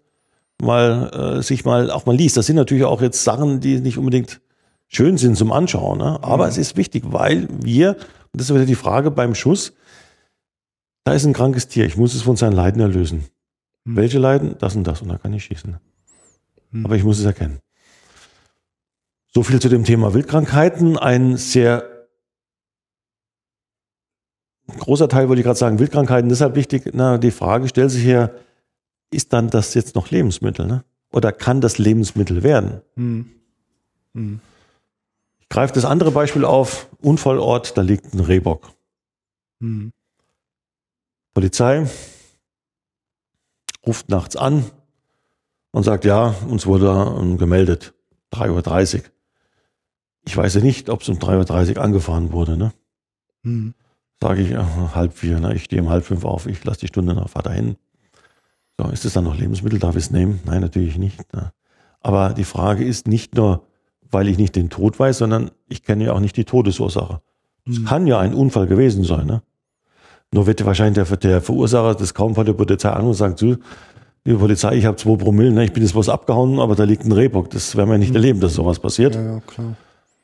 mal äh, sich mal auch mal liest. Das sind natürlich auch jetzt Sachen, die nicht unbedingt schön sind zum Anschauen. Ne? Aber es ist wichtig, weil wir, und das ist wieder die Frage beim Schuss, da ist ein krankes Tier, ich muss es von seinen Leiden erlösen. Welche Leiden? Das und das. Und da kann ich schießen. Aber ich muss es erkennen. So viel zu dem Thema Wildkrankheiten. Ein sehr großer Teil, wollte ich gerade sagen, Wildkrankheiten. Deshalb wichtig, na, die Frage stellt sich hier, ist dann das jetzt noch Lebensmittel? Ne? Oder kann das Lebensmittel werden? Mhm. Ich greife das andere Beispiel auf. Unfallort, da liegt ein Rehbock. Mhm. Polizei ruft nachts an und sagt, ja, uns wurde ähm, gemeldet, 3.30 Uhr. Ich weiß ja nicht, ob es um 3.30 Uhr angefahren wurde. Ne? Mhm. Sage ich, ja, halb vier, ne? ich stehe um halb fünf auf, ich lasse die Stunde nach, fahr dahin. So, ist es dann noch Lebensmittel, darf ich es nehmen? Nein, natürlich nicht. Ne? Aber die Frage ist nicht nur, weil ich nicht den Tod weiß, sondern ich kenne ja auch nicht die Todesursache. Es kann ja ein Unfall gewesen sein. Ne? Nur wird wahrscheinlich der, der Verursacher das kaum von der Polizei an und sagt, so, liebe Polizei, ich habe zwei Promille, ne? ich bin jetzt bloß abgehauen, aber da liegt ein Rehbock. Das werden wir nicht erleben, dass sowas passiert. Ja, ja, klar.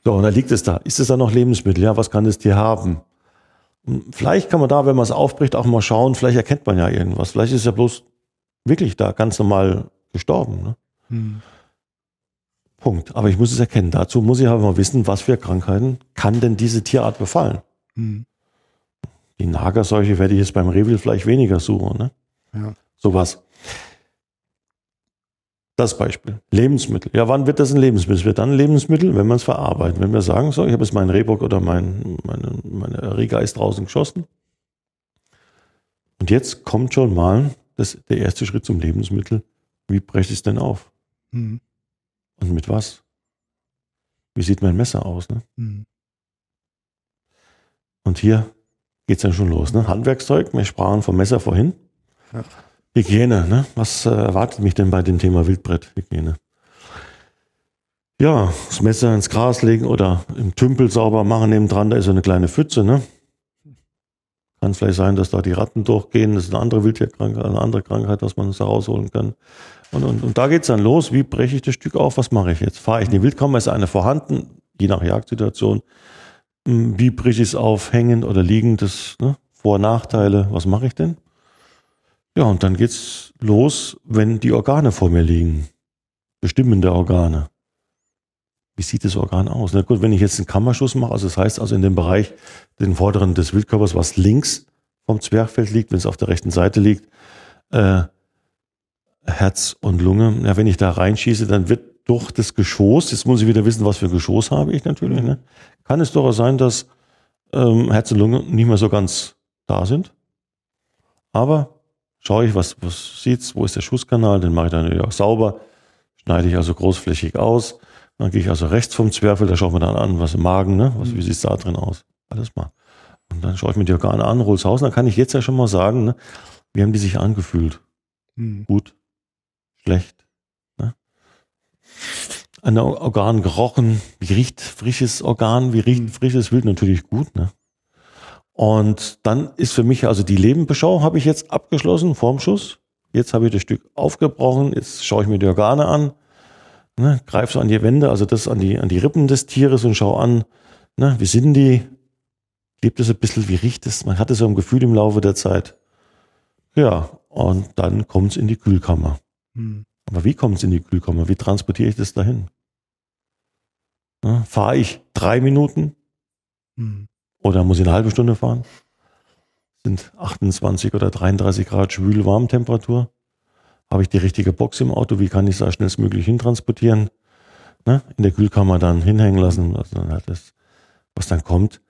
So, und da liegt es da. Ist es dann noch Lebensmittel? Ja, was kann das Tier haben? Und Vielleicht kann man da, wenn man es aufbricht, auch mal schauen, vielleicht erkennt man ja irgendwas. Vielleicht ist es ja bloß wirklich da ganz normal gestorben. Ne? Mhm. Punkt. Aber ich muss es erkennen. Dazu muss ich aber mal wissen, was für Krankheiten kann denn diese Tierart befallen. Mhm. Die Nagerseuche werde ich jetzt beim Rehwild vielleicht weniger suchen. Ne? Ja. Sowas. Das Beispiel. Lebensmittel. Ja, wann wird das ein Lebensmittel? Es wird dann ein Lebensmittel, wenn man es verarbeitet. Wenn wir sagen, so, ich habe jetzt meinen Rehbock oder mein, meine, meine Rehgeist draußen geschossen. Und jetzt kommt schon mal das, der erste Schritt zum Lebensmittel. Wie breche ich es denn auf? Mhm. Und mit was? Wie sieht mein Messer aus? Ne? Mhm. Und hier geht's dann schon los. Ne? Handwerkszeug, wir sprachen vom Messer vorhin. Ja. Hygiene, ne? was äh, erwartet mich denn bei dem Thema Wildbretthygiene? Ja, das Messer ins Gras legen oder im Tümpel sauber machen nebendran, da ist so eine kleine Pfütze. Ne? Kann vielleicht sein, dass da die Ratten durchgehen, das ist eine andere Wildtierkrankheit, eine andere Krankheit, dass man das herausholen kann. Und, und, und da geht's dann los, wie breche ich das Stück auf, was mache ich jetzt? Fahre ich in die Wildkammer, ist eine vorhanden, je nach Jagdsituation. Hm, Wie briche ich es auf, hängend oder liegend, das ne? Vor- Nachteile, was mache ich denn? Ja, und dann geht's los, wenn die Organe vor mir liegen. Bestimmende Organe. Wie sieht das Organ aus? Na gut, wenn ich jetzt einen Kammerschuss mache, also das heißt also in dem Bereich, den vorderen des Wildkörpers, was links vom Zwerchfell liegt, wenn es auf der rechten Seite liegt, äh, Herz und Lunge. Ja, wenn ich da reinschieße, dann wird durch das Geschoss, jetzt muss ich wieder wissen, was für ein Geschoss habe ich natürlich, ne? Kann es doch sein, dass ähm, Herz und Lunge nicht mehr so ganz da sind. Aber schaue ich, was, was sieht's, wo ist der Schusskanal, den mache ich dann natürlich auch sauber, schneide ich also großflächig aus. Dann gehe ich also rechts vom Zwerchfell, da schaut man dann an, was im Magen, ne? was, wie sieht's da drin aus? Alles mal. Und dann schaue ich mir die Organe an, hol's raus, und dann kann ich jetzt ja schon mal sagen, ne? wie haben die sich angefühlt? Mhm. Gut, schlecht. Ne? Ein Organ gerochen, wie riecht frisches Organ, wie riecht frisches Wild natürlich gut. Ne? Und dann ist für mich also die Lebenbeschau habe ich jetzt abgeschlossen vorm Schuss. Jetzt habe ich das Stück aufgebrochen, jetzt schaue ich mir die Organe an, ne, greife so an die Wände, also das an die, an die Rippen des Tieres und schaue an, ne, wie sind die? Lebt es ein bisschen, wie riecht es? Man hat es so ein Gefühl im Laufe der Zeit. Ja, und dann kommt es in die Kühlkammer. Hm. Aber wie kommt es in die Kühlkammer? Wie transportiere ich das dahin? Ne, Fahre ich drei Minuten Hm. oder muss ich eine halbe Stunde fahren? Sind 28 oder 33 Grad schwül Warmtemperatur. Habe ich die richtige Box im Auto? Wie kann ich es da schnellstmöglich hintransportieren? Ne? In der Kühlkammer dann hinhängen lassen. Also dann halt das, was dann kommt.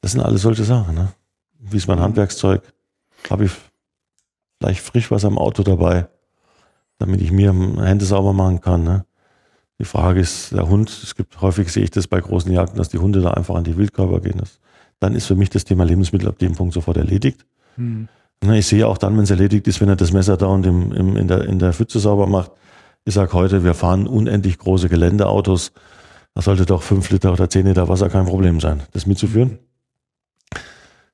Das sind alles solche Sachen. Ne? Wie ist mein Handwerkszeug? Habe ich vielleicht Frischwasser im Auto dabei, damit ich mir Hände sauber machen kann. Ne? Die Frage ist, der Hund, es gibt häufig sehe ich das bei großen Jagden, dass die Hunde da einfach an die Wildkörper gehen. Das, dann ist für mich das Thema Lebensmittel ab dem Punkt sofort erledigt. Hm. Ne, Ich sehe auch dann, wenn es erledigt ist, wenn er das Messer da und im, im, in, der, in der Pfütze sauber macht. Ich sage heute, wir fahren unendlich große Geländeautos. Da sollte doch fünf Liter oder zehn Liter Wasser kein Problem sein, das mitzuführen.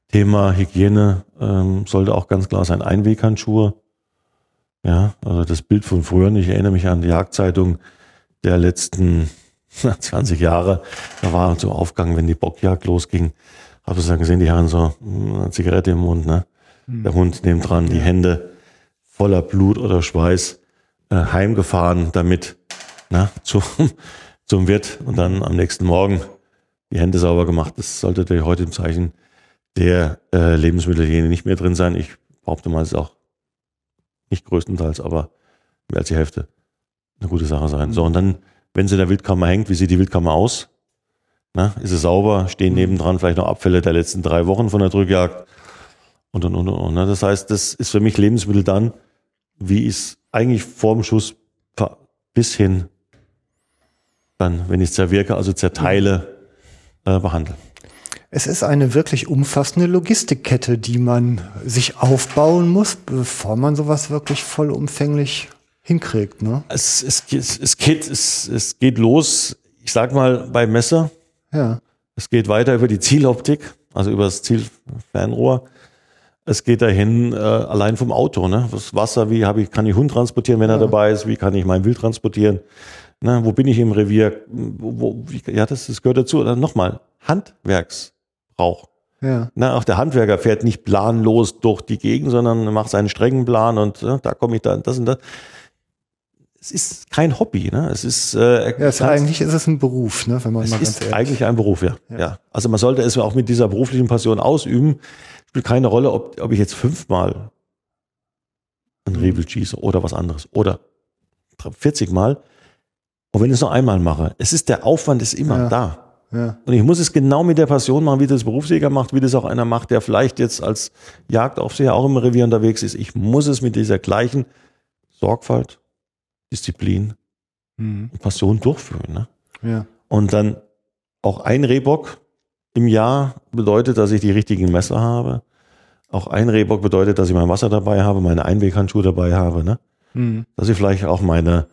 Thema Hygiene ähm, sollte auch ganz klar sein. Einweghandschuhe. Ja, also das Bild von früher. Ich erinnere mich an die Jagdzeitung der letzten 20 Jahre. Da war so Aufgang, wenn die Bockjagd losging. Habe ich dann gesehen, die Herren so mh, eine Zigarette im Mund, ne? Der Hund nebendran, die Hände voller Blut oder Schweiß äh, heimgefahren damit na, zum, zum Wirt und dann am nächsten Morgen die Hände sauber gemacht. Das sollte natürlich heute im Zeichen der äh, Lebensmittelhygiene nicht mehr drin sein. Ich behaupte mal, es ist auch nicht größtenteils, aber mehr als die Hälfte eine gute Sache sein. So, und dann, wenn sie in der Wildkammer hängt, wie sieht die Wildkammer aus? Na, ist es sauber? Stehen nebendran vielleicht noch Abfälle der letzten drei Wochen von der Drückjagd? Und, und, und, und. ne? Das heißt, das ist für mich Lebensmittel dann, wie ich es eigentlich vor dem Schuss bis hin dann, wenn ich es zerwirke, also zerteile, äh, behandle. Es ist eine wirklich umfassende Logistikkette, die man sich aufbauen muss, bevor man sowas wirklich vollumfänglich hinkriegt. Ne? Es, es, es, es, geht, es, es geht los, ich sag mal, bei Messer. Ja. Es geht weiter über die Zieloptik, also über das Zielfernrohr. Es geht dahin äh, allein vom Auto, ne? Das Wasser, wie habe ich, kann ich Hund transportieren, wenn er dabei ist? Wie kann ich mein Wild transportieren? Ne? Wo bin ich im Revier? Wo, wo, wie, ja, das, das gehört dazu. Nochmal, Handwerksbrauch. Ja. Ne? Auch der Handwerker fährt nicht planlos durch die Gegend, sondern macht seinen strengen Plan und äh, da komme ich dann, das und das. Es ist kein Hobby, ne? Es ist, äh, Ja, es, eigentlich ist es ein Beruf, ne, wenn man es mal ganz ist ehrlich eigentlich ein Beruf, ja. Ja. ja. Also man sollte es auch mit dieser beruflichen Passion ausüben. Spielt keine Rolle, ob, ob ich jetzt fünfmal ein. Rebel schieße oder was anderes oder 40 Mal. Und wenn ich es nur einmal mache, es ist der Aufwand ist immer Ja. da. Ja. Und ich muss es genau mit der Passion machen, wie das Berufsjäger macht, wie das auch einer macht, der vielleicht jetzt als Jagdaufseher auch im Revier unterwegs ist. Ich muss es mit dieser gleichen Sorgfalt, Disziplin Mhm. und Passion durchführen. Ne? Ja. Und dann auch ein Rehbock im Jahr bedeutet, dass ich die richtigen Messer habe. Auch ein Rehbock bedeutet, dass ich mein Wasser dabei habe, meine Einweghandschuhe dabei habe, ne? Mhm. dass ich vielleicht auch meine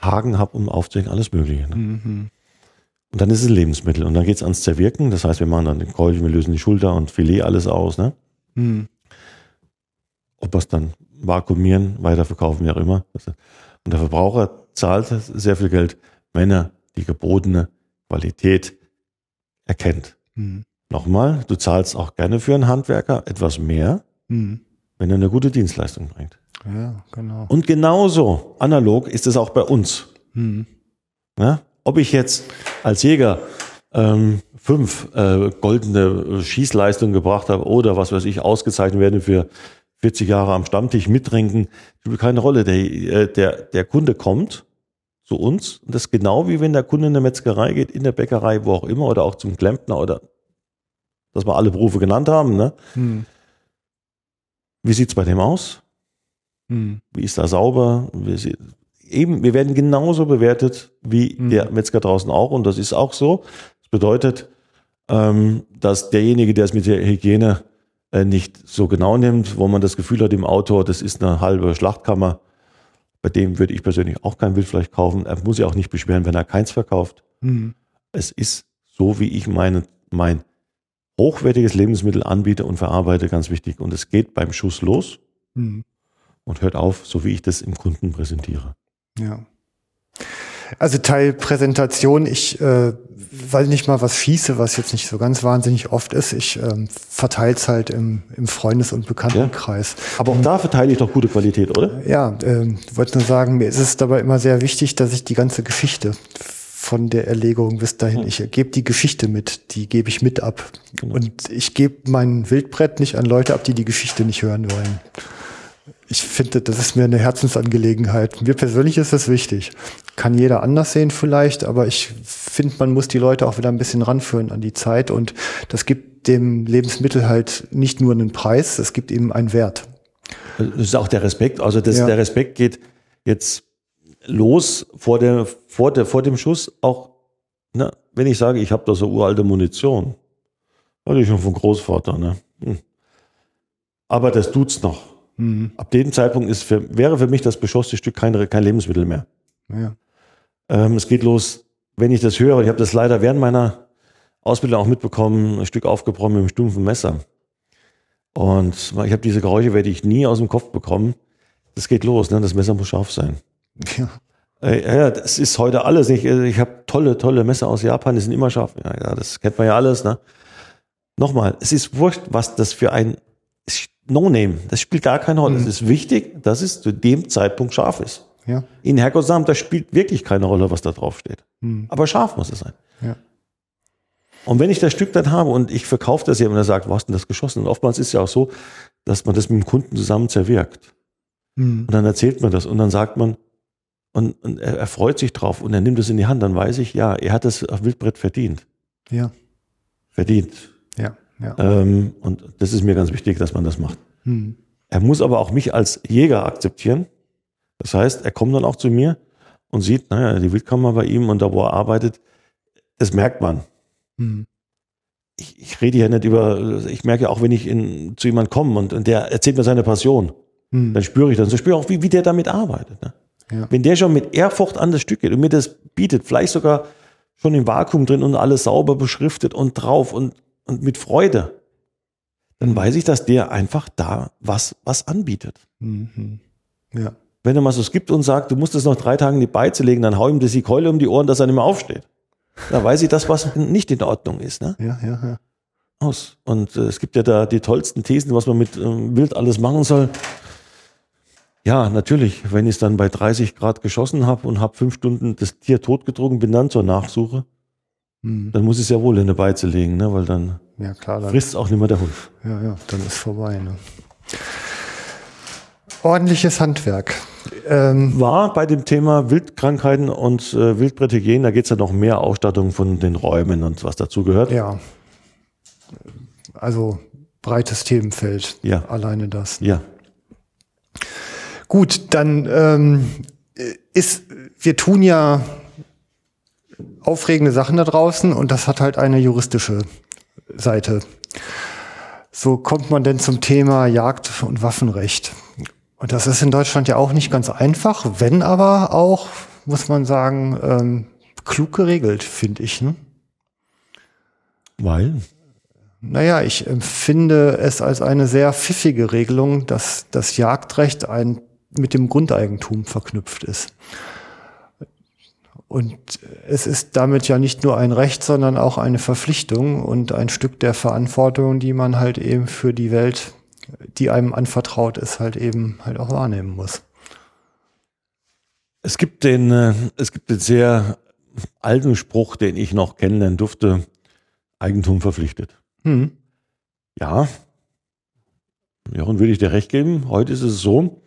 Haken habe, um aufzuhängen, alles Mögliche. Ne? Mhm. Und dann ist es Lebensmittel. Und dann geht's ans Zerwirken. Das heißt, wir machen dann den Keul, wir lösen die Schulter und Filet alles aus. Ne? Mhm. Ob wir es dann vakuumieren, weiterverkaufen, wie auch immer. Und der Verbraucher zahlt sehr viel Geld, wenn er die gebotene Qualität erkennt. Mhm. Nochmal, du zahlst auch gerne für einen Handwerker etwas mehr, Mhm. wenn er eine gute Dienstleistung bringt. Ja, genau. Und genauso analog ist es auch bei uns. Mhm. Ja? Ob ich jetzt als Jäger ähm, fünf äh, goldene Schießleistungen gebracht habe oder was weiß ich, ausgezeichnet werde für 40 Jahre am Stammtisch mittrinken, spielt keine Rolle. Der, äh, der, der Kunde kommt zu uns und das ist genau wie wenn der Kunde in der Metzgerei geht, in der Bäckerei, wo auch immer, oder auch zum Klempner oder dass wir alle Berufe genannt haben. Ne? Mhm. Wie sieht's bei dem aus? Mhm. Wie ist da sauber? Wir, sie- eben, wir werden genauso bewertet wie Mhm. der Metzger draußen auch und das ist auch so. Das bedeutet, ähm, dass derjenige, der es mit der Hygiene äh, nicht so genau nimmt, wo man das Gefühl hat im Auto, das ist eine halbe Schlachtkammer, bei dem würde ich persönlich auch kein Wildfleisch kaufen. Er muss sich auch nicht beschweren, wenn er keins verkauft. Mhm. Es ist so, wie ich meine, mein hochwertiges Lebensmittel anbiete und verarbeite, ganz wichtig. Und es geht beim Schuss los. Mhm. und hört auf, so wie ich das im Kunden präsentiere. Ja. Also Teil Präsentation, ich äh, weiß nicht mal was schieße, was jetzt nicht so ganz wahnsinnig oft ist. Ich ähm, verteile es halt im, im Freundes- und Bekanntenkreis. Aber auch da verteile ich doch gute Qualität, oder? Ja, ähm, wollte nur sagen, mir ist es dabei immer sehr wichtig, dass ich die ganze Geschichte von der Erlegung bis dahin, ich gebe die Geschichte mit, die gebe ich mit ab. Und ich gebe mein Wildbrett nicht an Leute ab, die die Geschichte nicht hören wollen. Ich finde, das ist mir eine Herzensangelegenheit. Mir persönlich ist das wichtig. Kann jeder anders sehen vielleicht, aber ich finde, man muss die Leute auch wieder ein bisschen ranführen an die Zeit und das gibt dem Lebensmittel halt nicht nur einen Preis, es gibt ihm einen Wert. Das ist auch der Respekt. Also das, Ja. der Respekt geht jetzt los vor, der, vor, der, vor dem Schuss. Auch, ne, wenn ich sage, ich habe da so uralte Munition, hatte ich schon vom Großvater. Ne? Hm. Aber das tut's noch. Ab dem Zeitpunkt ist für, wäre für mich das beschossene Stück kein, kein Lebensmittel mehr. Ja. Ähm, es geht los, wenn ich das höre, ich habe das leider während meiner Ausbildung auch mitbekommen, ein Stück aufgebrochen mit einem stumpfen Messer. Und ich habe diese Geräusche, werde ich nie aus dem Kopf bekommen. Das geht los, ne? das Messer muss scharf sein. Ja. Äh, ja, das ist heute alles. Ich, äh, ich habe tolle, tolle Messer aus Japan, die sind immer scharf. Ja, ja, das kennt man ja alles. Ne? Nochmal, es ist wurscht, was das für ein No-Name, das spielt gar keine Rolle. Es ist wichtig, dass es zu dem Zeitpunkt scharf ist. Ja. In Herrgottsnamen, das spielt wirklich keine Rolle, was da drauf steht. Aber scharf muss es sein. Ja. Und wenn ich das Stück dann habe und ich verkaufe das jemand, der sagt, wo hast du denn das geschossen? Und oftmals ist es ja auch so, dass man das mit dem Kunden zusammen zerwirkt. Hm. Und dann erzählt man das und dann sagt man, und, und er, er freut sich drauf und er nimmt es in die Hand, dann weiß ich, ja, er hat das auf Wildbrett verdient. Ja. Verdient. Ja. Ja. Ähm, und das ist mir ganz wichtig, dass man das macht. Hm. Er muss aber auch mich als Jäger akzeptieren. Das heißt, er kommt dann auch zu mir und sieht, naja, die Wildkammer bei ihm und da, wo er arbeitet, das merkt man. Hm. Ich, ich rede ja nicht über, ich merke auch, wenn ich in, zu jemandem komme und, und der erzählt mir seine Passion, Hm. dann spüre ich das. Und spüre auch, wie, wie der damit arbeitet. Ne? Ja. Wenn der schon mit Ehrfurcht an das Stück geht und mir das bietet, vielleicht sogar schon im Vakuum drin und alles sauber beschriftet und drauf und, und mit Freude, dann weiß ich, dass der einfach da was, was anbietet. Mhm. Ja. Wenn er mal so skippt und sagt, du musst es noch drei Tage in die Beize legen, dann hau ihm das die Keule um die Ohren, dass er nicht mehr aufsteht. Da weiß ich das, was nicht in Ordnung ist. Ne? Ja, ja, ja. Aus. Und äh, es gibt ja da die tollsten Thesen, was man mit ähm, Wild alles machen soll. Ja, natürlich, wenn ich es dann bei 30 Grad geschossen habe und habe fünf Stunden das Tier totgetrunken, bin dann zur Nachsuche, Hm. dann muss ich es ja wohl in eine Beize legen, ne? weil dann Ja, klar. Dann, frisst es auch nicht mehr der Hund. ja, ja, dann ist vorbei. Ne? Ordentliches Handwerk. Ähm, War bei dem Thema Wildkrankheiten und äh, Wildbretthygiene, da geht es ja noch mehr Ausstattung von den Räumen und was dazu gehört. ja. Also breites Themenfeld. Ja. Alleine das. Ja. Gut, dann ähm, ist, wir tun ja aufregende Sachen da draußen und das hat halt eine juristische Seite. So kommt man denn zum Thema Jagd und Waffenrecht. Und das ist in Deutschland ja auch nicht ganz einfach, wenn aber auch, muss man sagen, ähm, klug geregelt, finde ich. Ne? Weil? Naja, ich empfinde es als eine sehr pfiffige Regelung, dass das Jagdrecht ein, mit dem Grundeigentum verknüpft ist. Und es ist damit ja nicht nur ein Recht, sondern auch eine Verpflichtung und ein Stück der Verantwortung, die man halt eben für die Welt, die einem anvertraut ist, halt eben halt auch wahrnehmen muss. Es gibt den, äh, es gibt den sehr alten Spruch, den ich noch kennenlernen durfte. Eigentum verpflichtet. Hm. Ja. Jochen, würde ich dir recht geben. Heute ist es so.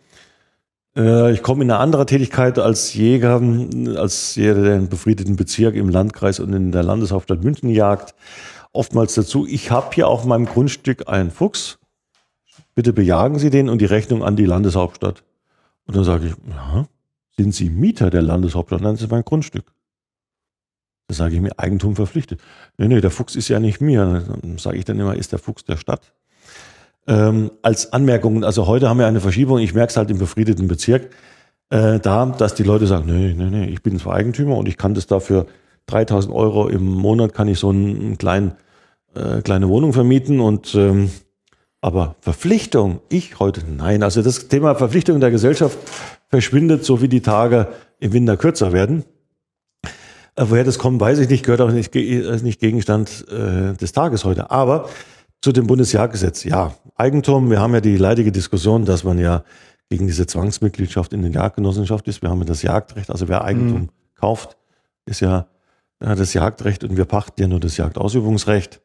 Äh, ich komme in eine andere Tätigkeit als Jäger, als jeder, der einen befriedeten Bezirk im Landkreis und in der Landeshauptstadt München jagt. Oftmals dazu, ich habe hier auf meinem Grundstück einen Fuchs. Bitte bejagen Sie den und die Rechnung an die Landeshauptstadt. Und dann sage ich, ja, sind Sie Mieter der Landeshauptstadt? Nein, das ist mein Grundstück. Da sage ich mir, Eigentum verpflichtet. Nee, nee, der Fuchs ist ja nicht mir. Dann sage ich dann immer, ist der Fuchs der Stadt. Ähm, als Anmerkung, also heute haben wir eine Verschiebung, ich merke es halt im befriedeten Bezirk, äh, da, dass die Leute sagen, nee, nee, nee, ich bin zwar Eigentümer und ich kann das dafür 3000 Euro im Monat kann ich so einen, kleinen, äh, kleine Wohnung vermieten und ähm, Aber Verpflichtung, ich heute, nein. Also das Thema Verpflichtung der Gesellschaft verschwindet, so wie die Tage im Winter kürzer werden. Äh, woher das kommt, weiß ich nicht, gehört auch nicht, ist nicht Gegenstand äh, des Tages heute. Aber zu dem Bundesjagdgesetz, ja, Eigentum, wir haben ja die leidige Diskussion, dass man ja gegen diese Zwangsmitgliedschaft in den Jagdgenossenschaft ist. Wir haben ja das Jagdrecht, also wer Eigentum mhm. kauft, ist ja, ja das Jagdrecht und wir pachten ja nur das Jagdausübungsrecht.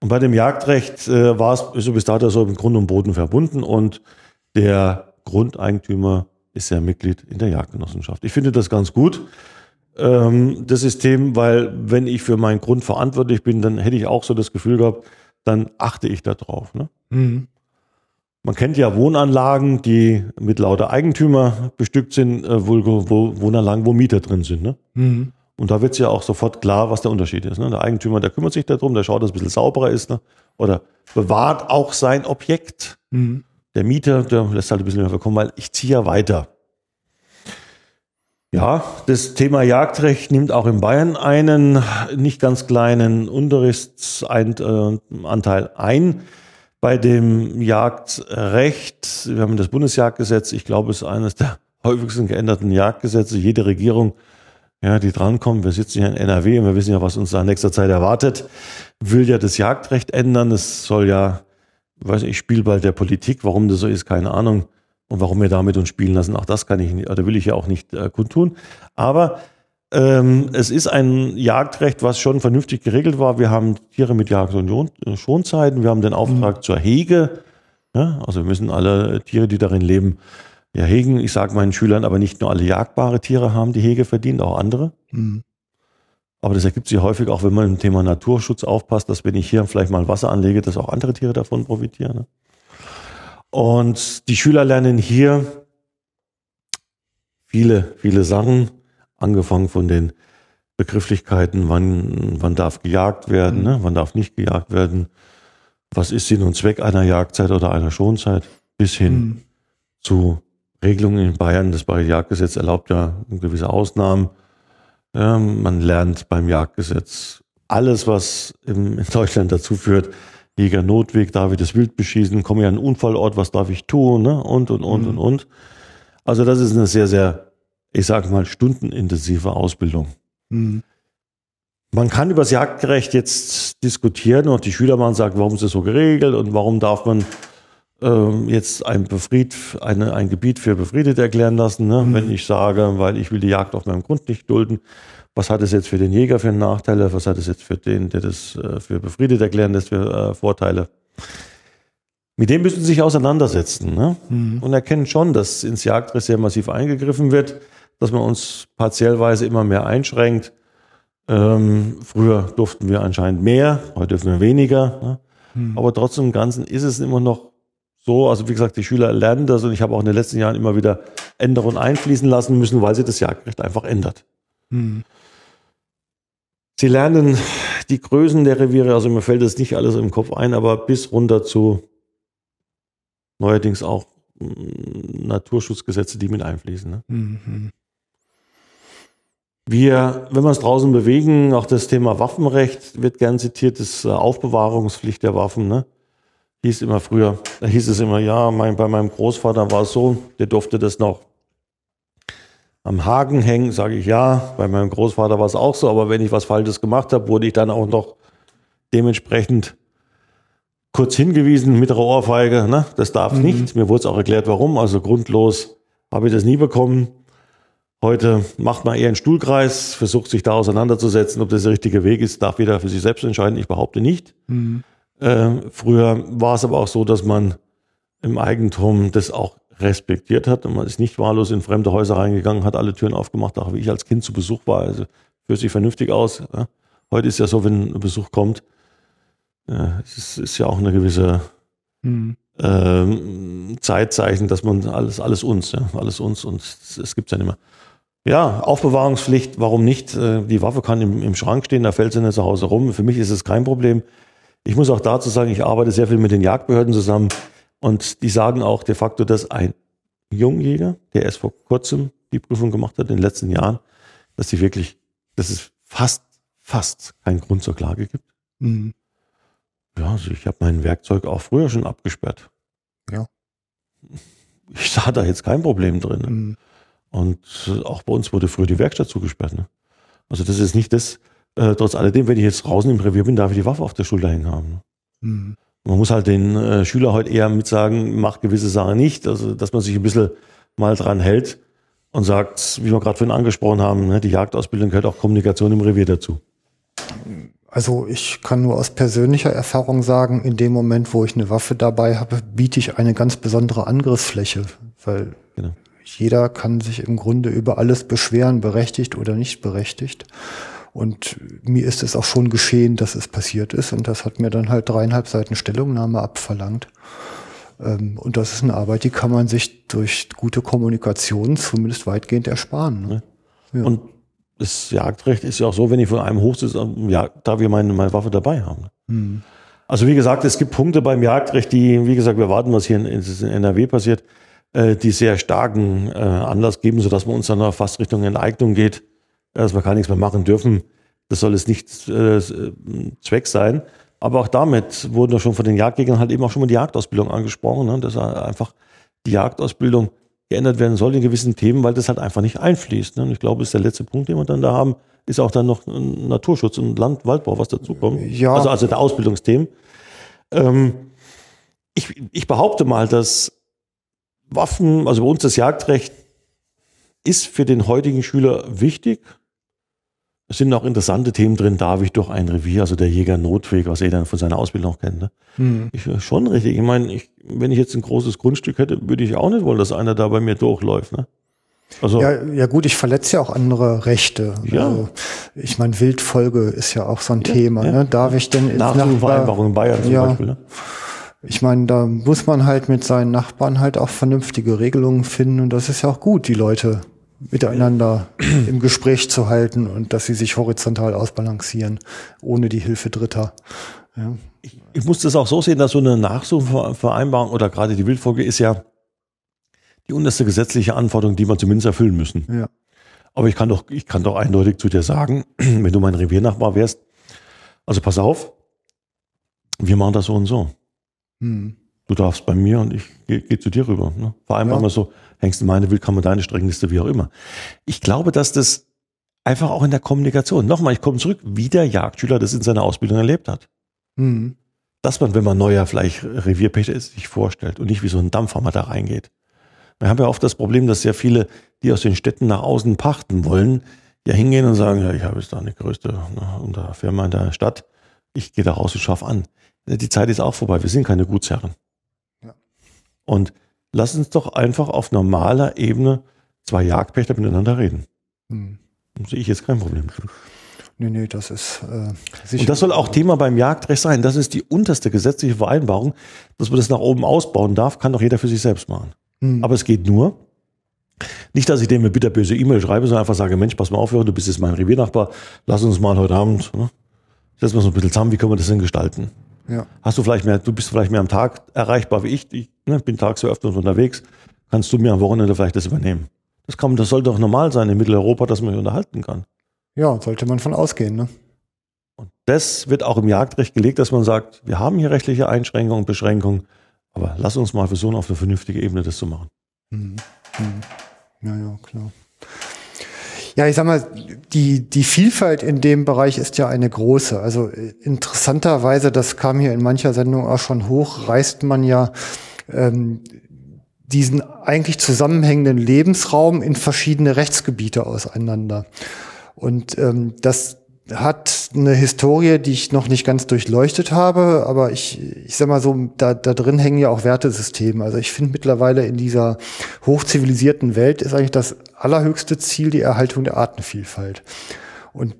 Und bei dem Jagdrecht äh, war es so bis dato so im Grund und Boden verbunden und der Grundeigentümer ist ja Mitglied in der Jagdgenossenschaft. Ich finde das ganz gut, ähm, das System, weil wenn ich für meinen Grund verantwortlich bin, dann hätte ich auch so das Gefühl gehabt, dann achte ich da drauf. Ne? Mhm. Man kennt ja Wohnanlagen, die mit lauter Eigentümer bestückt sind, äh, wo, wo, Wohnanlagen, wo Mieter drin sind. Ne? Mhm. Und da wird es ja auch sofort klar, was der Unterschied ist. Ne? Der Eigentümer, der kümmert sich darum, der schaut, dass es ein bisschen sauberer ist ne? oder bewahrt auch sein Objekt. Mhm. Der Mieter, der lässt halt ein bisschen mehr verkommen, weil ich ziehe ja weiter. Ja, das Thema Jagdrecht nimmt auch in Bayern einen nicht ganz kleinen Unterrichtsanteil ein. Bei dem Jagdrecht, wir haben das Bundesjagdgesetz, ich glaube, es ist eines der häufigsten geänderten Jagdgesetze. Jede Regierung, ja, die drankommt, wir sitzen hier in NRW und wir wissen ja, was uns da in nächster Zeit erwartet, will ja das Jagdrecht ändern. Es soll ja, weiß ich, Spielball der Politik, warum das so ist, keine Ahnung und warum wir damit uns spielen lassen, auch das kann ich nicht, oder will ich ja auch nicht äh, kundtun. Aber ähm, es ist ein Jagdrecht, was schon vernünftig geregelt war. Wir haben Tiere mit Jagd- und Schonzeiten. Wir haben den Auftrag mhm. zur Hege. Ja, also wir müssen alle Tiere, die darin leben, ja hegen. Ich sage meinen Schülern aber nicht nur alle jagbare Tiere haben die Hege verdient, auch andere. Mhm. Aber das ergibt sich häufig auch, wenn man im Thema Naturschutz aufpasst, dass wenn ich hier vielleicht mal Wasser anlege, dass auch andere Tiere davon profitieren. Ne? Und die Schüler lernen hier viele, viele Sachen, angefangen von den Begrifflichkeiten, wann, wann darf gejagt werden, ne? wann darf nicht gejagt werden, was ist Sinn und Zweck einer Jagdzeit oder einer Schonzeit, bis hin mhm. zu Regelungen in Bayern. Das Bayer Jagdgesetz erlaubt ja gewisse Ausnahmen. Ja, man lernt beim Jagdgesetz alles, was in Deutschland dazu führt, Jäger Notweg, darf ich das Wild beschießen, komme ich an einen Unfallort, was darf ich tun, ne? und, und, und, mhm. und, und. Also das ist eine sehr, sehr, ich sage mal, stundenintensive Ausbildung. Mhm. Man kann über das Jagdgerecht jetzt diskutieren und die Schüler machen sagen, warum ist das so geregelt und warum darf man ähm, jetzt ein, Befried, eine, ein Gebiet für befriedet erklären lassen, ne? Mhm. wenn ich sage, weil ich will die Jagd auf meinem Grund nicht dulden was hat es jetzt für den Jäger für Nachteile, was hat es jetzt für den, der das äh, für befriedet erklären lässt, für äh, Vorteile. Mit dem müssen sie sich auseinandersetzen ne? Mhm. und erkennen schon, dass ins Jagdrecht sehr massiv eingegriffen wird, dass man uns partiellweise immer mehr einschränkt. Ähm, früher durften wir anscheinend mehr, heute dürfen wir weniger. Ne? Mhm. Aber trotzdem im Ganzen ist es immer noch so, also wie gesagt, die Schüler lernen das und ich habe auch in den letzten Jahren immer wieder Änderungen einfließen lassen müssen, weil sie das Jagdrecht einfach ändert. Mhm. Sie lernen die Größen der Reviere, also mir fällt das nicht alles im Kopf ein, aber bis runter zu neuerdings auch mm, Naturschutzgesetze, die mit einfließen. Ne? Mhm. Wir, wenn wir uns draußen bewegen, auch das Thema Waffenrecht wird gern zitiert, das äh, Aufbewahrungspflicht der Waffen. Ne? Hieß immer früher, da hieß es immer, ja, mein, bei meinem Großvater war es so, der durfte das noch am Haken hängen, sage ich ja. Bei meinem Großvater war es auch so, aber wenn ich was Falsches gemacht habe, wurde ich dann auch noch dementsprechend kurz hingewiesen mit der Ohrfeige. Ne? Das darf mhm. nicht. Mir wurde es auch erklärt, warum. Also grundlos habe ich das nie bekommen. Heute macht man eher einen Stuhlkreis, versucht sich da auseinanderzusetzen, ob das der richtige Weg ist, darf jeder für sich selbst entscheiden. Ich behaupte nicht. Mhm. Äh, früher war es aber auch so, dass man im Eigentum das auch respektiert hat und man ist nicht wahllos in fremde Häuser reingegangen, hat alle Türen aufgemacht, auch wie ich als Kind zu Besuch war. Also fühlt sich vernünftig aus. Ja. Heute ist ja so, wenn ein Besuch kommt, ja, es ist, ist, ja auch eine gewisse mhm. ähm, Zeitzeichen, dass man alles, alles uns, ja, alles uns und es, es gibt ja nicht mehr. Ja, Aufbewahrungspflicht, warum nicht? Äh, die Waffe kann im, im Schrank stehen, da fällt sie nicht zu Hause rum. Für mich ist es kein Problem. Ich muss auch dazu sagen, ich arbeite sehr viel mit den Jagdbehörden zusammen. Und die sagen auch de facto, dass ein Jungjäger, der erst vor kurzem die Prüfung gemacht hat, in den letzten Jahren, dass sie wirklich, dass es fast, fast keinen Grund zur Klage gibt. Mhm. Ja, also ich habe mein Werkzeug auch früher schon abgesperrt. Ja. Ich sah da jetzt kein Problem drin. Ne? Mhm. Und auch bei uns wurde früher die Werkstatt zugesperrt. Ne? Also das ist nicht das, äh, trotz alledem, wenn ich jetzt draußen im Revier bin, darf ich die Waffe auf der Schulter hängen haben. Ne? Mhm. Man muss halt den äh, Schüler heute eher mitsagen, macht gewisse Sachen nicht. Also dass man sich ein bisschen mal dran hält und sagt, wie wir gerade vorhin angesprochen haben, ne, die Jagdausbildung gehört auch Kommunikation im Revier dazu. Also ich kann nur aus persönlicher Erfahrung sagen, in dem Moment, wo ich eine Waffe dabei habe, biete ich eine ganz besondere Angriffsfläche, weil Genau. jeder kann sich im Grunde über alles beschweren, berechtigt oder nicht berechtigt. Und mir ist es auch schon geschehen, dass es passiert ist und das hat mir dann halt dreieinhalb Seiten Stellungnahme abverlangt. Ähm, Und das ist eine Arbeit, die kann man sich durch gute Kommunikation zumindest weitgehend ersparen. Ne? Ja. Und das Jagdrecht ist ja auch so, wenn ich von einem Hochsitz, ja, darf ich meine, meine Waffe dabei haben. Hm. Also wie gesagt, es gibt Punkte beim Jagdrecht, die, wie gesagt, wir warten, was hier in, in NRW passiert, äh, die sehr starken äh, Anlass geben, sodass man uns dann noch fast Richtung Enteignung geht, dass wir gar nichts mehr machen dürfen. Das soll es nicht äh, Zweck sein. Aber auch damit wurden ja schon von den Jagdgegnern halt eben auch schon mal die Jagdausbildung angesprochen, ne? dass einfach die Jagdausbildung geändert werden soll in gewissen Themen, weil das halt einfach nicht einfließt. Ne? Und ich glaube, das ist der letzte Punkt, den wir dann da haben, ist auch dann noch Naturschutz und Land Waldbau, was dazukommt. Ja. Also, also der Ausbildungsthemen. Ähm, ich, ich behaupte mal, dass Waffen, also bei uns das Jagdrecht ist für den heutigen Schüler wichtig. Es sind auch interessante Themen drin, darf ich durch ein Revier, also der Jäger Notweg, was er dann von seiner Ausbildung auch kennt. Ne? Hm. Ich, äh, schon richtig. Ich meine, ich, wenn ich jetzt ein großes Grundstück hätte, würde ich auch nicht wollen, dass einer da bei mir durchläuft. Ne? Also, Ja, ja gut, ich verletze ja auch andere Rechte. Ja. Also, ich meine, Wildfolge ist ja auch so ein Ja, Thema. ja. Ne? Darf ich denn ins Nachsuchenvereinbarung in Bayern zum Ja. Beispiel. Ne? Ich meine, da muss man halt mit seinen Nachbarn halt auch vernünftige Regelungen finden und das ist ja auch gut, die Leute miteinander im Gespräch zu halten und dass sie sich horizontal ausbalancieren, ohne die Hilfe Dritter. Ja. ich, ich muss das auch so sehen, dass so eine Nachsuchenvereinbarung oder gerade die Wildfolge ist ja die unterste gesetzliche Anforderung, die man zumindest erfüllen müssen. Ja. Aber ich kann doch, ich kann doch eindeutig zu dir sagen, wenn du mein Reviernachbar wärst, also pass auf, wir machen das so und so. Hm. Du darfst bei mir und ich gehe geh zu dir rüber. Ne? Vereinbaren Ja. wir so, hängst du meine Wildkammer, deine Streckenliste, wie auch immer. Ich glaube, dass das einfach auch in der Kommunikation, nochmal, ich komme zurück, wie der Jagdschüler das in seiner Ausbildung erlebt hat. Hm. dass man, wenn man neuer vielleicht Revierpächter ist, sich vorstellt und nicht wie so ein Dampfhammer da reingeht. Wir haben ja oft das Problem, dass sehr viele, die aus den Städten nach außen pachten wollen, ja hingehen und sagen, ja, ich habe jetzt da eine größte ne, Firma in der Stadt, ich gehe da raus und schaff an. Die Zeit ist auch vorbei, wir sind keine Gutsherren. Ja. Und lass uns doch einfach auf normaler Ebene zwei Jagdpächter miteinander reden. Hm. Sehe ich jetzt kein Problem. Nee, nee, das ist äh, sicher. Und das soll auch Thema beim Jagdrecht sein. Das ist die unterste gesetzliche Vereinbarung. Dass man das nach oben ausbauen darf, kann doch jeder für sich selbst machen. Hm. Aber es geht nur, nicht, dass ich dem eine bitterböse E-Mail schreibe, sondern einfach sage, Mensch, pass mal auf, du bist jetzt mein Reviernachbar, lass uns mal heute Abend, ne, setzen wir uns ein bisschen zusammen, wie können wir das denn gestalten? ja. Hast du vielleicht mehr, du bist vielleicht mehr am Tag erreichbar wie ich, ich ne, bin tagsüber öfter unterwegs, kannst du mir am Wochenende vielleicht das übernehmen? Das kann, das soll doch normal sein in Mitteleuropa, dass man sich unterhalten kann. ja, sollte man von ausgehen. Ne? Und das wird auch im Jagdrecht gelegt, dass man sagt, wir haben hier rechtliche Einschränkungen und Beschränkungen, aber lass uns mal versuchen, auf eine vernünftige Ebene das zu machen. Mhm. Ja, ja, klar. Ja, ich sag mal, die, die Vielfalt in dem Bereich ist ja eine große. Also äh, interessanterweise, das kam hier in mancher Sendung auch schon hoch, reißt man ja ähm, diesen eigentlich zusammenhängenden Lebensraum in verschiedene Rechtsgebiete auseinander. Und ähm, das hat eine Historie, die ich noch nicht ganz durchleuchtet habe, aber ich, ich sag mal so, da, da drin hängen ja auch Wertesysteme. Also ich finde mittlerweile in dieser hochzivilisierten Welt ist eigentlich das allerhöchste Ziel die Erhaltung der Artenvielfalt. Und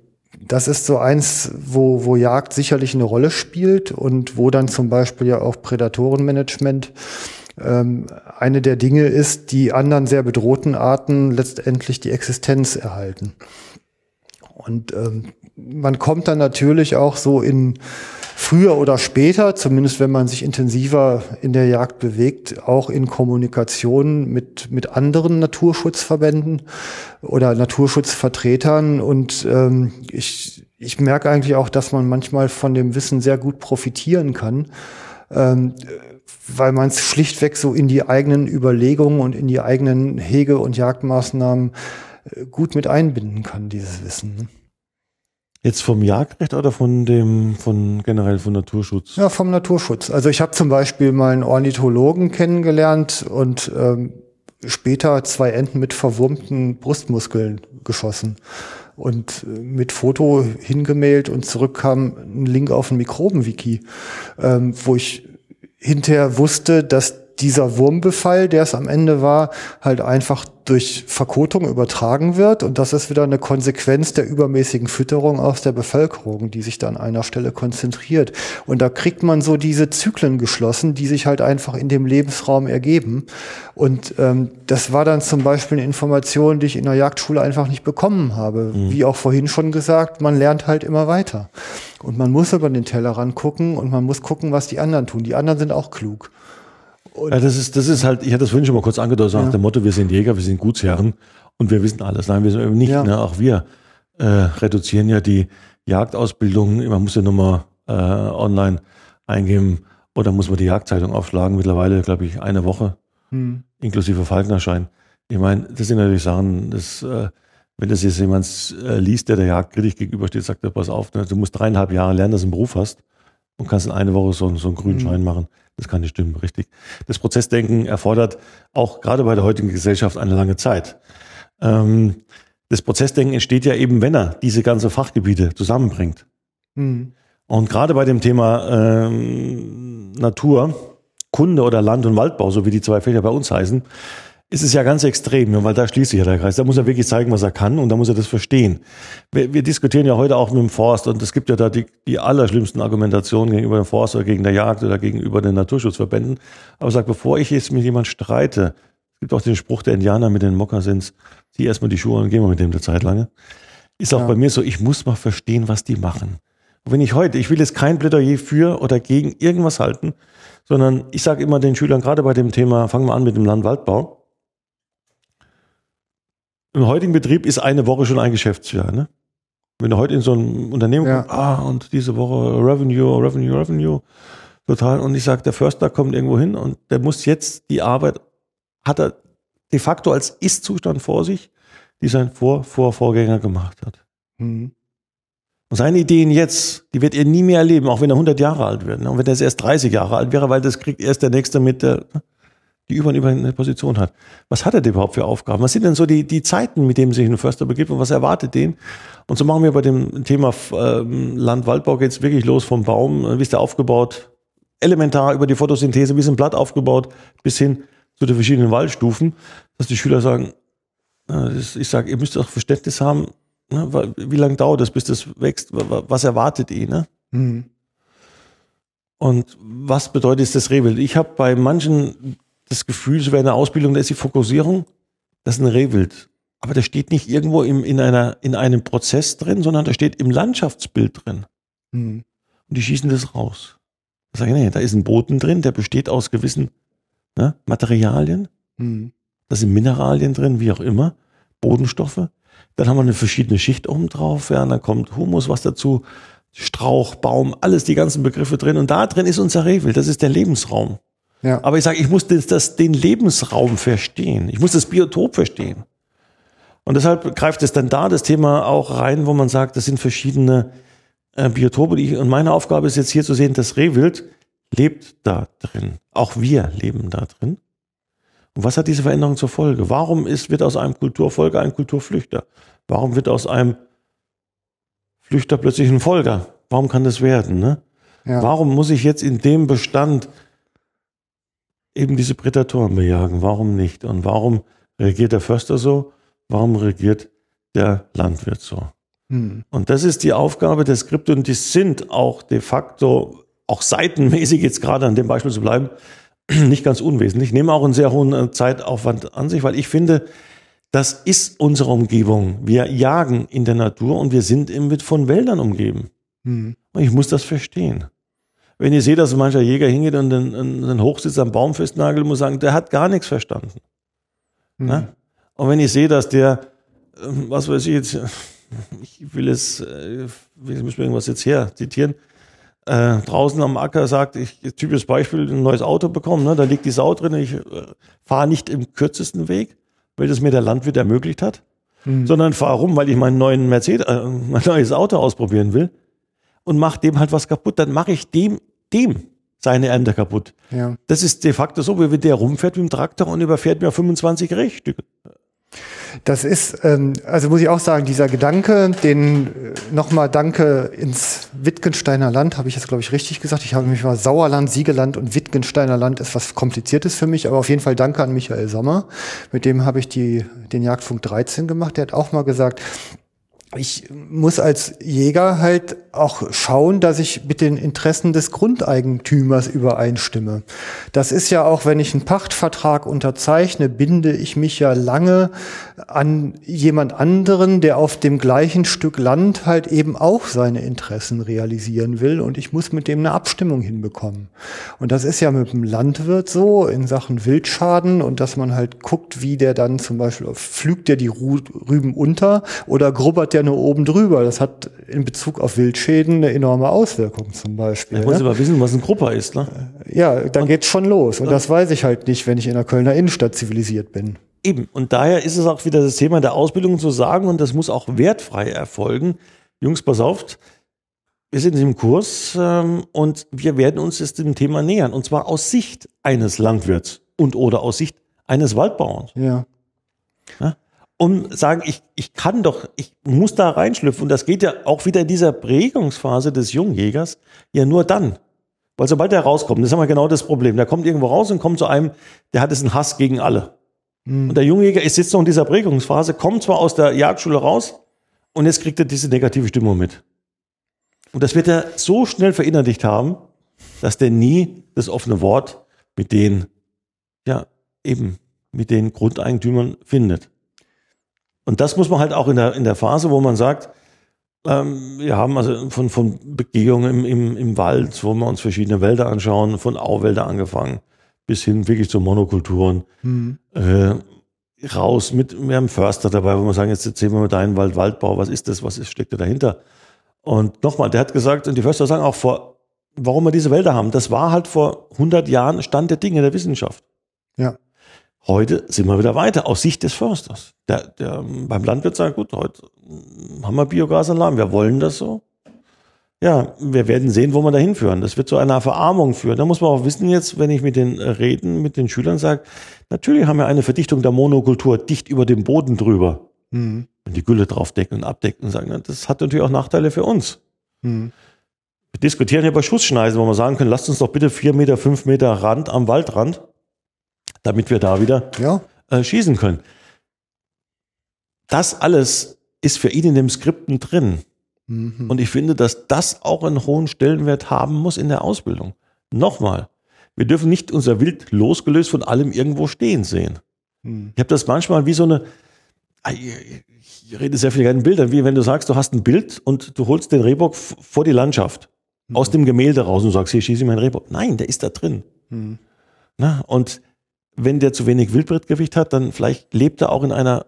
das ist so eins, wo, wo Jagd sicherlich eine Rolle spielt und wo dann zum Beispiel ja auch Prädatorenmanagement ähm, eine der Dinge ist, die anderen sehr bedrohten Arten letztendlich die Existenz erhalten. Und ähm, man kommt dann natürlich auch so in früher oder später, zumindest wenn man sich intensiver in der Jagd bewegt, auch in Kommunikation mit, mit anderen Naturschutzverbänden oder Naturschutzvertretern. Und ähm, ich, ich merke eigentlich auch, dass man manchmal von dem Wissen sehr gut profitieren kann, ähm, weil man es schlichtweg so in die eigenen Überlegungen und in die eigenen Hege- und Jagdmaßnahmen äh, gut mit einbinden kann, dieses Wissen. Jetzt vom Jagdrecht oder von dem, von generell von Naturschutz? Ja, vom Naturschutz. Also ich habe zum Beispiel mal einen Ornithologen kennengelernt und ähm, später zwei Enten mit verwurmten Brustmuskeln geschossen und äh, mit Foto hingemailt und zurück kam ein Link auf ein Mikrobenwiki, ähm, wo ich hinterher wusste, dass dieser Wurmbefall, der es am Ende war, halt einfach durch Verkotung übertragen wird. Und das ist wieder eine Konsequenz der übermäßigen Fütterung aus der Bevölkerung, die sich da an einer Stelle konzentriert. Und da kriegt man so diese Zyklen geschlossen, die sich halt einfach in dem Lebensraum ergeben. Und ähm, das war dann zum Beispiel eine Information, die ich in der Jagdschule einfach nicht bekommen habe. Wie auch vorhin schon gesagt, man lernt halt immer weiter. Und man muss über den Tellerrand gucken und man muss gucken, was die anderen tun. Die anderen sind auch klug. Ja, das ist, das ist halt, ich hatte das vorhin schon mal kurz angedeutet, so nach dem Motto, wir sind Jäger, wir sind Gutsherren und wir wissen alles. Nein, wir sind eben nicht. Ja. Ne? Auch wir äh, reduzieren ja die Jagdausbildung. Man muss ja nochmal äh, online eingeben oder muss man die Jagdzeitung aufschlagen. Mittlerweile, glaube ich, eine Woche, inklusive Falknerschein. Ich meine, das sind natürlich Sachen, das, äh, wenn das jetzt jemand äh, liest, der der Jagd kritisch gegenübersteht, sagt er, pass auf, ne, du musst dreieinhalb Jahre lernen, dass du einen Beruf hast und kannst in eine Woche so, so einen grünen Schein machen. Das kann nicht stimmen, richtig. Das Prozessdenken erfordert auch gerade bei der heutigen Gesellschaft eine lange Zeit. Ähm, das Prozessdenken entsteht ja eben, wenn er diese ganze Fachgebiete zusammenbringt. Hm. Und gerade bei dem Thema ähm, Natur, Kunde oder Land- und Waldbau, so wie die zwei Fächer bei uns heißen, ist es ja ganz extrem, ja, weil da schließt sich ja der Kreis. Da muss er wirklich zeigen, was er kann und da muss er das verstehen. Wir, wir diskutieren ja heute auch mit dem Forst und es gibt ja da die, die allerschlimmsten Argumentationen gegenüber dem Forst oder gegen der Jagd oder gegenüber den Naturschutzverbänden. Aber sag, bevor ich jetzt mit jemand streite, es gibt auch den Spruch der Indianer mit den Mokassins, zieh erstmal die Schuhe und geh mal mit dem eine Zeit lange. Ist auch bei mir so, ich muss mal verstehen, was die machen. Und wenn ich heute, ich will jetzt kein Plädoyer für oder gegen irgendwas halten, sondern ich sage immer den Schülern, gerade bei dem Thema, fangen wir an mit dem Landwaldbau. Im heutigen Betrieb ist eine Woche schon ein Geschäftsjahr. Ne? Wenn du heute in so ein Unternehmen Ja. kommst, ah, und diese Woche Revenue, Revenue, Revenue, total. Und ich sage, der Förster kommt irgendwo hin und der muss jetzt die Arbeit, hat er de facto als Ist-Zustand vor sich, die sein Vor Vor Vorgänger gemacht hat. Hm. Und seine Ideen jetzt, die wird er nie mehr erleben, auch wenn er 100 Jahre alt wird. ne? Und wenn er erst 30 Jahre alt wäre, weil das kriegt erst der Nächste mit, der die über und über eine Position hat. Was hat er denn überhaupt für Aufgaben? Was sind denn so die, die Zeiten, mit denen sich ein Förster begibt und was erwartet den? Und so machen wir bei dem Thema ähm, Land-Waldbau geht's wirklich los vom Baum. Wie ist der aufgebaut? Elementar über die Photosynthese, wie ist ein Blatt aufgebaut, bis hin zu den verschiedenen Waldstufen, dass die Schüler sagen, ich sage, ihr müsst auch Verständnis haben, wie lange dauert das, bis das wächst? Wa- wa- Was erwartet ihr? Ne? Hm. Und was bedeutet jetzt das Rehwild? Ich habe bei manchen das Gefühl, so wäre eine Ausbildung, da ist die Fokussierung, das ist ein Rehwild. Aber das steht nicht irgendwo im, in, einer, in einem Prozess drin, sondern da steht im Landschaftsbild drin. Hm. Und die schießen das raus. Da sage ich, nee, da ist ein Boden drin, der besteht aus gewissen ne, Materialien. Hm. Da sind Mineralien drin, wie auch immer, Bodenstoffe. Dann haben wir eine verschiedene Schicht oben drauf, ja, und dann kommt Humus was dazu, Strauch, Baum, alles die ganzen Begriffe drin. Und da drin ist unser Rehwild, das ist der Lebensraum. Ja. Aber ich sage, ich muss das, das, den Lebensraum verstehen. Ich muss das Biotop verstehen. Und deshalb greift es dann da das Thema auch rein, wo man sagt, das sind verschiedene äh, Biotope. Ich, und meine Aufgabe ist jetzt hier zu sehen, das Rehwild lebt da drin. Auch wir leben da drin. Und was hat diese Veränderung zur Folge? Warum ist, wird aus einem Kulturfolger ein Kulturflüchter? Warum wird aus einem Flüchter plötzlich ein Folger? Warum kann das werden? Ne? Ja. Warum muss ich jetzt in dem Bestand eben diese Prädatoren bejagen? Warum nicht? Und warum reagiert der Förster so? Warum reagiert der Landwirt so? Hm. Und das ist die Aufgabe der Skripte und die sind auch de facto, auch seitenmäßig jetzt gerade an dem Beispiel zu bleiben, nicht ganz unwesentlich, nehmen auch einen sehr hohen äh, Zeitaufwand an sich, weil ich finde, das ist unsere Umgebung. Wir jagen in der Natur und wir sind eben von Wäldern umgeben. Hm. Und ich muss das verstehen. Wenn ihr seht, dass mancher Jäger hingeht und den Hochsitz am Baum festnagelt, muss ich sagen, der hat gar nichts verstanden. Ne? Und wenn ich sehe, dass der, ähm, was weiß ich jetzt, ich will es äh, wie müssen wir irgendwas jetzt her zitieren, äh, draußen am Acker sagt, ich, typisches Beispiel, ein neues Auto bekommen, ne? da liegt die Sau drin, ich äh, fahre nicht im kürzesten Weg, weil das mir der Landwirt ermöglicht hat, sondern fahre rum, weil ich meinen neuen Mercedes, äh, mein neues Auto ausprobieren will und mache dem halt was kaputt, dann mache ich dem, dem seine Ernte kaputt. Ja. Das ist de facto so, wie wenn der rumfährt mit dem Traktor und überfährt mir 25 Rehstücke. Das ist, ähm, also muss ich auch sagen, dieser Gedanke, den äh, nochmal Danke ins Wittgensteiner Land, habe ich jetzt, glaube ich, richtig gesagt. Ich habe nämlich mal Sauerland, Siegeland und Wittgensteiner Land ist was Kompliziertes für mich, aber auf jeden Fall Danke an Michael Sommer. Mit dem habe ich die, den Jagdfunk 13 gemacht. Der hat auch mal gesagt, ich muss als Jäger halt auch schauen, dass ich mit den Interessen des Grundeigentümers übereinstimme. Das ist ja auch, wenn ich einen Pachtvertrag unterzeichne, binde ich mich ja lange an jemand anderen, der auf dem gleichen Stück Land halt eben auch seine Interessen realisieren will und ich muss mit dem eine Abstimmung hinbekommen. Und das ist ja mit dem Landwirt so in Sachen Wildschaden und dass man halt guckt, wie der dann zum Beispiel, pflügt der die Rüben unter oder grubbert der nur oben drüber. Das hat in Bezug auf Wildschäden eine enorme Auswirkung zum Beispiel. Ich muss ne? aber wissen, was ein Grupper ist. Ne? Ja, dann geht's schon los. Und das weiß ich halt nicht, wenn ich in der Kölner Innenstadt zivilisiert bin. Eben. Und daher ist es auch wieder das Thema der Ausbildung zu sagen, und das muss auch wertfrei erfolgen. Jungs, pass auf, wir sind im Kurs ähm, und wir werden uns jetzt dem Thema nähern. Und zwar aus Sicht eines Landwirts und oder aus Sicht eines Waldbauerns. Ja. Um sagen, ich, ich kann doch, ich muss da reinschlüpfen. Und das geht ja auch wieder in dieser Prägungsphase des Jungjägers ja nur dann. Weil sobald er rauskommt, das ist immer genau das Problem. Der kommt irgendwo raus und kommt zu einem, der hat es einen Hass gegen alle. Und der Jungjäger ist jetzt noch in dieser Prägungsphase, kommt zwar aus der Jagdschule raus und jetzt kriegt er diese negative Stimmung mit. Und das wird er so schnell verinnerlicht haben, dass der nie das offene Wort mit den, ja, eben, mit den Grundeigentümern findet. Und das muss man halt auch in der, in der Phase, wo man sagt, ähm, wir haben also von, von Begehungen im, im, im Wald, wo wir uns verschiedene Wälder anschauen, von Auwälder angefangen, bis hin wirklich zu Monokulturen, äh, raus mit, wir haben Förster dabei, wo wir sagen, jetzt erzählen wir mal deinen Wald, Waldbau, was ist das, was ist, steckt da dahinter? Und nochmal, der hat gesagt, und die Förster sagen auch vor, warum wir diese Wälder haben, das war halt vor 100 Jahren Stand der Dinge der Wissenschaft. Ja. Heute sind wir wieder weiter aus Sicht des Försters. Der, der, beim Landwirt sagt, gut, heute haben wir Biogasanlagen, wir wollen das so. Ja, wir werden sehen, wo wir da hinführen. Das wird zu einer Verarmung führen. Da muss man auch wissen jetzt, wenn ich mit den Reden, mit den Schülern sage, natürlich haben wir eine Verdichtung der Monokultur dicht über dem Boden drüber. Mhm. Und die Gülle draufdecken und abdecken und sagen, das hat natürlich auch Nachteile für uns. Mhm. Wir diskutieren hier über Schussschneisen, wo wir sagen können, lasst uns doch bitte vier Meter, fünf Meter Rand am Waldrand, damit wir da wieder Ja. äh, schießen können. Das alles ist für ihn in dem Skripten drin. Mhm. Und ich finde, dass das auch einen hohen Stellenwert haben muss in der Ausbildung. Nochmal, wir dürfen nicht unser Wild losgelöst von allem irgendwo stehen sehen. Mhm. Ich habe das manchmal wie so eine, Ah, ich rede sehr viel gerne in Bildern, wie wenn du sagst, du hast ein Bild und du holst den Rehbock vor die Landschaft, aus dem Gemälde raus und sagst, hier schieße ich meinen Rehbock. Nein, der ist da drin. Mhm. Na, und wenn der zu wenig Wildbrettgewicht hat, dann vielleicht lebt er auch in einer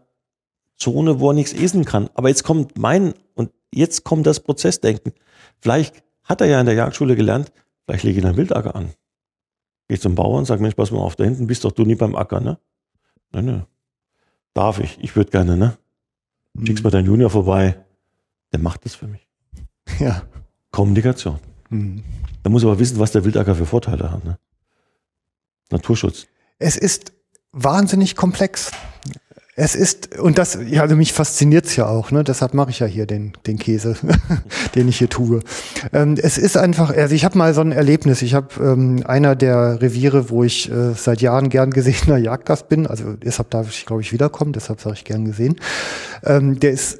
Zone, wo er nichts essen kann. Aber jetzt kommt mein, und jetzt kommt das Prozessdenken. Vielleicht hat er ja in der Jagdschule gelernt, vielleicht lege ich einen Wildacker an. Geh zum Bauern und sag, Mensch, pass mal auf, da hinten bist doch du nie beim Acker, ne? Nein, nein. Darf ich? Ich würde gerne, ne? Schickst mal deinen Junior vorbei. Der macht das für mich. Ja. Kommunikation. Mhm. Da muss aber wissen, was der Wildacker für Vorteile hat, ne? Naturschutz. Es ist wahnsinnig komplex. Es ist, und das, ja, also mich fasziniert's ja auch, ne? Deshalb mache ich ja hier den, den Käse, den ich hier tue. Ähm, es ist einfach, also ich habe mal so ein Erlebnis. Ich habe ähm, einer der Reviere, wo ich äh, seit Jahren gern gesehener Jagdgast bin, also deshalb darf ich, glaube ich, wiederkommen, deshalb sage ich gern gesehen. Ähm, der ist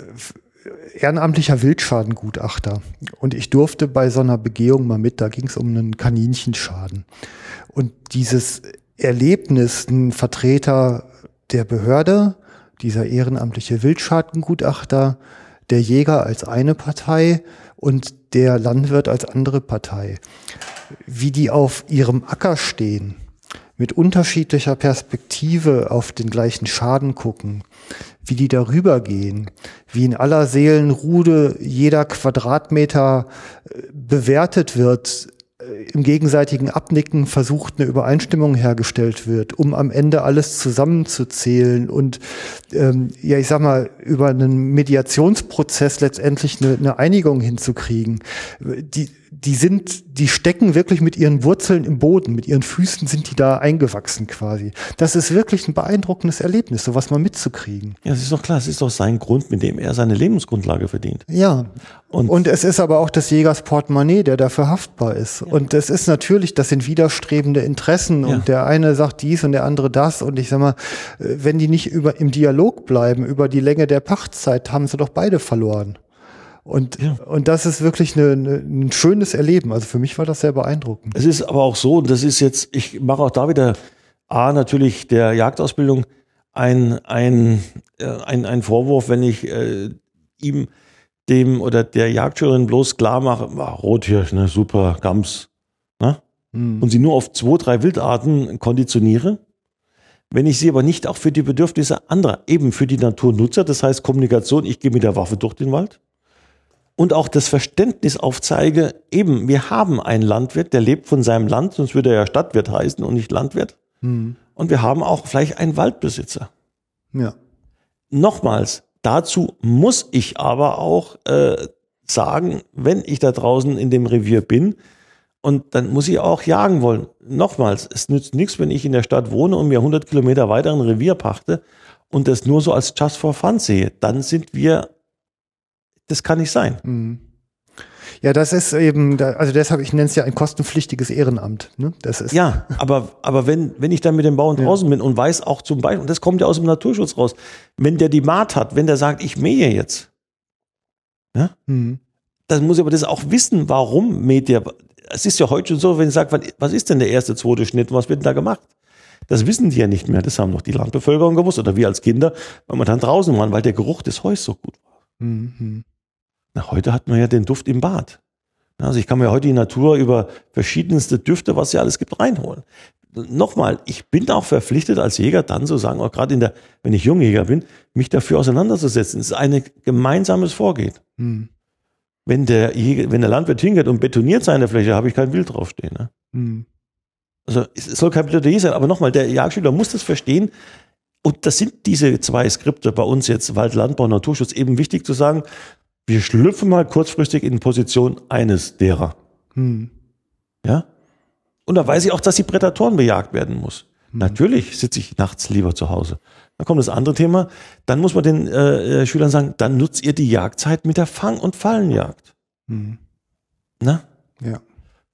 ehrenamtlicher Wildschadengutachter. Und ich durfte bei so einer Begehung mal mit, da ging es um einen Kaninchenschaden. Und dieses Erlebnis, ein Vertreter der Behörde, dieser ehrenamtliche Wildschadengutachter, der Jäger als eine Partei und der Landwirt als andere Partei, wie die auf ihrem Acker stehen, mit unterschiedlicher Perspektive auf den gleichen Schaden gucken, wie die darüber gehen, wie in aller Seelenrude jeder Quadratmeter äh, bewertet wird, im gegenseitigen Abnicken versucht, eine Übereinstimmung hergestellt wird, um am Ende alles zusammenzuzählen und ähm, ja, ich sag mal, über einen Mediationsprozess letztendlich eine, eine Einigung hinzukriegen. Die, die sind, die stecken wirklich mit ihren Wurzeln im Boden, mit ihren Füßen sind die da eingewachsen quasi. Das ist wirklich ein beeindruckendes Erlebnis, sowas mal mitzukriegen. Ja, das ist doch klar, es ist doch sein Grund, mit dem er seine Lebensgrundlage verdient. Ja. Und- Und, es ist aber auch des Jägers Portemonnaie, der dafür haftbar ist. Und das ist natürlich, das sind widerstrebende Interessen Ja. und der eine sagt dies und der andere das. Und ich sag mal, äh, wenn die nicht über, im Dialog bleiben, über die Länge der Pachtzeit, haben sie doch beide verloren. Und, Ja. und das ist wirklich eine, eine, ein schönes Erleben. Also für mich war das sehr beeindruckend. Es ist aber auch so, und das ist jetzt, ich mache auch da wieder A, natürlich der Jagdausbildung ein, ein, äh, ein, ein Vorwurf, wenn ich äh, ihm, dem oder der Jagdschülerin bloß klar mache, ah, Rothirsch, ne, super, Gams, ne? Hm. und sie nur auf zwei, drei Wildarten konditioniere. Wenn ich sie aber nicht auch für die Bedürfnisse anderer, eben für die Natur nutze, das heißt Kommunikation, ich gehe mit der Waffe durch den Wald und auch das Verständnis aufzeige, eben, wir haben einen Landwirt, der lebt von seinem Land, sonst würde er ja Stadtwirt heißen und nicht Landwirt. Hm. Und wir haben auch vielleicht einen Waldbesitzer. Ja. Nochmals, dazu muss ich aber auch äh, sagen, wenn ich da draußen in dem Revier bin, und dann muss ich auch jagen wollen. Nochmals, es nützt nichts, wenn ich in der Stadt wohne und mir 100 Kilometer weiter ein Revier pachte und das nur so als Just for Fun sehe. Dann sind wir, das kann nicht sein. Hm. Ja, das ist eben, also deshalb, ich nenne es ja ein kostenpflichtiges Ehrenamt. Ne? Das ist, Ja, aber, aber wenn, wenn ich dann mit dem Bauern draußen bin und weiß auch zum Beispiel, und das kommt ja aus dem Naturschutz raus, wenn der die Maat hat, wenn der sagt, ich mähe jetzt, ja, Hm. dann muss ich aber das auch wissen, warum mäht der. Es ist ja heute schon so, wenn ich sage, was- ist denn der erste, zweite Schnitt, was wird denn da gemacht? Das wissen die ja nicht mehr, das haben noch die Landbevölkerung gewusst oder wir als Kinder, weil wir dann draußen waren, weil der Geruch des Heus so gut war. Hm, hm. Na, heute hat man ja den Duft im Bad. Also ich kann mir heute die Natur über verschiedenste Düfte, was ja alles gibt, reinholen. Nochmal, ich bin auch verpflichtet als Jäger dann zu sagen, auch gerade in der, wenn ich Jungjäger bin, mich dafür auseinanderzusetzen. Es ist ein gemeinsames Vorgehen. Hm. Wenn der, Jäger, wenn der Landwirt hingeht und betoniert seine Fläche, habe ich kein Wild draufstehen. Ne? Hm. Also es es soll kein Plädoyer sein, aber nochmal, der Jagdschüler muss das verstehen. Und das sind diese zwei Skripte bei uns jetzt, Wald, Landbau, Naturschutz, eben wichtig zu sagen, wir schlüpfen mal kurzfristig in Position eines derer. Hm. Ja? Und da weiß ich auch, dass die Prädatoren bejagt werden muss. Natürlich sitze ich nachts lieber zu Hause. Dann kommt das andere Thema. Dann muss man den äh, äh, Schülern sagen, dann nutzt ihr die Jagdzeit mit der Fang- und Fallenjagd. Hm. Na? Ja.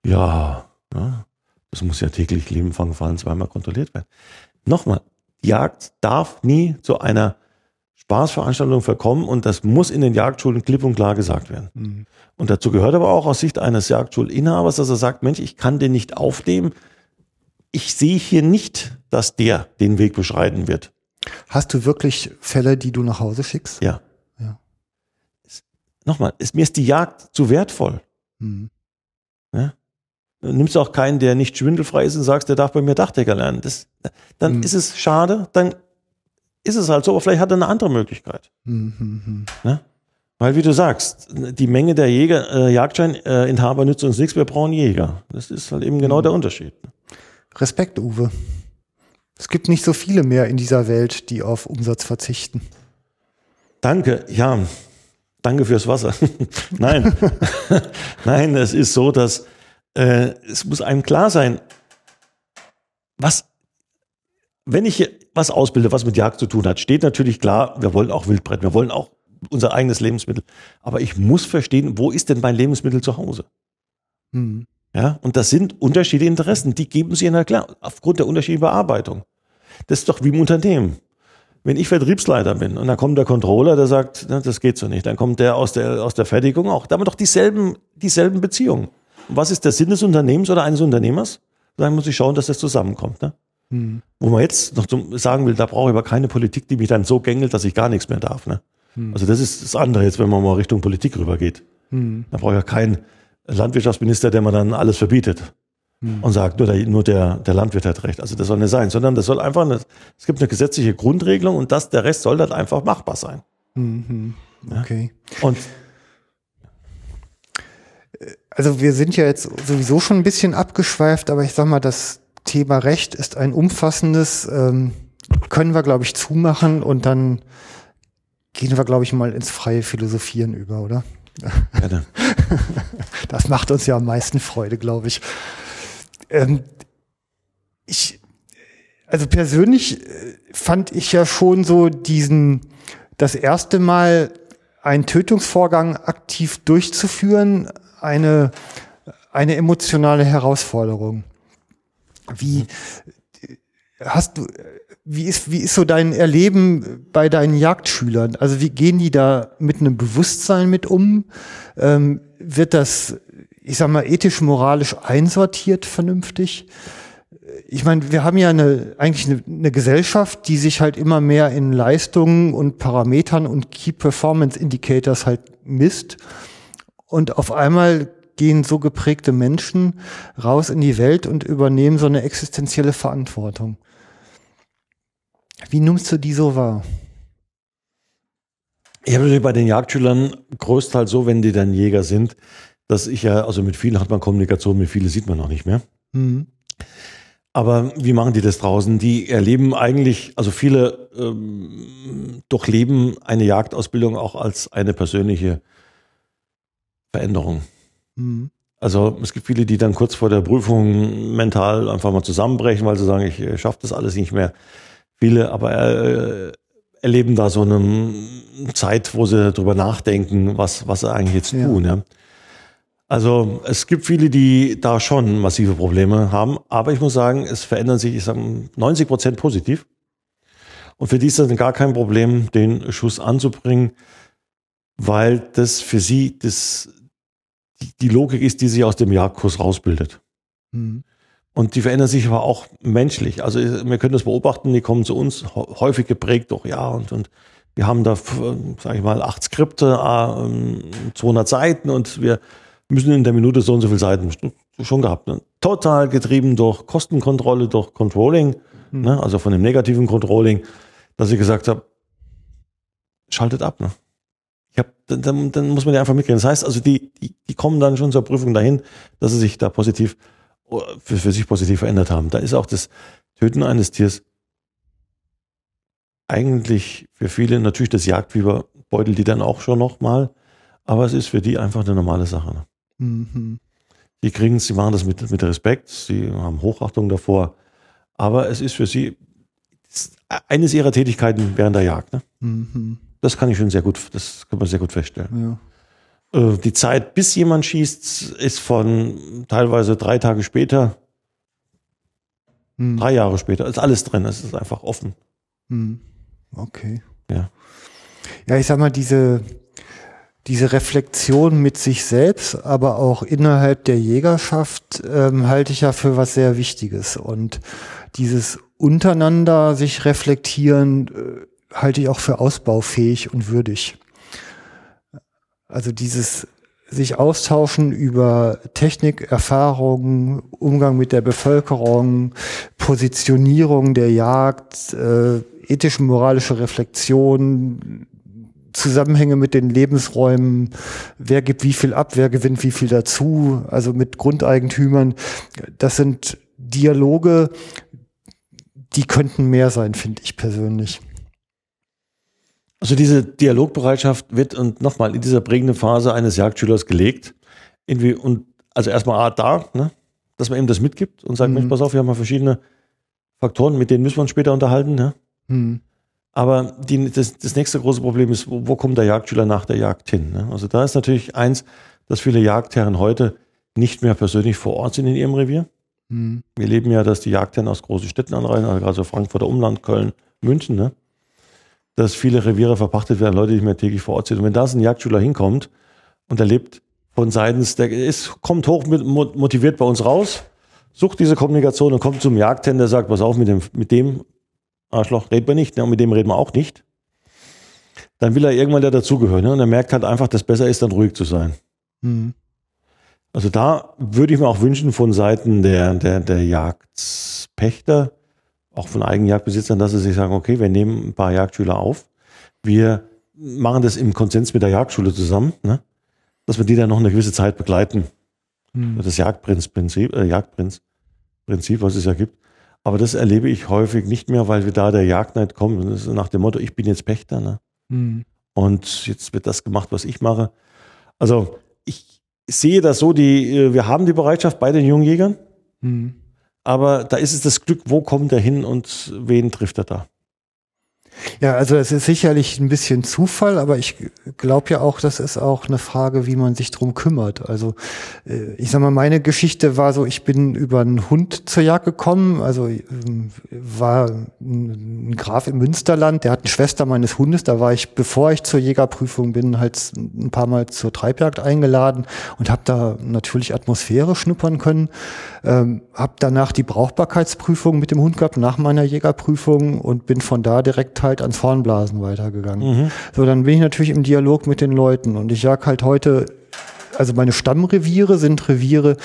Ja, ja, das muss ja täglich Leben, Fangen, Fallen zweimal kontrolliert werden. Nochmal, Jagd darf nie zu einer Spaßveranstaltung verkommen und das muss in den Jagdschulen klipp und klar gesagt werden. Hm. Und dazu gehört aber auch aus Sicht eines Jagdschulinhabers, dass er sagt, Mensch, ich kann den nicht aufnehmen. Ich sehe hier nicht, dass der den Weg beschreiten wird. Hast du wirklich Fälle, die du nach Hause schickst? Ja. Ja. Nochmal, es, mir ist die Jagd zu wertvoll. Hm. Du nimmst auch keinen, der nicht schwindelfrei ist und sagst, der darf bei mir Dachdecker lernen. Das, dann Hm. ist es schade, dann ist es halt so, aber vielleicht hat er eine andere Möglichkeit. Hm, hm, hm. Ne? Weil, wie du sagst, die Menge der Jäger, äh, Jagdscheininhaber nützt uns nichts, wir brauchen Jäger. Das ist halt eben genau der Unterschied. Respekt, Uwe. Es gibt nicht so viele mehr in dieser Welt, die auf Umsatz verzichten. Danke, ja, danke fürs Wasser. Nein, nein, es ist so, dass äh, es muss einem klar sein, was, wenn ich hier was ausbilde, was mit Jagd zu tun hat, steht natürlich klar, wir wollen auch Wildbrett, wir wollen auch unser eigenes Lebensmittel. Aber ich muss verstehen, wo ist denn mein Lebensmittel zu Hause? Hm. Ja, und das sind unterschiedliche Interessen, die geben sich ja klar, aufgrund der unterschiedlichen Bearbeitung. Das ist doch wie im Unternehmen. Wenn ich Vertriebsleiter bin und dann kommt der Controller, der sagt, das geht so nicht, dann kommt der aus der, aus der Fertigung auch. Da haben wir doch dieselben, dieselben Beziehungen. Und was ist der Sinn des Unternehmens oder eines Unternehmers? Dann muss ich schauen, dass das zusammenkommt. Ne? Hm. Wo man jetzt noch sagen will, da brauche ich aber keine Politik, die mich dann so gängelt, dass ich gar nichts mehr darf. Ne? Also das ist das andere jetzt, wenn man mal Richtung Politik rübergeht. Hm. Da brauche ich ja keinen Landwirtschaftsminister, der mir dann alles verbietet. und sagt, nur, der, nur der, der Landwirt hat recht. Also das soll nicht sein, sondern das soll einfach, eine, es gibt eine gesetzliche Grundregelung und das, der Rest soll dann einfach machbar sein. Okay. Und Also wir sind ja jetzt sowieso schon ein bisschen abgeschweift, aber ich sag mal, das Thema Recht ist ein umfassendes, ähm, können wir, glaube ich, zumachen und dann gehen wir, glaube ich, mal ins freie Philosophieren über, oder? Gerne. Das macht uns ja am meisten Freude, glaube ich. Ähm, ich, also persönlich äh, fand ich ja schon so diesen, das erste Mal einen Tötungsvorgang aktiv durchzuführen, eine, eine emotionale Herausforderung. Wie hast du, wie ist, wie ist so dein Erleben bei deinen Jagdschülern? Also wie gehen die da mit einem Bewusstsein mit um? Ähm, wird das, ich sag mal, ethisch, moralisch einsortiert vernünftig? Ich meine, wir haben ja eine, eigentlich eine, eine Gesellschaft, die sich halt immer mehr in Leistungen und Parametern und Key Performance Indicators halt misst. Und auf einmal gehen so geprägte Menschen raus in die Welt und übernehmen so eine existenzielle Verantwortung. Wie nimmst du die so wahr? Ich habe natürlich bei den Jagdschülern größtenteils so, wenn die dann Jäger sind, dass ich ja, also mit vielen hat man Kommunikation, mit vielen sieht man noch nicht mehr. Mhm. Aber wie machen die das draußen? Die erleben eigentlich, also viele ähm, durchleben eine Jagdausbildung auch als eine persönliche Veränderung. Mhm. Also es gibt viele, die dann kurz vor der Prüfung mental einfach mal zusammenbrechen, weil sie sagen, ich äh, schaffe das alles nicht mehr. Viele aber äh, erleben da so eine Zeit, wo sie darüber nachdenken, was, was sie eigentlich jetzt Ja. tun. Ja. Also es gibt viele, die da schon massive Probleme haben, aber ich muss sagen, es verändern sich, ich sage 90 Prozent positiv. Und für die ist das gar kein Problem, den Schuss anzubringen, weil das für sie das, die, die Logik ist, die sich aus dem Jagdkurs rausbildet. Mhm. Und die verändern sich aber auch menschlich. Also wir können das beobachten, die kommen zu uns hä- häufig geprägt durch, ja, und, und wir haben da, sage ich mal, acht Skripte, ah, ähm, 200 Seiten und wir müssen in der Minute so und so viele Seiten schon gehabt. Ne? Total getrieben durch Kostenkontrolle, durch Controlling, ne? also von dem negativen Controlling, dass ich gesagt habe, schaltet ab. Ne? Ich hab, dann- dann, muss man ja einfach mitkriegen. Das heißt also, die, die, die kommen dann schon zur Prüfung dahin, dass sie sich da positiv, für, für sich positiv verändert haben. Da ist auch das Töten eines Tiers eigentlich für viele natürlich das Jagdfieber beutelt die dann auch schon nochmal, aber es ist für die einfach eine normale Sache. Ne? Mhm. Die kriegen sie machen das mit, mit Respekt, sie haben Hochachtung davor, aber es ist für sie eines ihrer Tätigkeiten während der Jagd. Ne? Mhm. Das kann ich schon sehr gut, das kann man sehr gut feststellen. Ja. Äh, Die Zeit, bis jemand schießt, ist von teilweise drei Tage später, Mhm. drei Jahre später, ist alles drin, es ist einfach offen. Mhm. Okay. Ja. Ja, ich sag mal, diese, diese Reflexion mit sich selbst, aber auch innerhalb der Jägerschaft, ähm, halte ich ja für was sehr Wichtiges. Und dieses untereinander sich reflektieren, äh, halte ich auch für ausbaufähig und würdig. Also dieses sich austauschen über Technik, Erfahrungen, Umgang mit der Bevölkerung, Positionierung der Jagd, äh, ethische, moralische Reflexion, Zusammenhänge mit den Lebensräumen, wer gibt wie viel ab, wer gewinnt wie viel dazu, also mit Grundeigentümern. Das sind Dialoge, die könnten mehr sein, finde ich persönlich. Also diese Dialogbereitschaft wird und nochmal in dieser prägenden Phase eines Jagdschülers gelegt. Irgendwie und also erstmal A, da, ne, dass man ihm das mitgibt und sagt, Mhm. Mensch, pass auf, wir haben mal verschiedene Faktoren, mit denen müssen wir uns später unterhalten. Ne? Hm. Aber die, das, das nächste große Problem ist, wo, wo kommt der Jagdschüler nach der Jagd hin? Ne? Also da ist natürlich eins, dass viele Jagdherren heute nicht mehr persönlich vor Ort sind in ihrem Revier. Hm. Wir leben ja, dass die Jagdherren aus großen Städten anreisen, also gerade so Frankfurter Umland, Köln, München, ne? Dass viele Reviere verpachtet werden, Leute, die nicht mehr täglich vor Ort sind. Und wenn da so ein Jagdschüler hinkommt und er lebt von seitens, der ist, kommt hoch mit, mo- motiviert bei uns raus, sucht diese Kommunikation und kommt zum Jagdherrn, der sagt, pass auf, mit dem, mit dem Arschloch reden wir nicht, ne? und mit dem reden wir auch nicht. Dann will er irgendwann da dazugehören. Ne? Und er merkt halt einfach, dass besser ist, dann ruhig zu sein. Hm. Also da würde ich mir auch wünschen von Seiten der, der, der Jagdpächter, auch von Eigenjagdbesitzern, dass sie sich sagen, okay, wir nehmen ein paar Jagdschüler auf, wir machen das im Konsens mit der Jagdschule zusammen, ne? dass wir die dann noch eine gewisse Zeit begleiten. Das Jagdprinzprinzip, äh, Jagdprinzprinzip, was es ja gibt. Aber das erlebe ich häufig nicht mehr, weil wir da der Jagdneid kommen. Das ist nach dem Motto, ich bin jetzt Pächter. Ne? Hm. Und jetzt wird das gemacht, was ich mache. Also ich sehe das so, die, äh, wir haben die Bereitschaft bei den Jungjägern, Hm. Aber da ist es das Glück, wo kommt er hin und wen trifft er da? Ja, also es ist sicherlich ein bisschen Zufall, aber ich glaube ja auch, das ist auch eine Frage, wie man sich drum kümmert. Also äh, ich sag mal, meine Geschichte war so, ich bin über einen Hund zur Jagd gekommen, also ähm, war ein ein Graf im Münsterland, der hat eine Schwester meines Hundes, da war ich, bevor ich zur Jägerprüfung bin, halt ein paar Mal zur Treibjagd eingeladen und habe da natürlich Atmosphäre schnuppern können. Ähm, habe danach die Brauchbarkeitsprüfung mit dem Hund gehabt, nach meiner Jägerprüfung und bin von da direkt halt ans Hornblasen weitergegangen. So, dann bin ich natürlich im Dialog mit den Leuten und ich jag halt heute also meine Stammreviere sind Reviere,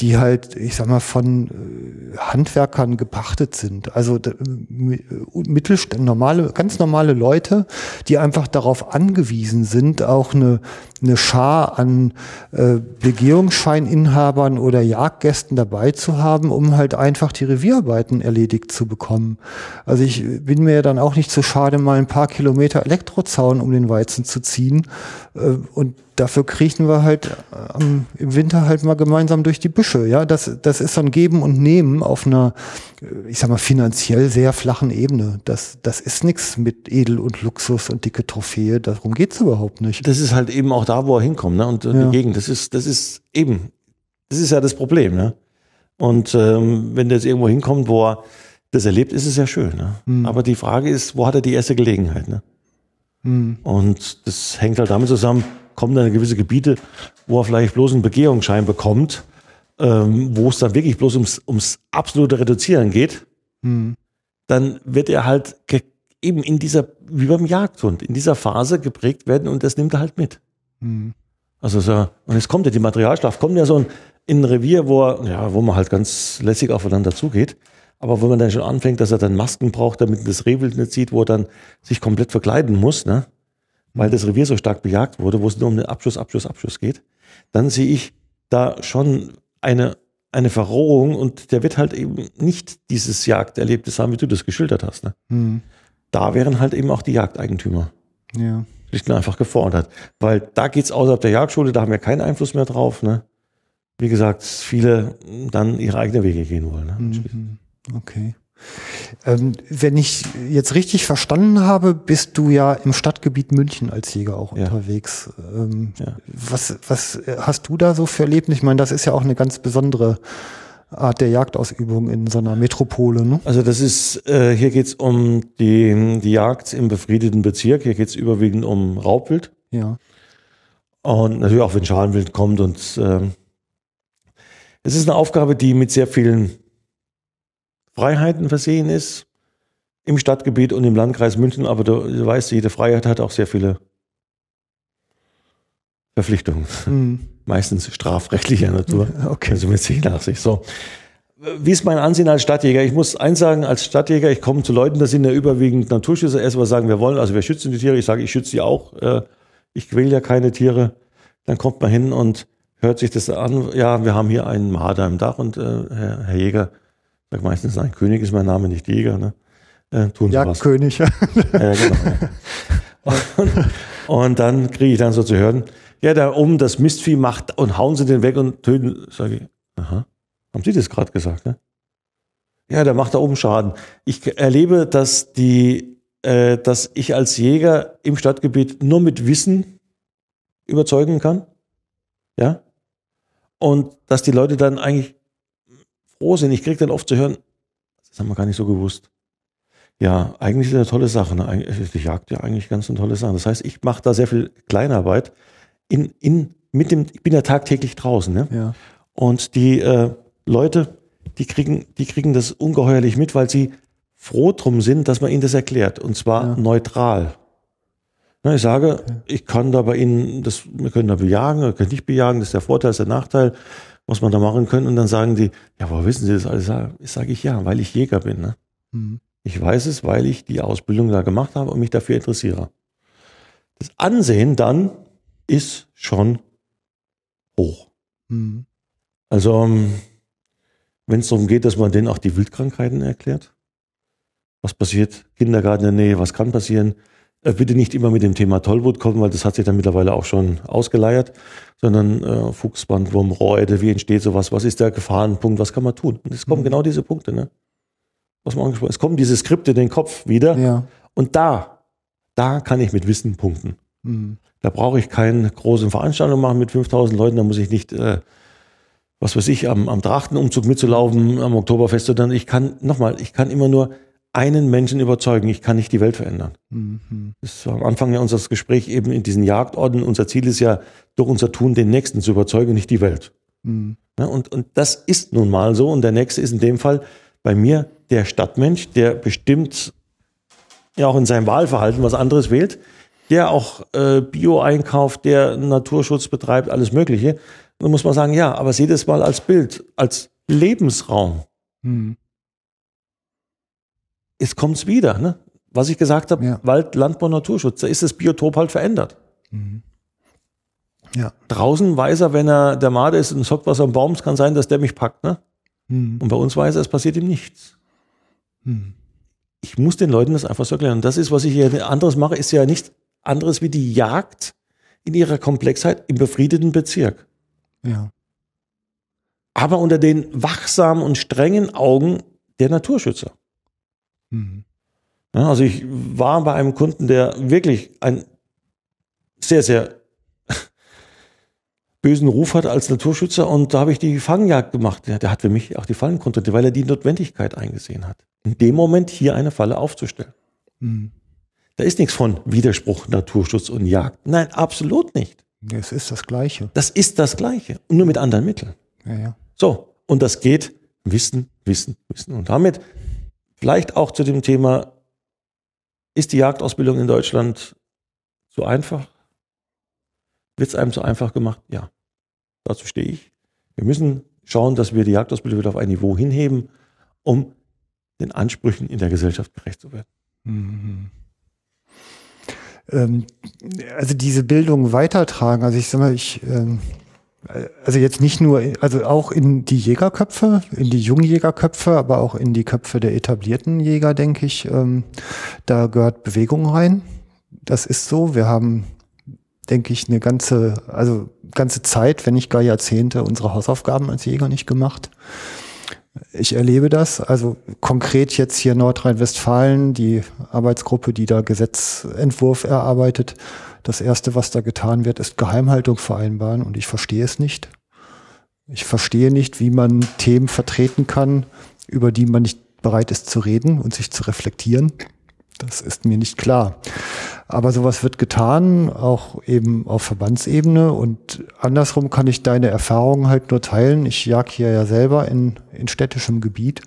die halt, ich sag mal, von äh, Handwerkern gepachtet sind. Also mi- Mittelstand, normale, ganz normale Leute, die einfach darauf angewiesen sind, auch eine, eine Schar an äh, Begehungsscheininhabern oder Jagdgästen dabei zu haben, um halt einfach die Revierarbeiten erledigt zu bekommen. Also ich bin mir dann auch nicht zu schade, mal ein paar Kilometer Elektrozaun um den Weizen zu ziehen. Äh, und dafür kriechen wir halt ähm, im Winter halt mal gemeinsam durch die Büsche. Ja, das, das ist so ein Geben und Nehmen auf einer, äh, ich sag mal, finanziell sehr flachen Ebene. Das, das ist nichts mit Edel und Luxus und dicke Trophäe. Darum geht's überhaupt nicht. Das ist halt eben auch da, wo er hinkommt, ne? Und äh, Ja. die Gegend. Das ist, das ist eben, das ist ja das Problem, ne? Und ähm, wenn der jetzt irgendwo hinkommt, wo er das erlebt, ist es ja schön. Ne? Aber die Frage ist, wo hat er die erste Gelegenheit? Ne? Und das hängt halt damit zusammen, kommen dann gewisse Gebiete, wo er vielleicht bloß einen Begehungsschein bekommt, ähm, wo es dann wirklich bloß ums, ums absolute Reduzieren geht, dann wird er halt eben in dieser, wie beim Jagdhund, in dieser Phase geprägt werden und das nimmt er halt mit. Also so, und jetzt kommt ja die Materialschlacht, kommt ja so ein, in ein Revier, wo, er, ja, wo man halt ganz lässig aufeinander zugeht. Aber wenn man dann schon anfängt, dass er dann Masken braucht, damit das Rehwild nicht sieht, wo er dann sich komplett verkleiden muss, ne? Weil das Revier so stark bejagt wurde, wo es nur um den Abschuss, Abschuss, Abschuss geht, dann sehe ich da schon eine, eine Verrohung und der wird halt eben nicht dieses Jagderlebnis haben, wie du das geschildert hast. Ne? Hm. Da wären halt eben auch die Jagdeigentümer Ja. schlicht und einfach gefordert. Weil da geht's außerhalb der Jagdschule, da haben wir keinen Einfluss mehr drauf. Ne? Wie gesagt, viele dann ihre eigenen Wege gehen wollen. Ne? Okay. Ähm, wenn ich jetzt richtig verstanden habe, bist du ja im Stadtgebiet München als Jäger auch Ja. unterwegs. Ähm, Ja. Was, was hast du da so für Erlebnisse? Ich meine, das ist ja auch eine ganz besondere Art der Jagdausübung in so einer Metropole. Ne? Also das ist, äh, hier geht's um die, die Jagd im befriedeten Bezirk. Hier geht's überwiegend um Raubwild. Ja. Und natürlich auch, wenn Schalenwild kommt. Und ähm, es ist eine Aufgabe, die mit sehr vielen Freiheiten versehen ist. Im Stadtgebiet und im Landkreis München. Aber du, weißt, jede Freiheit hat auch sehr viele Verpflichtungen. Hm. Meistens strafrechtlicher Natur. Okay. Also mit sich nach sich. So. Wie ist mein Ansehen als Stadtjäger? Ich muss eins sagen, als Stadtjäger, ich komme zu Leuten, das sind ja überwiegend Naturschützer, erst mal sagen, wir wollen, also wir schützen die Tiere. Ich sage, ich schütze sie auch. Äh, Ich quäle ja keine Tiere. Dann kommt man hin und hört sich das an. Ja, wir haben hier einen Marder im Dach und äh, Herr, Herr Jäger, sagt meistens, nein, König ist mein Name, nicht Jäger. Ne? Äh, tun Sie was. Jagdkönig. Ja, genau. und, und dann kriege ich dann so zu hören, ja, da oben das Mistvieh macht und hauen sie den weg und töten. Sage ich, aha, haben Sie das gerade gesagt, ne? Ja, der macht da oben Schaden. Ich erlebe, dass die, äh, dass ich als Jäger im Stadtgebiet nur mit Wissen überzeugen kann. Ja. Und dass die Leute dann eigentlich froh sind. Ich kriege dann oft zu hören, das haben wir gar nicht so gewusst. Ja, eigentlich ist das eine tolle Sache. Ne? Die Jagd ja eigentlich ganz eine tolle Sache. Das heißt, ich mache da sehr viel Kleinarbeit in, in, mit dem, ich bin ja tagtäglich draußen. Ne? ja. Und die äh, Leute, die kriegen, die kriegen das ungeheuerlich mit, weil sie froh drum sind, dass man ihnen das erklärt. Und zwar Ja. neutral. Na, Ich sage, ich kann da bei Ihnen, das, wir können da bejagen, wir können nicht bejagen, das ist der Vorteil, das ist der Nachteil, was man da machen können. Und dann sagen die, ja, woher wissen Sie das alles? Ich sage ich ja, weil ich Jäger bin. Ne? Mhm. Ich weiß es, weil ich die Ausbildung da gemacht habe und mich dafür interessiere. Das Ansehen dann ist schon hoch. Mhm. Also, wenn es darum geht, dass man denen auch die Wildkrankheiten erklärt, was passiert, Kindergarten in der Nähe, was kann passieren, bitte nicht immer mit dem Thema Tollwut kommen, weil das hat sich dann mittlerweile auch schon ausgeleiert, sondern äh, Fuchsband, Wurm, Rohräder, wie entsteht sowas, was ist der Gefahrenpunkt, was kann man tun? Und es kommen Mhm. genau diese Punkte, ne? Was man angesprochen Es kommen diese Skripte in den Kopf wieder Ja. und da, da kann ich mit Wissen punkten. Mhm. Da brauche ich keine großen Veranstaltungen machen mit 5000 Leuten. Da muss ich nicht, äh, was weiß ich, am, am Trachtenumzug mitzulaufen, am Oktoberfest, sondern ich kann, nochmal, ich kann immer nur einen Menschen überzeugen. Ich kann nicht die Welt verändern. Mhm. Das war am Anfang ja unseres Gespräch eben in diesen Jagdorden. Unser Ziel ist ja, durch unser Tun den Nächsten zu überzeugen, nicht die Welt. Mhm. Ja, und, und das ist nun mal so. Und der Nächste ist in dem Fall bei mir der Stadtmensch, der bestimmt ja auch in seinem Wahlverhalten was anderes wählt, der auch äh, Bio einkauft, der Naturschutz betreibt, alles Mögliche. Dann muss man sagen, ja, aber seht es mal als Bild, als Lebensraum. Mhm. Jetzt kommt's wieder, ne? Was ich gesagt habe, Ja. Wald, Landbau, Naturschutz, da ist das Biotop halt verändert. Mhm. Ja. Draußen weiß er, wenn er der Made ist und hockt was am Baum, es kann sein, dass der mich packt, ne? Mhm. Und bei uns weiß er, es passiert ihm nichts. Mhm. Ich muss den Leuten das einfach so erklären. Und das ist, was ich hier anderes mache, ist ja nichts anderes wie die Jagd in ihrer Komplexheit im befriedeten Bezirk. Ja. Aber unter den wachsamen und strengen Augen der Naturschützer. Mhm. Ja, also ich war bei einem Kunden, der wirklich einen sehr, sehr bösen Ruf hat als Naturschützer und da habe ich die Fangjagd gemacht. Der, der hat für mich auch die Fallen kontrolliert, weil er die Notwendigkeit eingesehen hat. In dem Moment hier eine Falle aufzustellen. Mhm. Da ist nichts von Widerspruch, Naturschutz und Jagd. Nein, absolut nicht. Es ist das Gleiche. Das ist das Gleiche. Und nur mit anderen Mitteln. Ja, ja. So. Und das geht Wissen, Wissen, Wissen. Und damit vielleicht auch zu dem Thema, ist die Jagdausbildung in Deutschland zu einfach? Wird es einem zu einfach gemacht? Ja. Dazu stehe ich. Wir müssen schauen, dass wir die Jagdausbildung wieder auf ein Niveau hinheben, um den Ansprüchen in der Gesellschaft gerecht zu werden. Mhm. Ähm, also diese Bildung weitertragen, also ich sag mal, ich, ähm, also jetzt nicht nur, also auch in die Jägerköpfe, in die jungen Jägerköpfe, aber auch in die Köpfe der etablierten Jäger, denke ich, ähm, da gehört Bewegung rein. Das ist so. Wir haben, denke ich, eine ganze, also ganze Zeit, wenn nicht gar Jahrzehnte, unsere Hausaufgaben als Jäger nicht gemacht. Ich erlebe das, also konkret jetzt hier Nordrhein-Westfalen, die Arbeitsgruppe, die da Gesetzentwurf erarbeitet. Das erste, was da getan wird, ist Geheimhaltung vereinbaren und ich verstehe es nicht. Ich verstehe nicht, wie man Themen vertreten kann, über die man nicht bereit ist zu reden und sich zu reflektieren. Das ist mir nicht klar. Aber sowas wird getan, auch eben auf Verbandsebene. Und andersrum kann ich deine Erfahrungen halt nur teilen. Ich jag hier ja selber in, in städtischem Gebiet.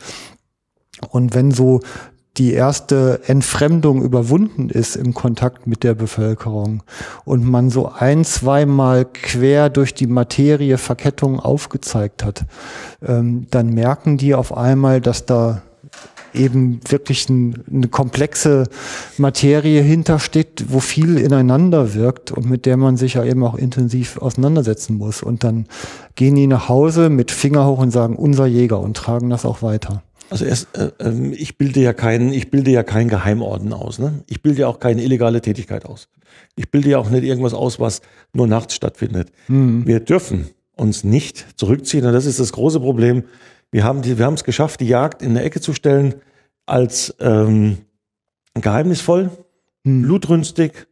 Und wenn so die erste Entfremdung überwunden ist im Kontakt mit der Bevölkerung und man so ein, zweimal quer durch die Materie Verkettung aufgezeigt hat, ähm, dann merken die auf einmal, dass da eben wirklich ein, eine komplexe Materie hintersteht, wo viel ineinander wirkt und mit der man sich ja eben auch intensiv auseinandersetzen muss. Und dann gehen die nach Hause mit Finger hoch und sagen, unser Jäger und tragen das auch weiter. Also erst, äh, ähm, ich bilde ja keinen, ich bilde ja keinen Geheimorden aus. Ne? Ich bilde ja auch keine illegale Tätigkeit aus. Ich bilde ja auch nicht irgendwas aus, was nur nachts stattfindet. Wir dürfen uns nicht zurückziehen. Und das ist das große Problem. Wir haben die, wir haben es geschafft, die Jagd in eine Ecke zu stellen als ähm, geheimnisvoll, blutrünstig,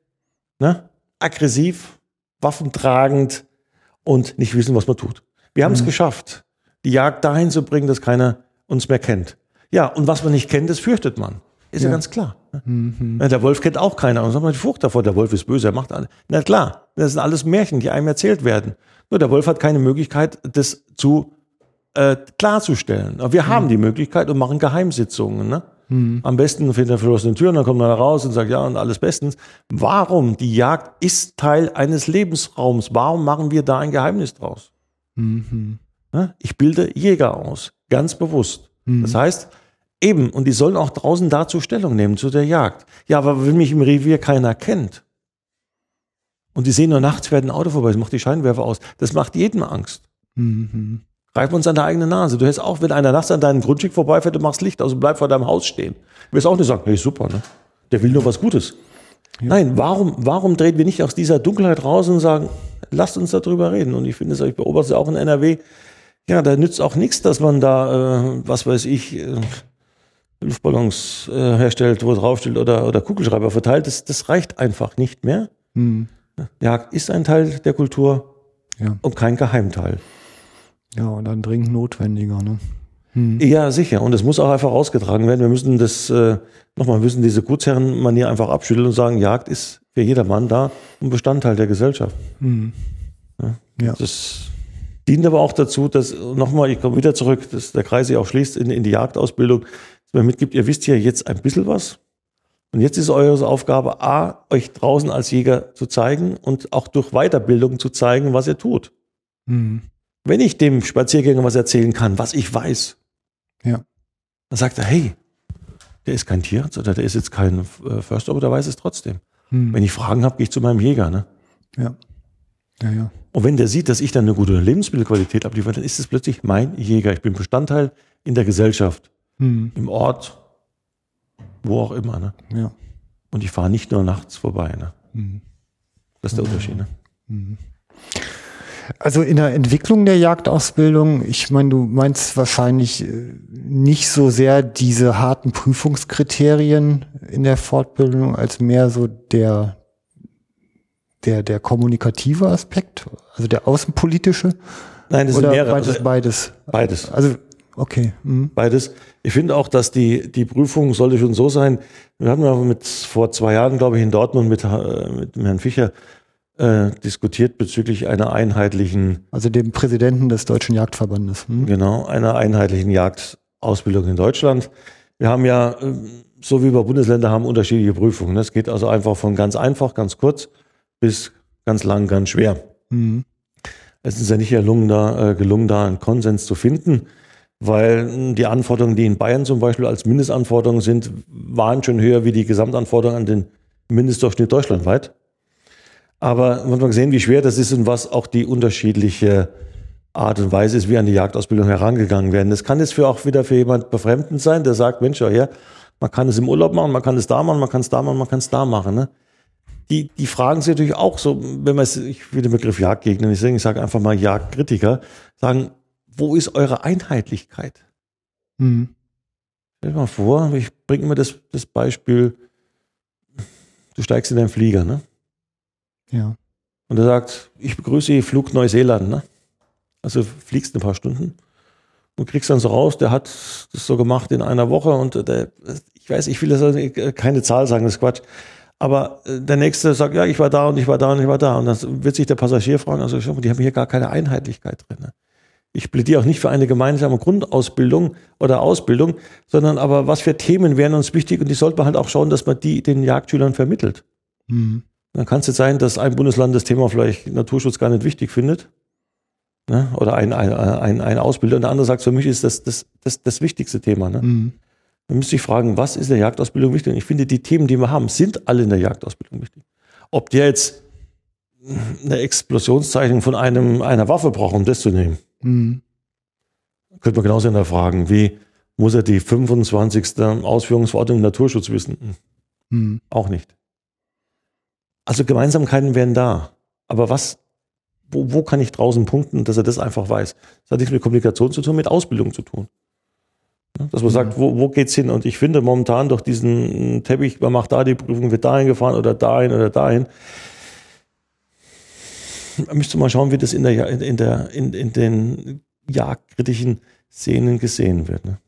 ne? aggressiv, waffentragend und nicht wissen, was man tut. Wir haben es geschafft, die Jagd dahin zu bringen, dass keiner uns mehr kennt. Ja, und was man nicht kennt, das fürchtet man. Ist ja, Ja. ganz klar. Ja, der Wolf kennt auch keiner. Und hat man die Furcht davor, der Wolf ist böse, er macht alles. Na klar, das sind alles Märchen, die einem erzählt werden. Nur der Wolf hat keine Möglichkeit, das zu äh, klarzustellen. Aber wir haben die Möglichkeit und machen Geheimsitzungen. Ne? Am besten hinter verschlossenen Türen, dann kommt man da raus und sagt, ja, und alles bestens. Warum? Die Jagd ist Teil eines Lebensraums. Warum machen wir da ein Geheimnis draus? Ne? Ich bilde Jäger aus, ganz bewusst. Das heißt, eben, und die sollen auch draußen dazu Stellung nehmen, zu der Jagd. Ja, aber wenn mich im Revier keiner kennt und die sehen nur nachts fährt ein Auto vorbei, das macht die Scheinwerfer aus, das macht jedem Angst. Greifen uns an der eigenen Nase. Du hättest auch, wenn einer nachts an deinem Grundstück vorbeifährt, du machst Licht aus und bleib vor deinem Haus stehen. Du wirst auch nicht sagen, hey, super, ne? Der will nur was Gutes. Nein, warum, warum drehen wir nicht aus dieser Dunkelheit raus und sagen, lasst uns darüber reden? Und ich finde es, ich beobachte es auch in NRW, ja, da nützt auch nichts, dass man da, äh, was weiß ich, äh, Luftballons äh, herstellt, wo draufsteht oder, oder Kugelschreiber verteilt. Das, das reicht einfach nicht mehr. Jagd ist ein Teil der Kultur Ja. und kein Geheimteil. Ja, und dann dringend notwendiger, ne? Ja, sicher. Und es muss auch einfach ausgetragen werden. Wir müssen das, äh, nochmal, wir müssen diese Gutsherrenmanier einfach abschütteln und sagen, Jagd ist für jedermann da und Bestandteil der Gesellschaft. Ja. Das dient aber auch dazu, dass, nochmal, ich komme wieder zurück, dass der Kreis sich auch schließt in, in die Jagdausbildung, dass man mitgibt, ihr wisst ja jetzt ein bisschen was. Und jetzt ist eure Aufgabe, A, euch draußen als Jäger zu zeigen und auch durch Weiterbildung zu zeigen, was ihr tut. Mhm. Wenn ich dem Spaziergänger was erzählen kann, was ich weiß, Ja. dann sagt er, hey, der ist kein Tierarzt oder der ist jetzt kein äh, Förster, aber der weiß es trotzdem. Mhm. Wenn ich Fragen habe, gehe ich zu meinem Jäger. Ne? Ja. Ja, ja. Und wenn der sieht, dass ich dann eine gute Lebensmittelqualität abliefere, dann ist es plötzlich mein Jäger. Ich bin Bestandteil in der Gesellschaft, Mhm. im Ort, wo auch immer. Ne? Ja. Und ich fahre nicht nur nachts vorbei. Ne? Mhm. Das ist der Unterschied. Ne? Also in der Entwicklung der Jagdausbildung, ich meine, du meinst wahrscheinlich äh, nicht so sehr diese harten Prüfungskriterien in der Fortbildung, als mehr so der, der, der kommunikative Aspekt, also der außenpolitische. Nein, das Oder sind mehrere. beides, beides. beides. Also, okay. Mhm. Beides. Ich finde auch, dass die, die Prüfung sollte schon so sein. Wir hatten ja mit, vor zwei Jahren, glaube ich, in Dortmund mit, äh, mit Herrn Fischer äh, diskutiert bezüglich einer einheitlichen, Also dem Präsidenten des Deutschen Jagdverbandes. Mhm. genau, einer einheitlichen Jagdausbildung in Deutschland. Wir haben ja, äh, so wie wir Bundesländer haben, unterschiedliche Prüfungen. Es geht also einfach von ganz einfach, ganz kurz bis ganz lang, ganz schwer. Mhm. Es ist ja nicht gelungen, da, äh, gelungen, da einen Konsens zu finden, weil mh, die Anforderungen, die in Bayern zum Beispiel als Mindestanforderungen sind, waren schon höher wie die Gesamtanforderungen an den Mindestdurchschnitt deutschlandweit. Aber man hat mal gesehen, wie schwer das ist und was auch die unterschiedliche Art und Weise ist, wie an die Jagdausbildung herangegangen werden. Das kann jetzt für auch wieder für jemand befremdend sein, der sagt, Mensch, ja, man kann es im Urlaub machen, man kann es da machen, man kann es da machen, man kann es da machen. Ne? Die, die fragen sich natürlich auch so, wenn man es, ich will den Begriff Jagdgegner nicht sagen, ich sage einfach mal Jagdkritiker, sagen, wo ist eure Einheitlichkeit? Mhm. Stell dir mal vor, ich bringe immer das, das Beispiel, du steigst in deinen Flieger, ne? Ja. Und er sagt, ich begrüße Flug Neuseeland, ne? Also fliegst ein paar Stunden und kriegst dann so raus, der hat das so gemacht in einer Woche und der, ich weiß, ich will das also keine Zahl sagen, das ist Quatsch. Aber äh, der nächste sagt, ja, ich war da und ich war da und ich war da. Und dann wird sich der Passagier fragen, also schau mal, die haben hier gar keine Einheitlichkeit drin. Ne? Ich plädiere auch nicht für eine gemeinsame Grundausbildung oder Ausbildung, sondern aber was für Themen wären uns wichtig und die sollte man halt auch schauen, dass man die den Jagdschülern vermittelt. Mhm. Dann kann es jetzt sein, dass ein Bundesland das Thema vielleicht Naturschutz gar nicht wichtig findet. Ne? Oder ein, ein, ein, ein Ausbilder und der andere sagt, für mich ist das das, das, das wichtigste Thema. Ne? Mhm. Dann müsste ich fragen, was ist in der Jagdausbildung wichtig? Und ich finde, die Themen, die wir haben, sind alle in der Jagdausbildung wichtig. Ob der jetzt eine Explosionszeichnung von einem, einer Waffe braucht, um das zu nehmen, Mhm. könnte man genauso hinterfragen, wie muss er die 25. Ausführungsverordnung im Naturschutz wissen? Hm, Mhm. Auch nicht. Also Gemeinsamkeiten wären da. Aber was, wo, wo kann ich draußen punkten, dass er das einfach weiß? Das hat nichts mit Kommunikation zu tun, mit Ausbildung zu tun. Ja, Dass man sagt, wo, wo geht's hin? Und ich finde momentan durch diesen Teppich, man macht da die Prüfung, wird dahin gefahren oder dahin oder dahin. Man müsste mal schauen, wie das in der, in der, in, in den jagdkritischen Szenen gesehen wird. Ne?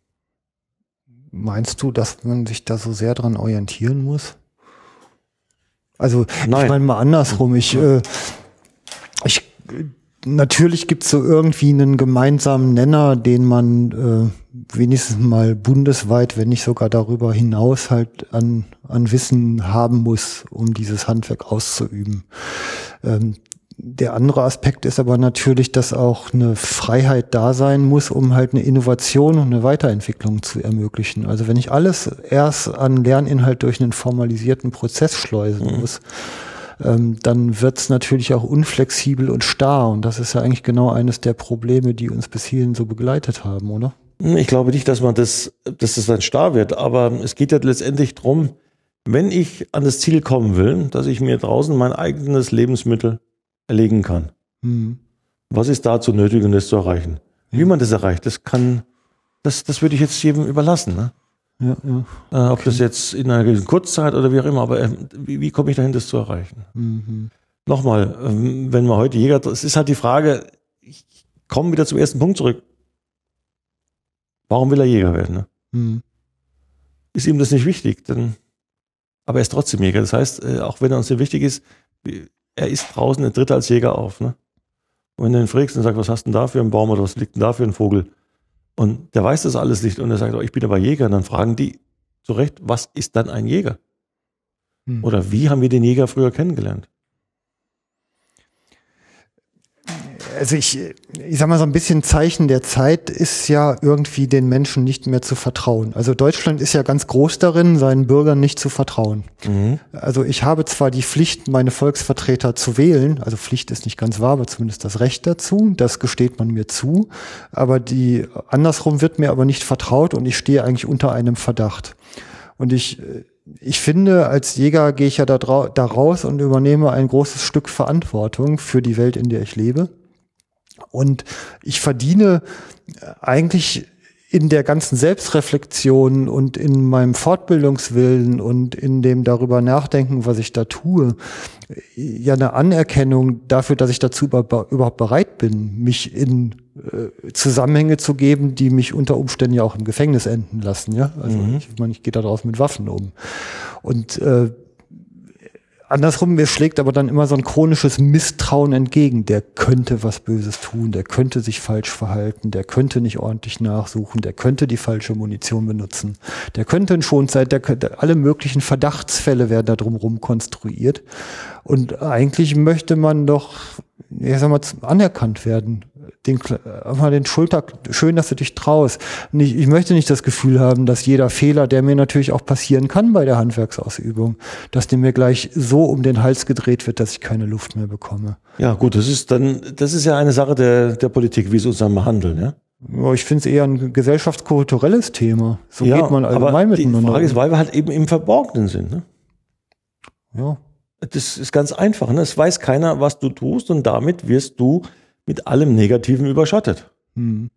Meinst du, dass man sich da so sehr dran orientieren muss? Also, Nein. ich meine mal andersrum. Ich, äh, ich, natürlich gibt es so irgendwie einen gemeinsamen Nenner, den man äh, wenigstens mal bundesweit, wenn nicht sogar darüber hinaus halt an, an Wissen haben muss, um dieses Handwerk auszuüben. Ähm, der andere Aspekt ist aber natürlich, dass auch eine Freiheit da sein muss, um halt eine Innovation und eine Weiterentwicklung zu ermöglichen. Also wenn ich alles erst an Lerninhalt durch einen formalisierten Prozess schleusen mhm. Ähm, dann wird es natürlich auch unflexibel und starr. Und das ist ja eigentlich genau eines der Probleme, die uns bis hierhin so begleitet haben, oder? Hm, ich glaube nicht, dass man das, dass das dann starr wird, aber es geht ja letztendlich drum, wenn ich an das Ziel kommen will, dass ich mir draußen mein eigenes Lebensmittel erlegen kann. Mhm. Was ist dazu nötig, um das zu erreichen? Wie man das erreicht, das kann, das, das würde ich jetzt jedem überlassen. Ne? Ja, ja. Äh, ob okay. das jetzt in einer gewissen Kurzzeit oder wie auch immer, aber äh, wie, wie komme ich dahin, das zu erreichen? Mhm. Nochmal, äh, wenn man heute Jäger, es ist halt die Frage, ich komme wieder zum ersten Punkt zurück. Warum will er Jäger werden? Ne? Mhm. Ist ihm das nicht wichtig? Denn, aber er ist trotzdem Jäger. Das heißt, äh, auch wenn er uns nicht wichtig ist, er ist draußen, er tritt als Jäger auf. Ne? Und wenn du ihn fragst und sagst, was hast du denn da für einen Baum oder was liegt denn da für ein Vogel? Und der weiß das alles nicht und er sagt, oh, ich bin aber Jäger. Und dann fragen die zu Recht, was ist dann ein Jäger? Hm. Oder wie haben wir den Jäger früher kennengelernt? Also ich, ich sag mal so ein bisschen Zeichen der Zeit ist ja irgendwie den Menschen nicht mehr zu vertrauen. Also Deutschland ist ja ganz groß darin, seinen Bürgern nicht zu vertrauen. Mhm. Also ich habe zwar die Pflicht, meine Volksvertreter zu wählen, also Pflicht ist nicht ganz wahr, aber zumindest das Recht dazu, das gesteht man mir zu, aber die andersrum wird mir aber nicht vertraut und ich stehe eigentlich unter einem Verdacht. Und ich ich finde, als Jäger gehe ich ja da, da raus und übernehme ein großes Stück Verantwortung für die Welt, in der ich lebe. Und ich verdiene eigentlich in der ganzen Selbstreflexion und in meinem Fortbildungswillen und in dem darüber nachdenken, was ich da tue, ja eine Anerkennung dafür, dass ich dazu überhaupt bereit bin, mich in äh, Zusammenhänge zu geben, die mich unter Umständen ja auch im Gefängnis enden lassen. Ja, also mhm. ich meine, ich gehe da drauf mit Waffen um. Und äh, Andersrum, mir schlägt aber dann immer so ein chronisches Misstrauen entgegen. Der könnte was Böses tun, der könnte sich falsch verhalten, der könnte nicht ordentlich nachsuchen, der könnte die falsche Munition benutzen, der könnte ein Schonzeit, der könnte, alle möglichen Verdachtsfälle werden da drumherum konstruiert. Und eigentlich möchte man doch, ich sag mal, anerkannt werden den, einfach den Schulter, schön, dass du dich traust. Ich, ich möchte nicht das Gefühl haben, dass jeder Fehler, der mir natürlich auch passieren kann bei der Handwerksausübung, dass der mir gleich so um den Hals gedreht wird, dass ich keine Luft mehr bekomme. Ja, gut, das ist dann, das ist ja eine Sache der, der Politik, wie sie uns behandeln, ja? Ja, ich finde es eher ein gesellschaftskulturelles Thema. So ja, geht man allgemein aber miteinander. Die Frage ist, weil wir halt eben im Verborgenen sind. Ne? Ja. Das ist ganz einfach. Ne? Es weiß keiner, was du tust und damit wirst du mit allem Negativen überschattet. Mhm.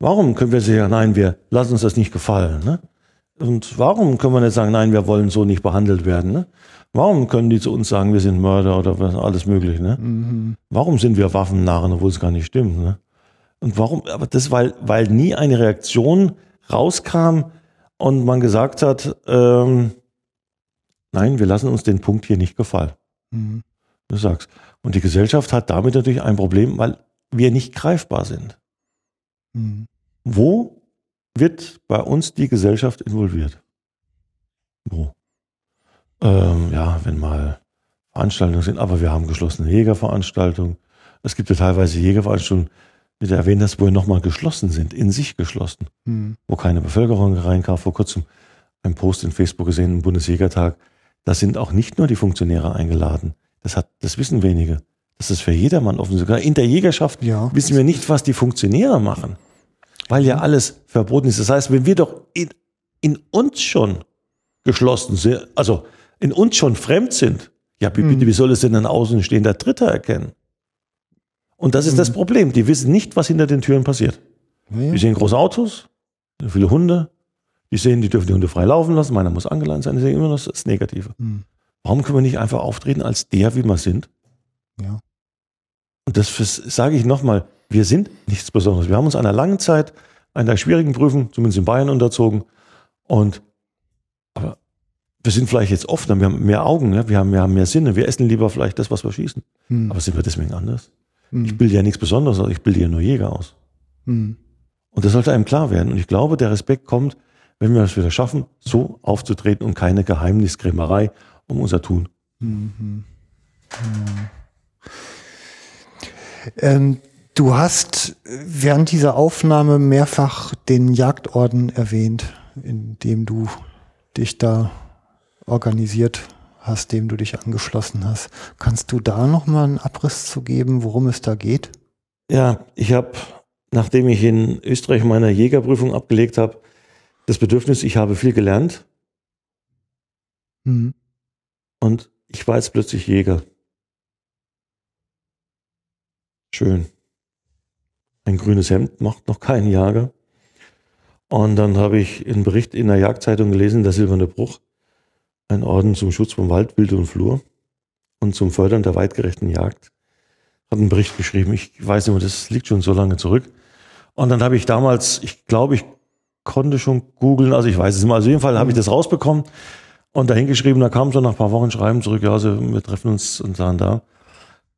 Warum können wir sagen, nein, wir lassen uns das nicht gefallen? Ne? Und warum können wir nicht sagen, nein, wir wollen so nicht behandelt werden? Ne? Warum können die zu uns sagen, wir sind Mörder oder was, alles Mögliche? Ne? Mhm. Warum sind wir Waffennarren, obwohl es gar nicht stimmt? Ne? Und warum? Aber das, weil, weil nie eine Reaktion rauskam und man gesagt hat, ähm, nein, wir lassen uns den Punkt hier nicht gefallen. Mhm. Du sagst. Und die Gesellschaft hat damit natürlich ein Problem, weil wir nicht greifbar sind. Mhm. Wo wird bei uns die Gesellschaft involviert? Wo? Ähm, ja, wenn mal Veranstaltungen sind, aber wir haben geschlossene Jägerveranstaltungen. Es gibt ja teilweise Jägerveranstaltungen, wie du erwähnt hast, wo nochmal geschlossen sind, in sich geschlossen, mhm. wo keine Bevölkerung reinkam. Vor kurzem ein Post in Facebook gesehen, im Bundesjägertag. Da sind auch nicht nur die Funktionäre eingeladen. Das hat, das wissen wenige. Das ist für jedermann offen. Sogar in der Jägerschaft ja. wissen wir nicht, was die Funktionäre machen. Weil ja alles verboten ist. Das heißt, wenn wir doch in, in uns schon geschlossen sind, also in uns schon fremd sind, ja, bitte, mhm. wie soll es denn ein außenstehender Dritter erkennen? Und das ist mhm. das Problem. Die wissen nicht, was hinter den Türen passiert. Ja. Die sehen große Autos, viele Hunde. Die sehen, die dürfen die Hunde frei laufen lassen. Meiner muss angeleint sein. Die sehen immer noch das Negative. Mhm. Warum können wir nicht einfach auftreten als der, wie wir sind? Ja. Und das sage ich nochmal, wir sind nichts Besonderes. Wir haben uns einer langen Zeit einer schwierigen Prüfung, zumindest in Bayern, unterzogen. Und aber wir sind vielleicht jetzt offener, wir haben mehr Augen, ja? wir, haben, wir haben mehr Sinne, wir essen lieber vielleicht das, was wir schießen. Hm. Aber sind wir deswegen anders? Hm. Ich bilde ja nichts Besonderes, ich bilde ja nur Jäger aus. Hm. Und das sollte einem klar werden. Und ich glaube, der Respekt kommt, wenn wir es wieder schaffen, so aufzutreten und keine Geheimniskrämerei um unser Tun. Ähm, du hast während dieser Aufnahme mehrfach den Jagdorden erwähnt, in dem du dich da organisiert hast, dem du dich angeschlossen hast. Kannst du da noch mal einen Abriss zu geben, worum es da geht? Ja, ich habe, nachdem ich in Österreich meine Jägerprüfung abgelegt habe, das Bedürfnis, ich habe viel gelernt Mhm. Und ich war jetzt plötzlich Jäger. Schön. Ein grünes Hemd macht noch keinen Jager. Und dann habe ich einen Bericht in der Jagdzeitung gelesen, der Silberne Bruch, ein Orden zum Schutz von Wald, Wild und Flur und zum Fördern der weitgerechten Jagd. Hat einen Bericht geschrieben, ich weiß nicht mehr, das liegt schon so lange zurück. Und dann habe ich damals, ich glaube, ich konnte schon googeln, also ich weiß es nicht mehr, also auf jeden Fall habe ich das rausbekommen und dahin geschrieben, da kam so nach ein paar Wochen Schreiben zurück, ja, also wir treffen uns und sahen da.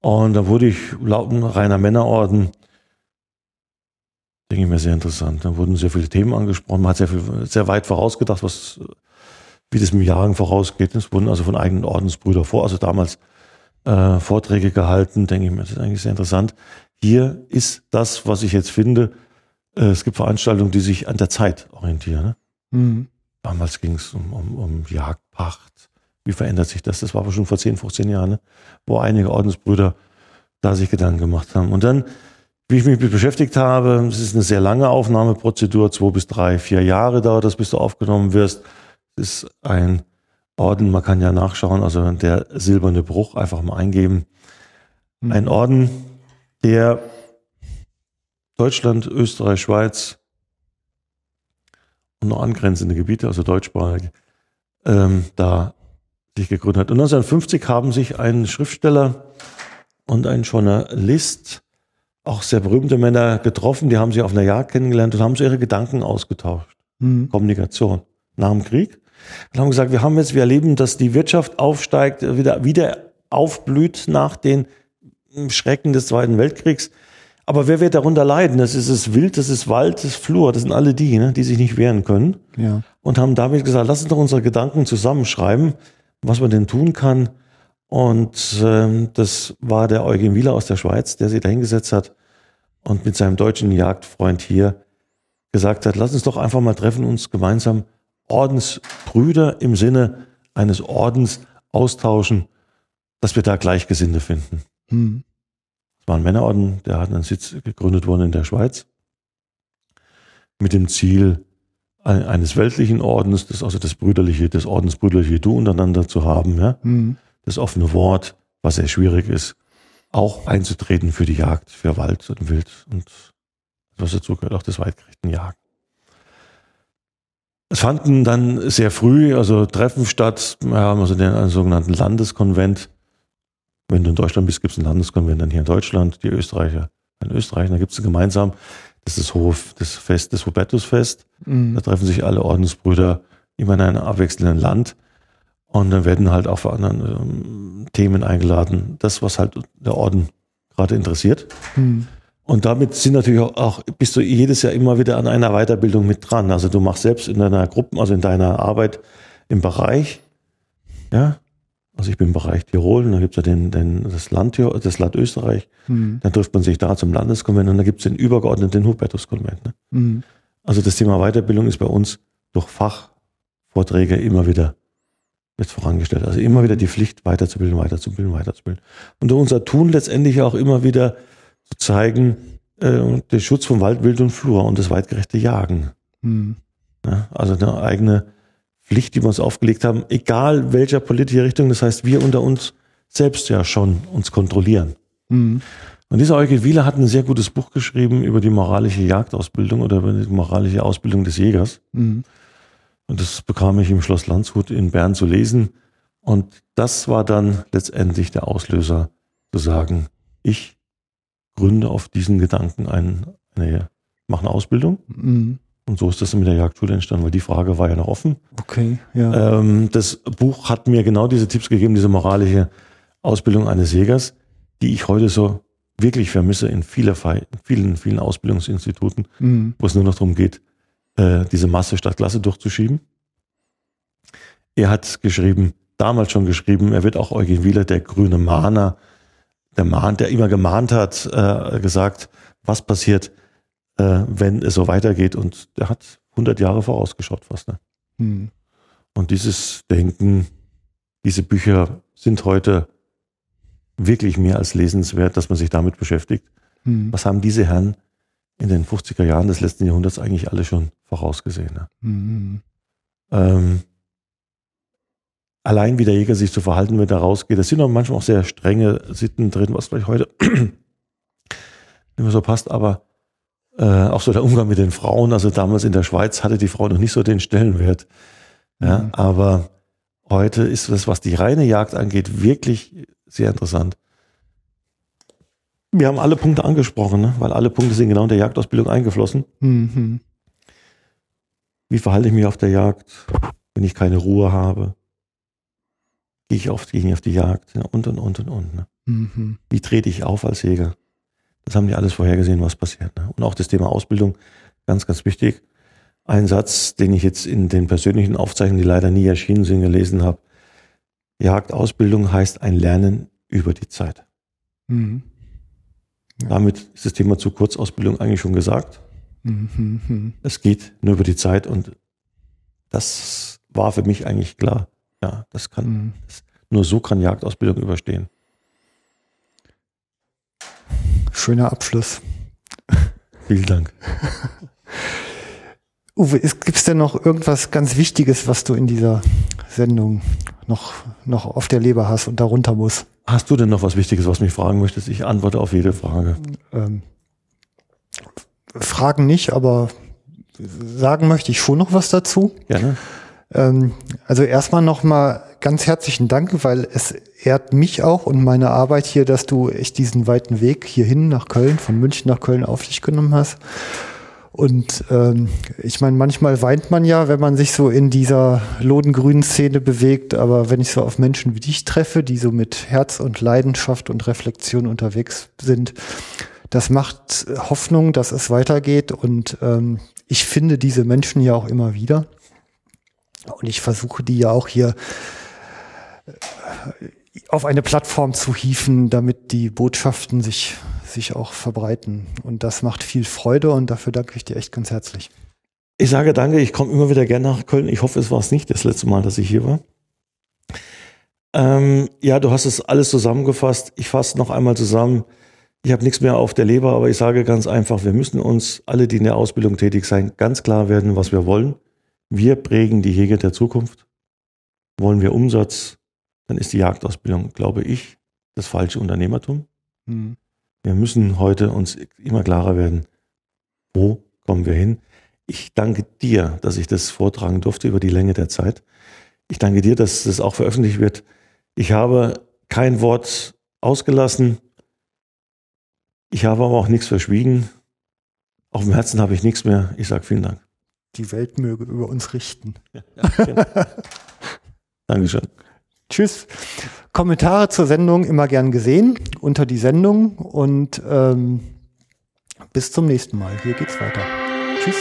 Und da wurde ich laut ein reiner Männerorden, denke ich mir, sehr interessant. Da wurden sehr viele Themen angesprochen, man hat sehr, viel, sehr weit vorausgedacht, was, wie das mit Jagen vorausgeht. Es wurden also von eigenen Ordensbrüdern vor, also damals äh, Vorträge gehalten, denke ich mir, das ist eigentlich sehr interessant. Hier ist das, was ich jetzt finde, äh, es gibt Veranstaltungen, die sich an der Zeit orientieren. Ne? Mhm. Damals ging es um, um, um Jagdpacht. Wie verändert sich das? Das war aber schon vor 10, 15 Jahren, ne? wo einige Ordensbrüder da sich Gedanken gemacht haben. Und dann, wie ich mich beschäftigt habe, es ist eine sehr lange Aufnahmeprozedur, zwei bis drei, vier Jahre dauert das, bis du aufgenommen wirst. Es ist ein Orden, man kann ja nachschauen, also der silberne Bruch, einfach mal eingeben. Ein Orden, der Deutschland, Österreich, Schweiz und noch angrenzende Gebiete, also deutschsprachig, ähm, da sich gegründet hat. Und 1950 haben sich ein Schriftsteller und ein Journalist, auch sehr berühmte Männer, getroffen. Die haben sich auf einer Jagd kennengelernt und haben so ihre Gedanken ausgetauscht. Mhm. Kommunikation nach dem Krieg. Und haben gesagt, wir haben jetzt, wir erleben, dass die Wirtschaft aufsteigt, wieder, wieder aufblüht nach den Schrecken des Zweiten Weltkriegs. Aber wer wird darunter leiden? Das ist das Wild, das ist Wald, das ist Flur, das sind alle die, ne, die sich nicht wehren können. Ja. Und haben damit gesagt, lass uns doch unsere Gedanken zusammenschreiben, was man denn tun kann. Und ähm, das war der Eugen Wieler aus der Schweiz, der sich da hingesetzt hat und mit seinem deutschen Jagdfreund hier gesagt hat, lass uns doch einfach mal treffen, uns gemeinsam Ordensbrüder im Sinne eines Ordens austauschen, dass wir da Gleichgesinnte finden. Mhm. War ein Männerorden, der hat einen Sitz gegründet worden in der Schweiz mit dem Ziel ein- eines weltlichen Ordens, das also das brüderliche, das ordensbrüderliche Du untereinander zu haben, ja, Mhm. das offene Wort, was sehr schwierig ist, auch einzutreten für die Jagd, für Wald und Wild und was dazu gehört, auch des weitgerechten Jagen. Es fanden dann sehr früh also Treffen statt. Wir haben also den sogenannten Landeskonvent. Wenn du in Deutschland bist, gibt es einen Landeskonvent dann hier in Deutschland. Die Österreicher in Österreich, da gibt es gemeinsam, das ist das, Hof, das Fest, das Hubertusfest. Mhm. Da treffen sich alle Ordensbrüder immer in einem abwechselnden Land. Und dann werden halt auch für anderen ähm, Themen eingeladen. Das, was halt der Orden gerade interessiert. Mhm. Und damit sind natürlich auch, auch, bist du jedes Jahr immer wieder an einer Weiterbildung mit dran. Also du machst selbst in deiner Gruppen, also in deiner Arbeit im Bereich, ja, also ich bin im Bereich Tirol, und da gibt's ja den, den, das, Land, das Land Österreich, Mhm. dann trifft man sich da zum Landeskonvent und dann gibt's den übergeordneten Hubertuskonvent. Ne? Mhm. Also das Thema Weiterbildung ist bei uns durch Fachvorträge immer wieder wird vorangestellt. Also immer wieder die Pflicht, weiterzubilden, weiterzubilden, weiterzubilden. Und unser Tun letztendlich auch immer wieder zu zeigen, äh, den Schutz von Wald, Wild und Flur und das weitgerechte Jagen. Mhm. Ja, also eine eigene Pflicht, die wir uns aufgelegt haben, egal welcher politische Richtung. Das heißt, wir unter uns selbst ja schon uns kontrollieren. Mhm. Und dieser Eugen Wieler hat ein sehr gutes Buch geschrieben über die moralische Jagdausbildung oder über die moralische Ausbildung des Jägers. Mhm. Und das bekam ich im Schloss Landshut in Bern zu lesen. Und das war dann letztendlich der Auslöser zu sagen, ich gründe auf diesen Gedanken ein, eine, mache eine Ausbildung. Mhm. Und so ist das mit der Jagdschule entstanden, weil die Frage war ja noch offen. Okay, ja. Ähm, das Buch hat mir genau diese Tipps gegeben, diese moralische Ausbildung eines Jägers, die ich heute so wirklich vermisse in vielerlei, in vielen, vielen Ausbildungsinstituten, Mhm. wo es nur noch darum geht, äh, diese Masse statt Klasse durchzuschieben. Er hat geschrieben, damals schon geschrieben, er wird auch Eugen Wieler, der grüne Mahner, der Mahn, der immer gemahnt hat, äh, gesagt, was passiert, äh, wenn es so weitergeht. Und der hat 100 Jahre vorausgeschaut fast. Ne? Mhm. Und dieses Denken, diese Bücher sind heute wirklich mehr als lesenswert, dass man sich damit beschäftigt. Mhm. Was haben diese Herren in den 50er Jahren des letzten Jahrhunderts eigentlich alle schon vorausgesehen? Ne? Mhm. Ähm, allein wie der Jäger sich zu verhalten, wenn er rausgeht. Es sind auch manchmal auch sehr strenge Sitten drin, was vielleicht heute nicht mehr so passt, aber äh, auch so der Umgang mit den Frauen. Also damals in der Schweiz hatte die Frau noch nicht so den Stellenwert. Ja, Mhm. aber heute ist das, was die reine Jagd angeht, wirklich sehr interessant. Wir haben alle Punkte angesprochen, ne? weil alle Punkte sind genau in der Jagdausbildung eingeflossen. Mhm. Wie verhalte ich mich auf der Jagd, wenn ich keine Ruhe habe? Gehe ich auf, gehe ich auf die Jagd? Ja, und, und, und, und, und. Ne? Mhm. Wie trete ich auf als Jäger? Das haben die alles vorhergesehen, was passiert. Ne? Und auch das Thema Ausbildung, ganz, ganz wichtig. Ein Satz, den ich jetzt in den persönlichen Aufzeichnungen, die leider nie erschienen sind, gelesen habe. Jagdausbildung heißt ein Lernen über die Zeit. Mhm. Ja. Damit ist das Thema zur Kurzausbildung eigentlich schon gesagt. Mhm. Es geht nur über die Zeit und das war für mich eigentlich klar. Ja, das kann, Mhm. nur so kann Jagdausbildung überstehen. Schöner Abschluss. Vielen Dank. Uwe, gibt es denn noch irgendwas ganz Wichtiges, was du in dieser Sendung noch, noch auf der Leber hast und darunter muss? Hast du denn noch was Wichtiges, was mich fragen möchtest? Ich antworte auf jede Frage. Ähm, Fragen nicht, aber sagen möchte ich schon noch was dazu. Gerne. Ähm, also erstmal nochmal ganz herzlichen Dank, weil es ehrt mich auch und meine Arbeit hier, dass du echt diesen weiten Weg hierhin nach Köln, von München nach Köln auf dich genommen hast. Und ähm, ich meine, manchmal weint man ja, wenn man sich so in dieser lodengrünen Szene bewegt, aber wenn ich so auf Menschen wie dich treffe, die so mit Herz und Leidenschaft und Reflexion unterwegs sind, das macht Hoffnung, dass es weitergeht und ähm, ich finde diese Menschen ja auch immer wieder. Und ich versuche die ja auch hier äh, auf eine Plattform zu hieven, damit die Botschaften sich, sich auch verbreiten. Und das macht viel Freude und dafür danke ich dir echt ganz herzlich. Ich sage danke, ich komme immer wieder gerne nach Köln. Ich hoffe, es war es nicht das letzte Mal, dass ich hier war. Ähm, ja, du hast es alles zusammengefasst. Ich fasse noch einmal zusammen. Ich habe nichts mehr auf der Leber, aber ich sage ganz einfach, wir müssen uns alle, die in der Ausbildung tätig sind, ganz klar werden, was wir wollen. Wir prägen die Jäger der Zukunft. Wollen wir Umsatz, dann ist die Jagdausbildung, glaube ich, das falsche Unternehmertum. Hm. Wir müssen heute uns immer klarer werden, wo kommen wir hin. Ich danke dir, dass ich das vortragen durfte über die Länge der Zeit. Ich danke dir, dass das auch veröffentlicht wird. Ich habe kein Wort ausgelassen. Ich habe aber auch nichts verschwiegen. Auf dem Herzen habe ich nichts mehr. Ich sage vielen Dank. Die Welt möge über uns richten. Dankeschön. Tschüss. Kommentare zur Sendung immer gern gesehen unter die Sendung und ähm, bis zum nächsten Mal. Hier geht's weiter. Tschüss.